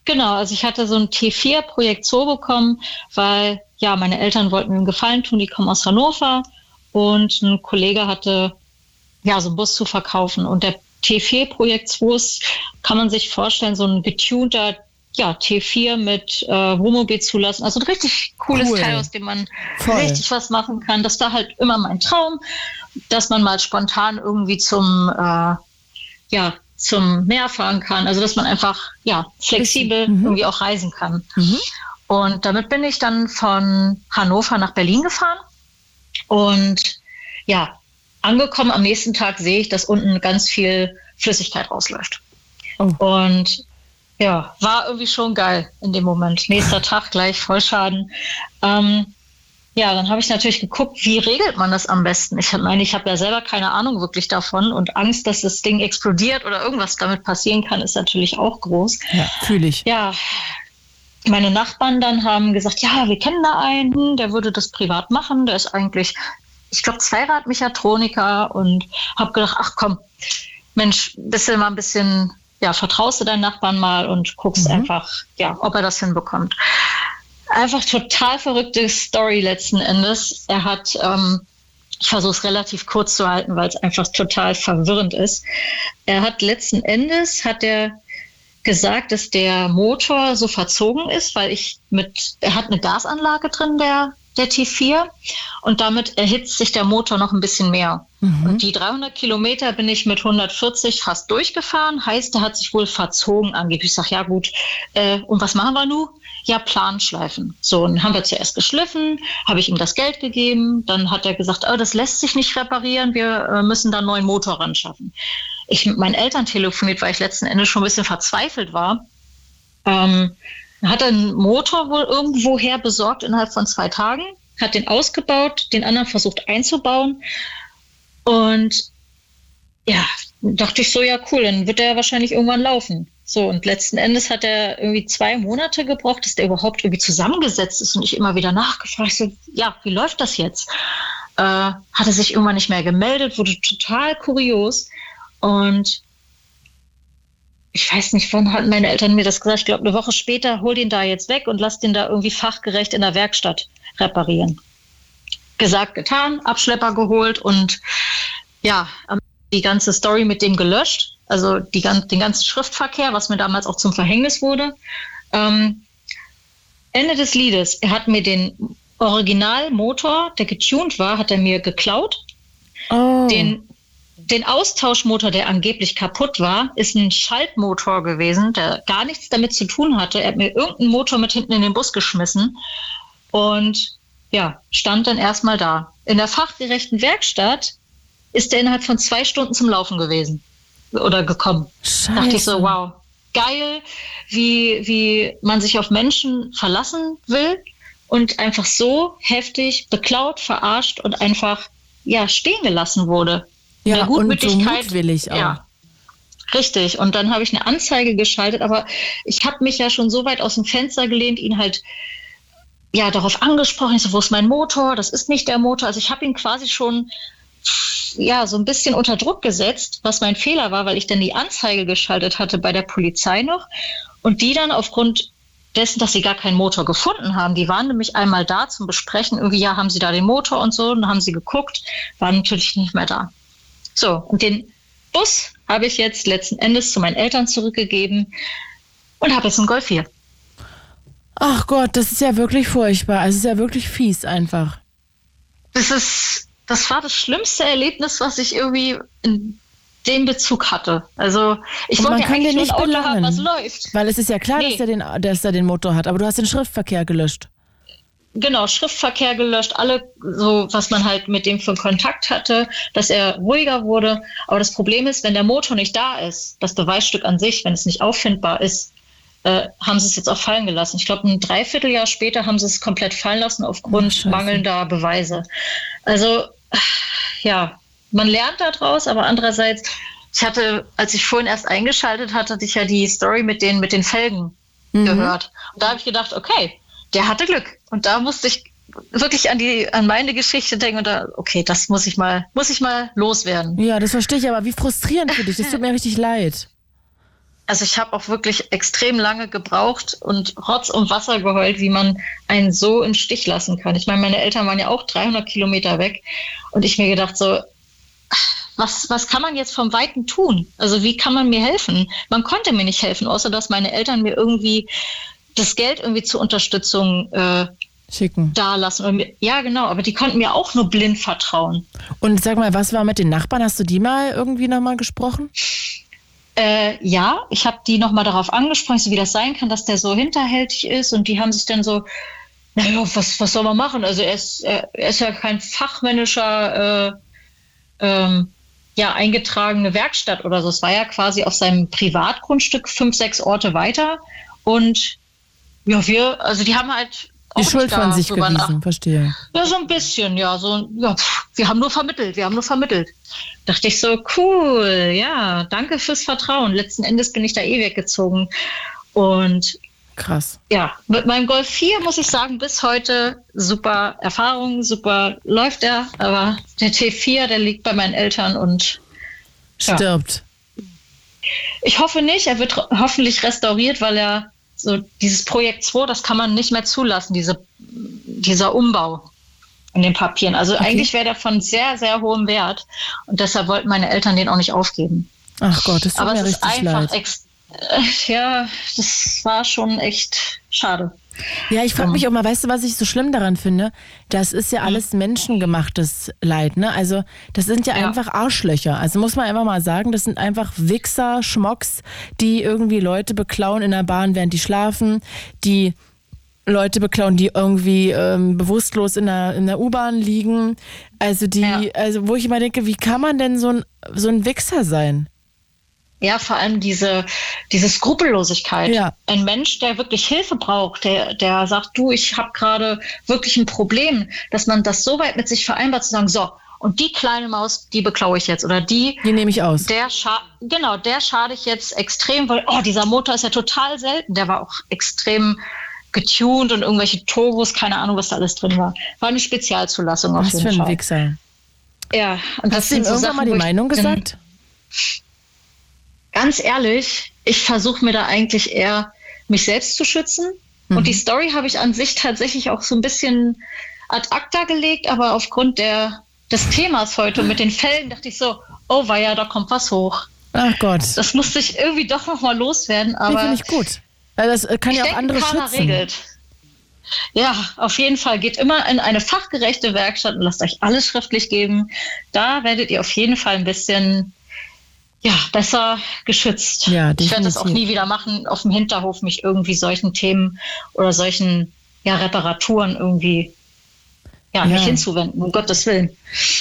Genau, also ich hatte so ein T4-Projekt Zoo bekommen, weil ja, meine Eltern wollten mir einen Gefallen tun, die kommen aus Hannover und ein Kollege hatte ja so einen Bus zu verkaufen und der T4-Projekt 2 ist, kann man sich vorstellen, so ein getunter ja, T4 mit äh, Wohnmobil zulassen. Also ein richtig cooles cool. Teil, aus dem man Voll. richtig was machen kann. Das war halt immer mein Traum, dass man mal spontan irgendwie zum, äh, ja, zum Meer fahren kann. Also dass man einfach ja, flexibel mhm. irgendwie auch reisen kann. Mhm. Und damit bin ich dann von Hannover nach Berlin gefahren. Und ja, angekommen am nächsten Tag sehe ich, dass unten ganz viel Flüssigkeit rausläuft. Oh. Und ja, war irgendwie schon geil in dem Moment. Nächster *laughs* Tag gleich Vollschaden. Ähm, ja, dann habe ich natürlich geguckt, wie regelt man das am besten? Ich meine, ich habe ja selber keine Ahnung wirklich davon und Angst, dass das Ding explodiert oder irgendwas damit passieren kann, ist natürlich auch groß. Ja, fühle ich. Ja, meine Nachbarn dann haben gesagt, ja, wir kennen da einen, der würde das privat machen, der ist eigentlich, ich glaube, Zweiradmechatroniker und habe gedacht, ach komm, Mensch, bist du mal ein bisschen ja, vertraust du deinen Nachbarn mal und guckst mhm. einfach, ja, ob er das hinbekommt. Einfach total verrückte Story letzten Endes. Er hat, ähm, ich versuche es relativ kurz zu halten, weil es einfach total verwirrend ist. Er hat letzten Endes, hat er gesagt, dass der Motor so verzogen ist, weil ich mit, er hat eine Gasanlage drin, der der T4 und damit erhitzt sich der Motor noch ein bisschen mehr. Mhm. Und die 300 Kilometer bin ich mit 140 fast durchgefahren, heißt, der hat sich wohl verzogen angeblich. Ich sage, ja gut, äh, und was machen wir nun? Ja, Planschleifen. So, dann haben wir zuerst geschliffen, habe ich ihm das Geld gegeben, dann hat er gesagt, oh, das lässt sich nicht reparieren, wir äh, müssen da einen neuen Motor ran schaffen. Ich mit meinen Eltern telefoniert, weil ich letzten Endes schon ein bisschen verzweifelt war. Ähm, hat einen Motor wohl irgendwoher besorgt innerhalb von zwei Tagen, hat den ausgebaut, den anderen versucht einzubauen. Und ja, dachte ich so, ja, cool, dann wird er wahrscheinlich irgendwann laufen. So, und letzten Endes hat er irgendwie zwei Monate gebraucht, dass der überhaupt irgendwie zusammengesetzt ist und ich immer wieder nachgefragt, so, ja, wie läuft das jetzt? Äh, hat er sich irgendwann nicht mehr gemeldet, wurde total kurios. Und ich weiß nicht, wann hatten meine Eltern mir das gesagt? Ich glaube, eine Woche später, hol den da jetzt weg und lass den da irgendwie fachgerecht in der Werkstatt reparieren. Gesagt, getan, Abschlepper geholt und ja, die ganze Story mit dem gelöscht. Also die, den ganzen Schriftverkehr, was mir damals auch zum Verhängnis wurde. Ähm, Ende des Liedes, er hat mir den Originalmotor, der getuned war, hat er mir geklaut. Oh. Den den Austauschmotor, der angeblich kaputt war, ist ein Schaltmotor gewesen, der gar nichts damit zu tun hatte. Er hat mir irgendeinen Motor mit hinten in den Bus geschmissen und ja, stand dann erstmal da. In der fachgerechten Werkstatt ist er innerhalb von zwei Stunden zum Laufen gewesen oder gekommen. Scheiße. Dachte ich so, wow, geil, wie, wie man sich auf Menschen verlassen will und einfach so heftig beklaut, verarscht und einfach ja, stehen gelassen wurde. Ja, Gutmütigkeit. So ich auch. Ja. Richtig. Und dann habe ich eine Anzeige geschaltet, aber ich habe mich ja schon so weit aus dem Fenster gelehnt, ihn halt ja darauf angesprochen. Ich so, wo ist mein Motor? Das ist nicht der Motor. Also ich habe ihn quasi schon ja so ein bisschen unter Druck gesetzt, was mein Fehler war, weil ich dann die Anzeige geschaltet hatte bei der Polizei noch und die dann aufgrund dessen, dass sie gar keinen Motor gefunden haben. Die waren nämlich einmal da zum Besprechen, irgendwie, ja, haben sie da den Motor und so, und dann haben sie geguckt, waren natürlich nicht mehr da. So, und den Bus habe ich jetzt letzten Endes zu meinen Eltern zurückgegeben und habe jetzt einen Golf 4. Ach Gott, das ist ja wirklich furchtbar. Also es ist ja wirklich fies einfach. Das ist, das war das schlimmste Erlebnis, was ich irgendwie in dem Bezug hatte. Also ich wollte ja eigentlich nicht Auto haben, was läuft. Weil es ist ja klar, nee. dass, er den, dass er den Motor hat, aber du hast den Schriftverkehr gelöscht. Genau, Schriftverkehr gelöscht, alle so, was man halt mit dem für Kontakt hatte, dass er ruhiger wurde. Aber das Problem ist, wenn der Motor nicht da ist, das Beweisstück an sich, wenn es nicht auffindbar ist, äh, haben sie es jetzt auch fallen gelassen. Ich glaube, ein Dreivierteljahr später haben sie es komplett fallen lassen aufgrund Ach, mangelnder Beweise. Also, ja, man lernt daraus, aber andererseits, ich hatte, als ich vorhin erst eingeschaltet hatte, hatte ich ja die Story mit den, mit den Felgen mhm. gehört. Und da habe ich gedacht, okay, der hatte Glück. Und da musste ich wirklich an die an meine Geschichte denken und da, okay, das muss ich mal, muss ich mal loswerden. Ja, das verstehe ich, aber wie frustrierend für dich. Das tut mir richtig leid. Also ich habe auch wirklich extrem lange gebraucht und Rotz und Wasser geheult, wie man einen so im Stich lassen kann. Ich meine, meine Eltern waren ja auch 300 Kilometer weg und ich mir gedacht so, was, was kann man jetzt vom Weiten tun? Also wie kann man mir helfen? Man konnte mir nicht helfen, außer dass meine Eltern mir irgendwie das Geld irgendwie zur Unterstützung äh, schicken. Da lassen. Ja, genau, aber die konnten mir auch nur blind vertrauen. Und sag mal, was war mit den Nachbarn? Hast du die mal irgendwie nochmal gesprochen? Äh, ja, ich habe die nochmal darauf angesprochen, so wie das sein kann, dass der so hinterhältig ist. Und die haben sich dann so, naja, was, was soll man machen? Also er ist, er, ist ja kein fachmännischer, äh, ähm, ja, eingetragene Werkstatt oder so. Es war ja quasi auf seinem Privatgrundstück fünf, sechs Orte weiter. Und ja, wir, also die haben halt die Schuld von sich gewiesen, nach. verstehe. Ja, so ein bisschen, ja. So, ja, wir haben nur vermittelt, wir haben nur vermittelt. Dachte ich so, cool, ja, danke fürs Vertrauen. Letzten Endes bin ich da eh weggezogen. Und krass. Ja, mit meinem Golf 4 muss ich sagen, bis heute super Erfahrung, super läuft er. Aber der T4, der liegt bei meinen Eltern und ja. stirbt. Ich hoffe nicht. Er wird hoffentlich restauriert, weil er so dieses Projekt 2, das kann man nicht mehr zulassen, diese, dieser Umbau in den Papieren. Also okay. eigentlich wäre der von sehr, sehr hohem Wert und deshalb wollten meine Eltern den auch nicht aufgeben. Ach Gott, das tut Aber mir es richtig ist einfach leid. Äh, ja, das war schon echt schade. Ja, ich frage mich auch mal, weißt du, was ich so schlimm daran finde? Das ist ja alles menschengemachtes Leid, ne? Also, das sind ja, ja, einfach Arschlöcher. Also muss man einfach mal sagen, das sind einfach Wichser, Schmocks, die irgendwie Leute beklauen in der Bahn, während die schlafen, die Leute beklauen, die irgendwie ähm, bewusstlos in der, in der U-Bahn liegen. Also die, ja. also wo ich immer denke, wie kann man denn so ein, so ein Wichser sein? Ja, vor allem diese, diese Skrupellosigkeit. Ja. Ein Mensch, der wirklich Hilfe braucht, der, der sagt, du, ich habe gerade wirklich ein Problem, dass man das so weit mit sich vereinbart, zu sagen, so, und die kleine Maus, die beklaue ich jetzt. Oder die. Die nehme ich aus. Der genau, der schade ich jetzt extrem, weil, oh, dieser Motor ist ja total selten. Der war auch extrem getuned und irgendwelche Turbos, keine Ahnung, was da alles drin war. War eine Spezialzulassung auf was jeden Fall. Was für ein Wichser. Ja. Und Hast du ihm irgendwann Sachen, mal die Meinung gesagt? Ganz ehrlich, ich versuche mir da eigentlich eher mich selbst zu schützen. Mhm. Und die Story habe ich an sich tatsächlich auch so ein bisschen ad acta gelegt, aber aufgrund der, des Themas heute mit den Fällen dachte ich so, oh ja, da kommt was hoch. Ach Gott. Das musste ich irgendwie doch nochmal loswerden. Aber finde ich gut. Weil das kann ja auch denke, andere Karma schützen. regelt. Ja, auf jeden Fall. Geht immer in eine fachgerechte Werkstatt und lasst euch alles schriftlich geben. Da werdet ihr auf jeden Fall ein bisschen ja, besser geschützt. Ja, ich werde das auch nie wieder machen, auf dem Hinterhof mich irgendwie solchen Themen oder solchen ja, Reparaturen irgendwie ja, ja. nicht hinzuwenden, um Gottes Willen.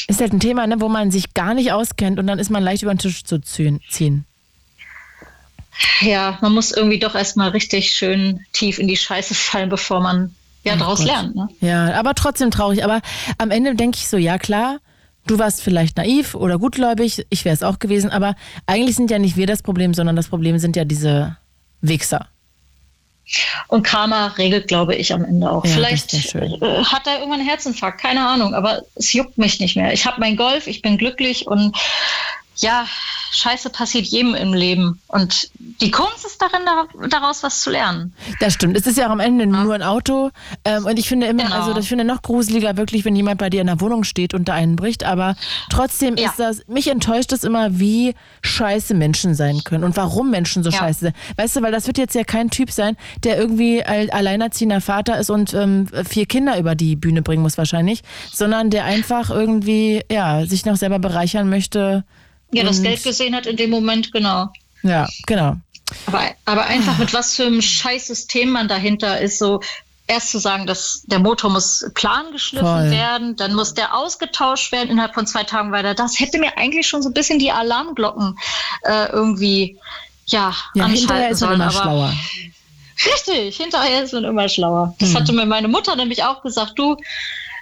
Ist halt ein Thema, ne, wo man sich gar nicht auskennt und dann ist man leicht über den Tisch zu ziehen. Ja, man muss irgendwie doch erstmal richtig schön tief in die Scheiße fallen, bevor man ja daraus lernt. Ne? Ja, aber trotzdem traurig. Aber am Ende denke ich so, ja klar, Du warst vielleicht naiv oder gutgläubig, ich wäre es auch gewesen, aber eigentlich sind ja nicht wir das Problem, sondern das Problem sind ja diese Wichser. Und Karma regelt, glaube ich, am Ende auch. Ja, Vielleicht äh, hat er irgendwann einen Herzinfarkt, keine Ahnung, aber es juckt mich nicht mehr. Ich habe mein Golf, ich bin glücklich und ja, Scheiße passiert jedem im Leben. Und die Kunst ist darin, daraus was zu lernen. Das stimmt. Es ist ja auch am Ende ja. nur ein Auto. Ähm, und ich finde immer, genau. also ich finde noch gruseliger wirklich, wenn jemand bei dir in der Wohnung steht und da einbricht. Aber trotzdem ja. ist das, mich enttäuscht es immer, wie scheiße Menschen sein können und warum Menschen so ja. scheiße sind. Weißt du, weil das wird jetzt ja kein Typ sein, der irgendwie alleinerziehender Vater ist und ähm, vier Kinder über die Bühne bringen muss wahrscheinlich, sondern der einfach irgendwie, ja, sich noch selber bereichern möchte ja, das Geld gesehen hat in dem Moment, genau. Ja, genau. Aber, aber einfach mit was für einem Scheißsystem man dahinter ist, so erst zu sagen, dass der Motor muss plan geschliffen Voll. werden, dann muss der ausgetauscht werden innerhalb von zwei Tagen weiter. Das hätte mir eigentlich schon so ein bisschen die Alarmglocken äh, irgendwie ja, ja hinterher ist man immer schlauer. Richtig, hinterher ist man immer schlauer. Das hm. hatte mir meine Mutter nämlich auch gesagt, du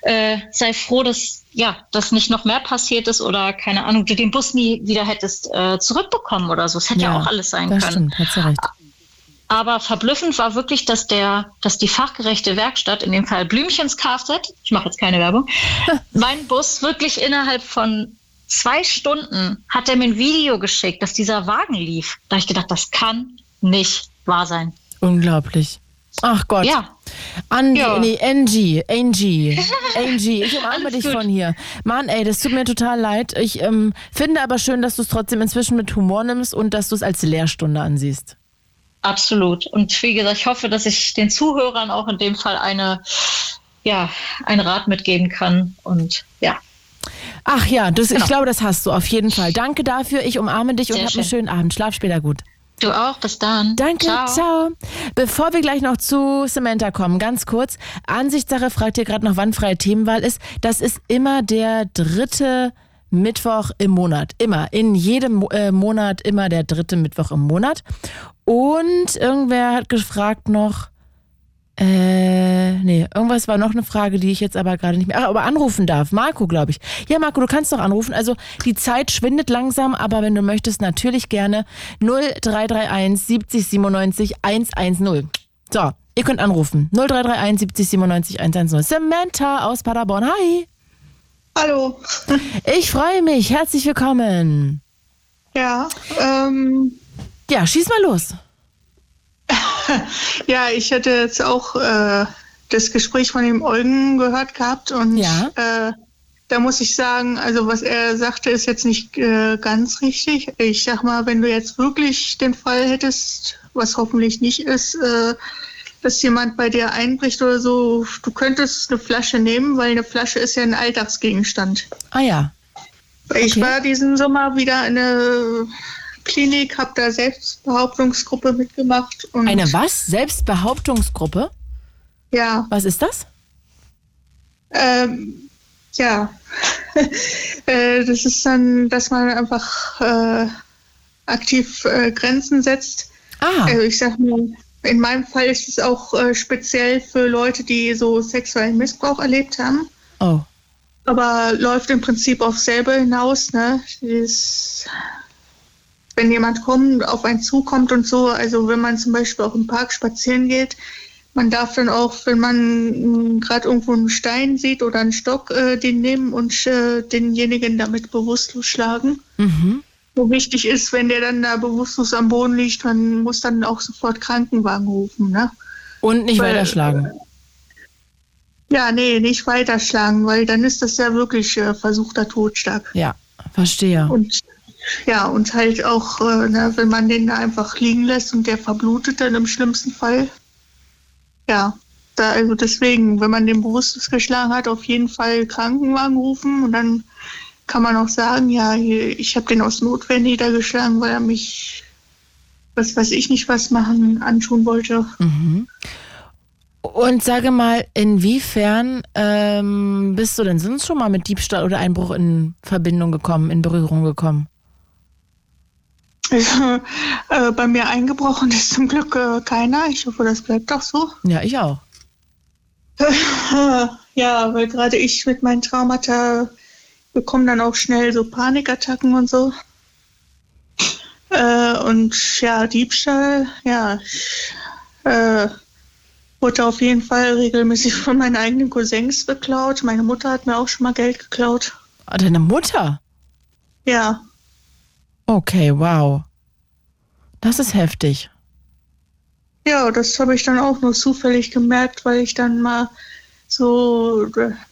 äh, sei froh, dass ja, dass nicht noch mehr passiert ist oder keine Ahnung, du den Bus nie wieder hättest äh, zurückbekommen oder so. Es hätte ja, ja, auch alles sein das können. Stimmt, hat sie recht. Aber verblüffend war wirklich, dass der, dass die fachgerechte Werkstatt, in dem Fall Blümchens Kfz, ich mache jetzt keine Werbung, *laughs* mein Bus wirklich innerhalb von zwei Stunden hat er mir ein Video geschickt, dass dieser Wagen lief. Da habe ich gedacht, das kann nicht wahr sein. Unglaublich. Ach Gott. Ja. Andi, ja. nee, Angie, Angie, *laughs* Angie, ich umarme dich gut. von hier. Mann, ey, das tut mir total leid. Ich ähm, finde aber schön, dass du es trotzdem inzwischen mit Humor nimmst und dass du es als Lehrstunde ansiehst. Absolut. Und wie gesagt, ich hoffe, dass ich den Zuhörern auch in dem Fall eine, ja, einen Rat mitgeben kann. Und ja. Ach ja, das, genau. ich glaube, das hast du auf jeden Fall. Danke dafür. Ich umarme dich Sehr und hab einen schönen Abend. Schlaf später gut. Du auch, bis dann. Danke, ciao. ciao. Bevor wir gleich noch zu Samantha kommen, ganz kurz. Ansichtssache fragt ihr gerade noch, wann freie Themenwahl ist. Das ist immer der dritte Mittwoch im Monat. Immer. In jedem äh, Monat immer der dritte Mittwoch im Monat. Und irgendwer hat gefragt noch, äh, nee, irgendwas war noch eine Frage, die ich jetzt aber gerade nicht mehr. Ach, aber anrufen darf. Marco, glaube ich. Ja, Marco, du kannst doch anrufen. Also die Zeit schwindet langsam, aber wenn du möchtest, natürlich gerne 0331 70 97 110. So, ihr könnt anrufen. 0331 70 97 110. Samantha aus Paderborn. Hi. Hallo. Ich freue mich. Herzlich willkommen. Ja, ähm. Ja, schieß mal los. *laughs* ja, ich hätte jetzt auch äh, das Gespräch von dem Eugen gehört gehabt und ja. äh, da muss ich sagen, also was er sagte, ist jetzt nicht äh, ganz richtig. Ich sag mal, wenn du jetzt wirklich den Fall hättest, was hoffentlich nicht ist, äh, dass jemand bei dir einbricht oder so, du könntest eine Flasche nehmen, weil eine Flasche ist ja ein Alltagsgegenstand. Ah ja. Okay. Ich war diesen Sommer wieder in eine Klinik, habe da Selbstbehauptungsgruppe mitgemacht. eine was? Selbstbehauptungsgruppe? Ja. Was ist das? Ähm, ja, *laughs* äh, das ist dann, dass man einfach äh, aktiv äh, Grenzen setzt. Ah. Also ich sag mal, in meinem Fall ist es auch äh, speziell für Leute, die so sexuellen Missbrauch erlebt haben. Oh. Aber läuft im Prinzip auf selber hinaus, ne? Dieses, wenn jemand kommt, auf einen zukommt und so, also wenn man zum Beispiel auch im Park spazieren geht, man darf dann auch, wenn man gerade irgendwo einen Stein sieht oder einen Stock, äh, den nehmen und äh, denjenigen damit bewusstlos schlagen. Mhm. So wichtig ist, wenn der dann da bewusstlos am Boden liegt, man muss dann auch sofort Krankenwagen rufen. Ne? Und nicht weil, weiterschlagen. Ja, nee, nicht weiterschlagen, weil dann ist das ja wirklich äh, versuchter Totschlag. Ja, verstehe. Und ja, und halt auch, äh, ne, wenn man den da einfach liegen lässt und der verblutet dann im schlimmsten Fall. Ja, da, also deswegen, wenn man den bewusstlos geschlagen hat, auf jeden Fall Krankenwagen rufen und dann kann man auch sagen, ja, ich habe den aus Notwehr niedergeschlagen, weil er mich, was weiß ich nicht, was machen, antun wollte. Mhm. Und sage mal, inwiefern ähm, bist du denn sonst schon mal mit Diebstahl oder Einbruch in Verbindung gekommen, in Berührung gekommen? Äh, bei mir eingebrochen ist zum Glück äh, keiner. Ich hoffe, das bleibt auch so. Ja, ich auch. *laughs* ja, weil gerade ich mit meinen Traumata bekomme dann auch schnell so Panikattacken und so. Äh, und ja, Diebstahl, ja, ich, äh, wurde auf jeden Fall regelmäßig von meinen eigenen Cousins beklaut. Meine Mutter hat mir auch schon mal Geld geklaut. Ah, deine Mutter? Ja. Okay, wow. Das ist heftig. Ja, das habe ich dann auch nur zufällig gemerkt, weil ich dann mal so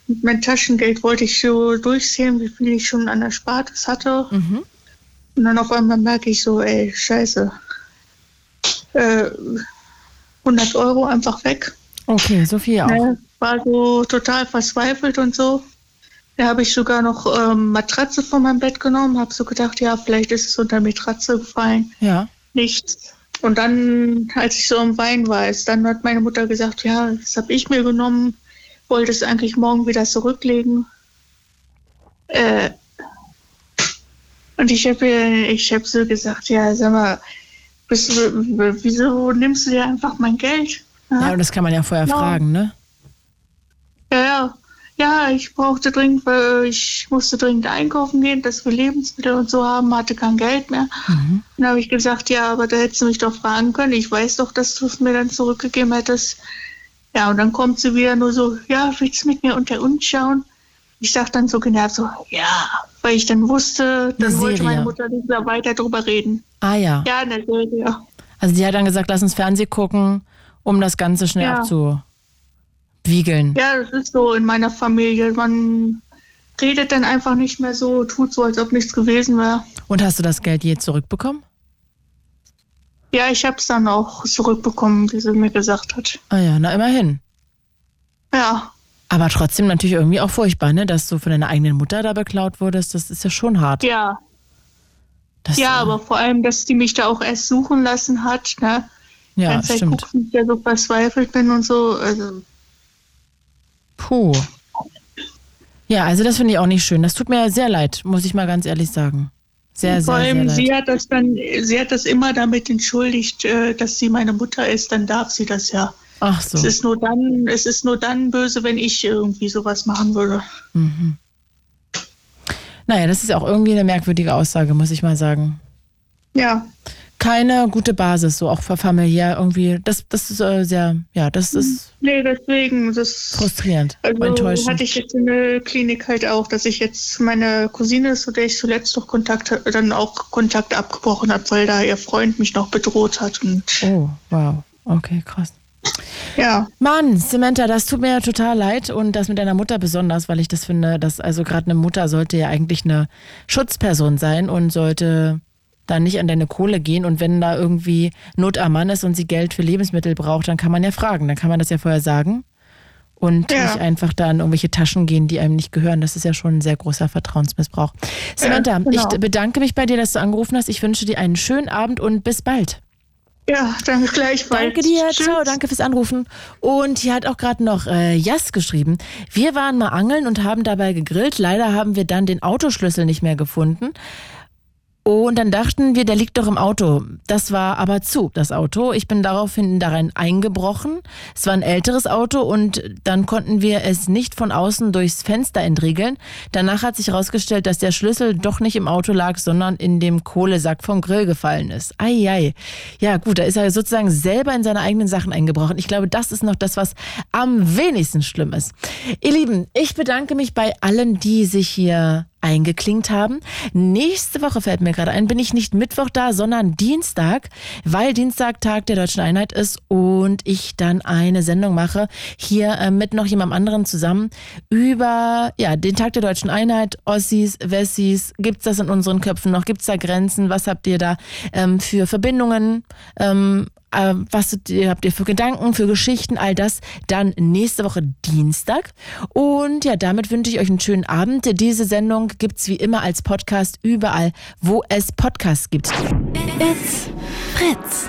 mit meinem Taschengeld wollte ich so durchsehen, wie viel ich schon an der Spartes hatte. Mhm. Und dann auf einmal merke ich so, ey, scheiße. Äh, 100 Euro einfach weg. Okay, so viel auch. Ja, war so total verzweifelt und so. Da habe ich sogar noch ähm, Matratze von meinem Bett genommen, habe so gedacht, ja, vielleicht ist es unter Matratze gefallen. Ja. Nichts. und dann, als ich so im Wein war, ist, dann hat meine Mutter gesagt, ja, das habe ich mir genommen, wollte es eigentlich morgen wieder zurücklegen. Äh, und ich habe ich hab so gesagt, ja, sag mal, bist wieso nimmst du dir einfach mein Geld? Ja, ja und das kann man ja vorher ja. fragen, ne? Ja, ja. Ja, ich brauchte dringend, weil ich musste dringend einkaufen gehen, dass wir Lebensmittel und so haben, hatte kein Geld mehr. Mhm. Dann habe ich gesagt, ja, aber da hättest du mich doch fragen können. Ich weiß doch, dass du es mir dann zurückgegeben hättest. Ja, und dann kommt sie wieder nur so, ja, willst du mit mir unter uns schauen? Ich sag dann so genervt so, ja, weil ich dann wusste, dann wollte meine Mutter nicht mehr weiter drüber reden. Ah ja. Ja, eine Serie. Also die hat dann gesagt, lass uns Fernsehen gucken, um das Ganze schnell ja. abzu wiegeln. Ja, das ist so in meiner Familie. Man redet dann einfach nicht mehr so, tut so, als ob nichts gewesen wäre. Und hast du das Geld je zurückbekommen? Ja, ich habe es dann auch zurückbekommen, wie sie mir gesagt hat. Ah ja, na immerhin. Ja. Aber trotzdem natürlich irgendwie auch furchtbar, ne? Dass du von deiner eigenen Mutter da beklaut wurdest, das ist ja schon hart. Ja. Das, ja, äh, aber vor allem, dass die mich da auch erst suchen lassen hat, ne? Ja, Ganz stimmt. Gucken, ich ja so verzweifelt bin und so. Also, Puh. Ja, also das finde ich auch nicht schön. Das tut mir sehr leid, muss ich mal ganz ehrlich sagen. Sehr, Vor sehr, allem, sehr sie hat das dann, sie hat das immer damit entschuldigt, äh, dass sie meine Mutter ist, dann darf sie das ja. Ach so. Es ist nur dann, es ist nur dann böse, wenn ich irgendwie sowas machen würde. Mhm. Naja, das ist auch irgendwie eine merkwürdige Aussage, muss ich mal sagen. Ja keine gute Basis, so auch für familiär irgendwie. Das, das ist äh, sehr, ja, das ist. Nee, deswegen, das frustrierend, also enttäuschend. hatte ich jetzt in der Klinik halt auch, dass ich jetzt meine Cousine, zu der ich zuletzt noch Kontakt dann auch Kontakt abgebrochen habe, weil da ihr Freund mich noch bedroht hat. Oh, wow. Okay, krass. Ja. Mann, Samantha, das tut mir ja total leid und das mit deiner Mutter besonders, weil ich das finde, dass also gerade eine Mutter sollte ja eigentlich eine Schutzperson sein und sollte da nicht an deine Kohle gehen und wenn da irgendwie Not am Mann ist und sie Geld für Lebensmittel braucht, dann kann man ja fragen, dann kann man das ja vorher sagen und ja. nicht einfach da in irgendwelche Taschen gehen, die einem nicht gehören. Das ist ja schon ein sehr großer Vertrauensmissbrauch. Samantha, ja, genau. ich bedanke mich bei dir, dass du angerufen hast. Ich wünsche dir einen schönen Abend und bis bald. Ja, danke gleichfalls. Danke dir, Tschüss. ciao, danke fürs Anrufen. Und hier hat auch gerade noch äh, Jas geschrieben. Wir waren mal angeln und haben dabei gegrillt. Leider haben wir dann den Autoschlüssel nicht mehr gefunden. Und dann dachten wir, der liegt doch im Auto. Das war aber zu, das Auto. Ich bin daraufhin darin eingebrochen. Es war ein älteres Auto und dann konnten wir es nicht von außen durchs Fenster entriegeln. Danach hat sich herausgestellt, dass der Schlüssel doch nicht im Auto lag, sondern in dem Kohlesack vom Grill gefallen ist. Eieiei. Ja gut, da ist er sozusagen selber in seine eigenen Sachen eingebrochen. Ich glaube, das ist noch das, was am wenigsten schlimm ist. Ihr Lieben, ich bedanke mich bei allen, die sich hier eingeklingt haben. Nächste Woche fällt mir gerade ein, bin ich nicht Mittwoch da, sondern Dienstag, weil Dienstag Tag der Deutschen Einheit ist und ich dann eine Sendung mache, hier äh, mit noch jemandem anderen zusammen über ja, den Tag der Deutschen Einheit, Ossis, Wessis, gibt's das in unseren Köpfen noch, gibt's da Grenzen, was habt ihr da ähm, für Verbindungen, ähm, äh, was habt ihr für Gedanken, für Geschichten, all das dann nächste Woche Dienstag. Und ja, damit wünsche ich euch einen schönen Abend. Diese Sendung gibt's wie immer als Podcast überall, wo es Podcasts gibt. It's Fritz.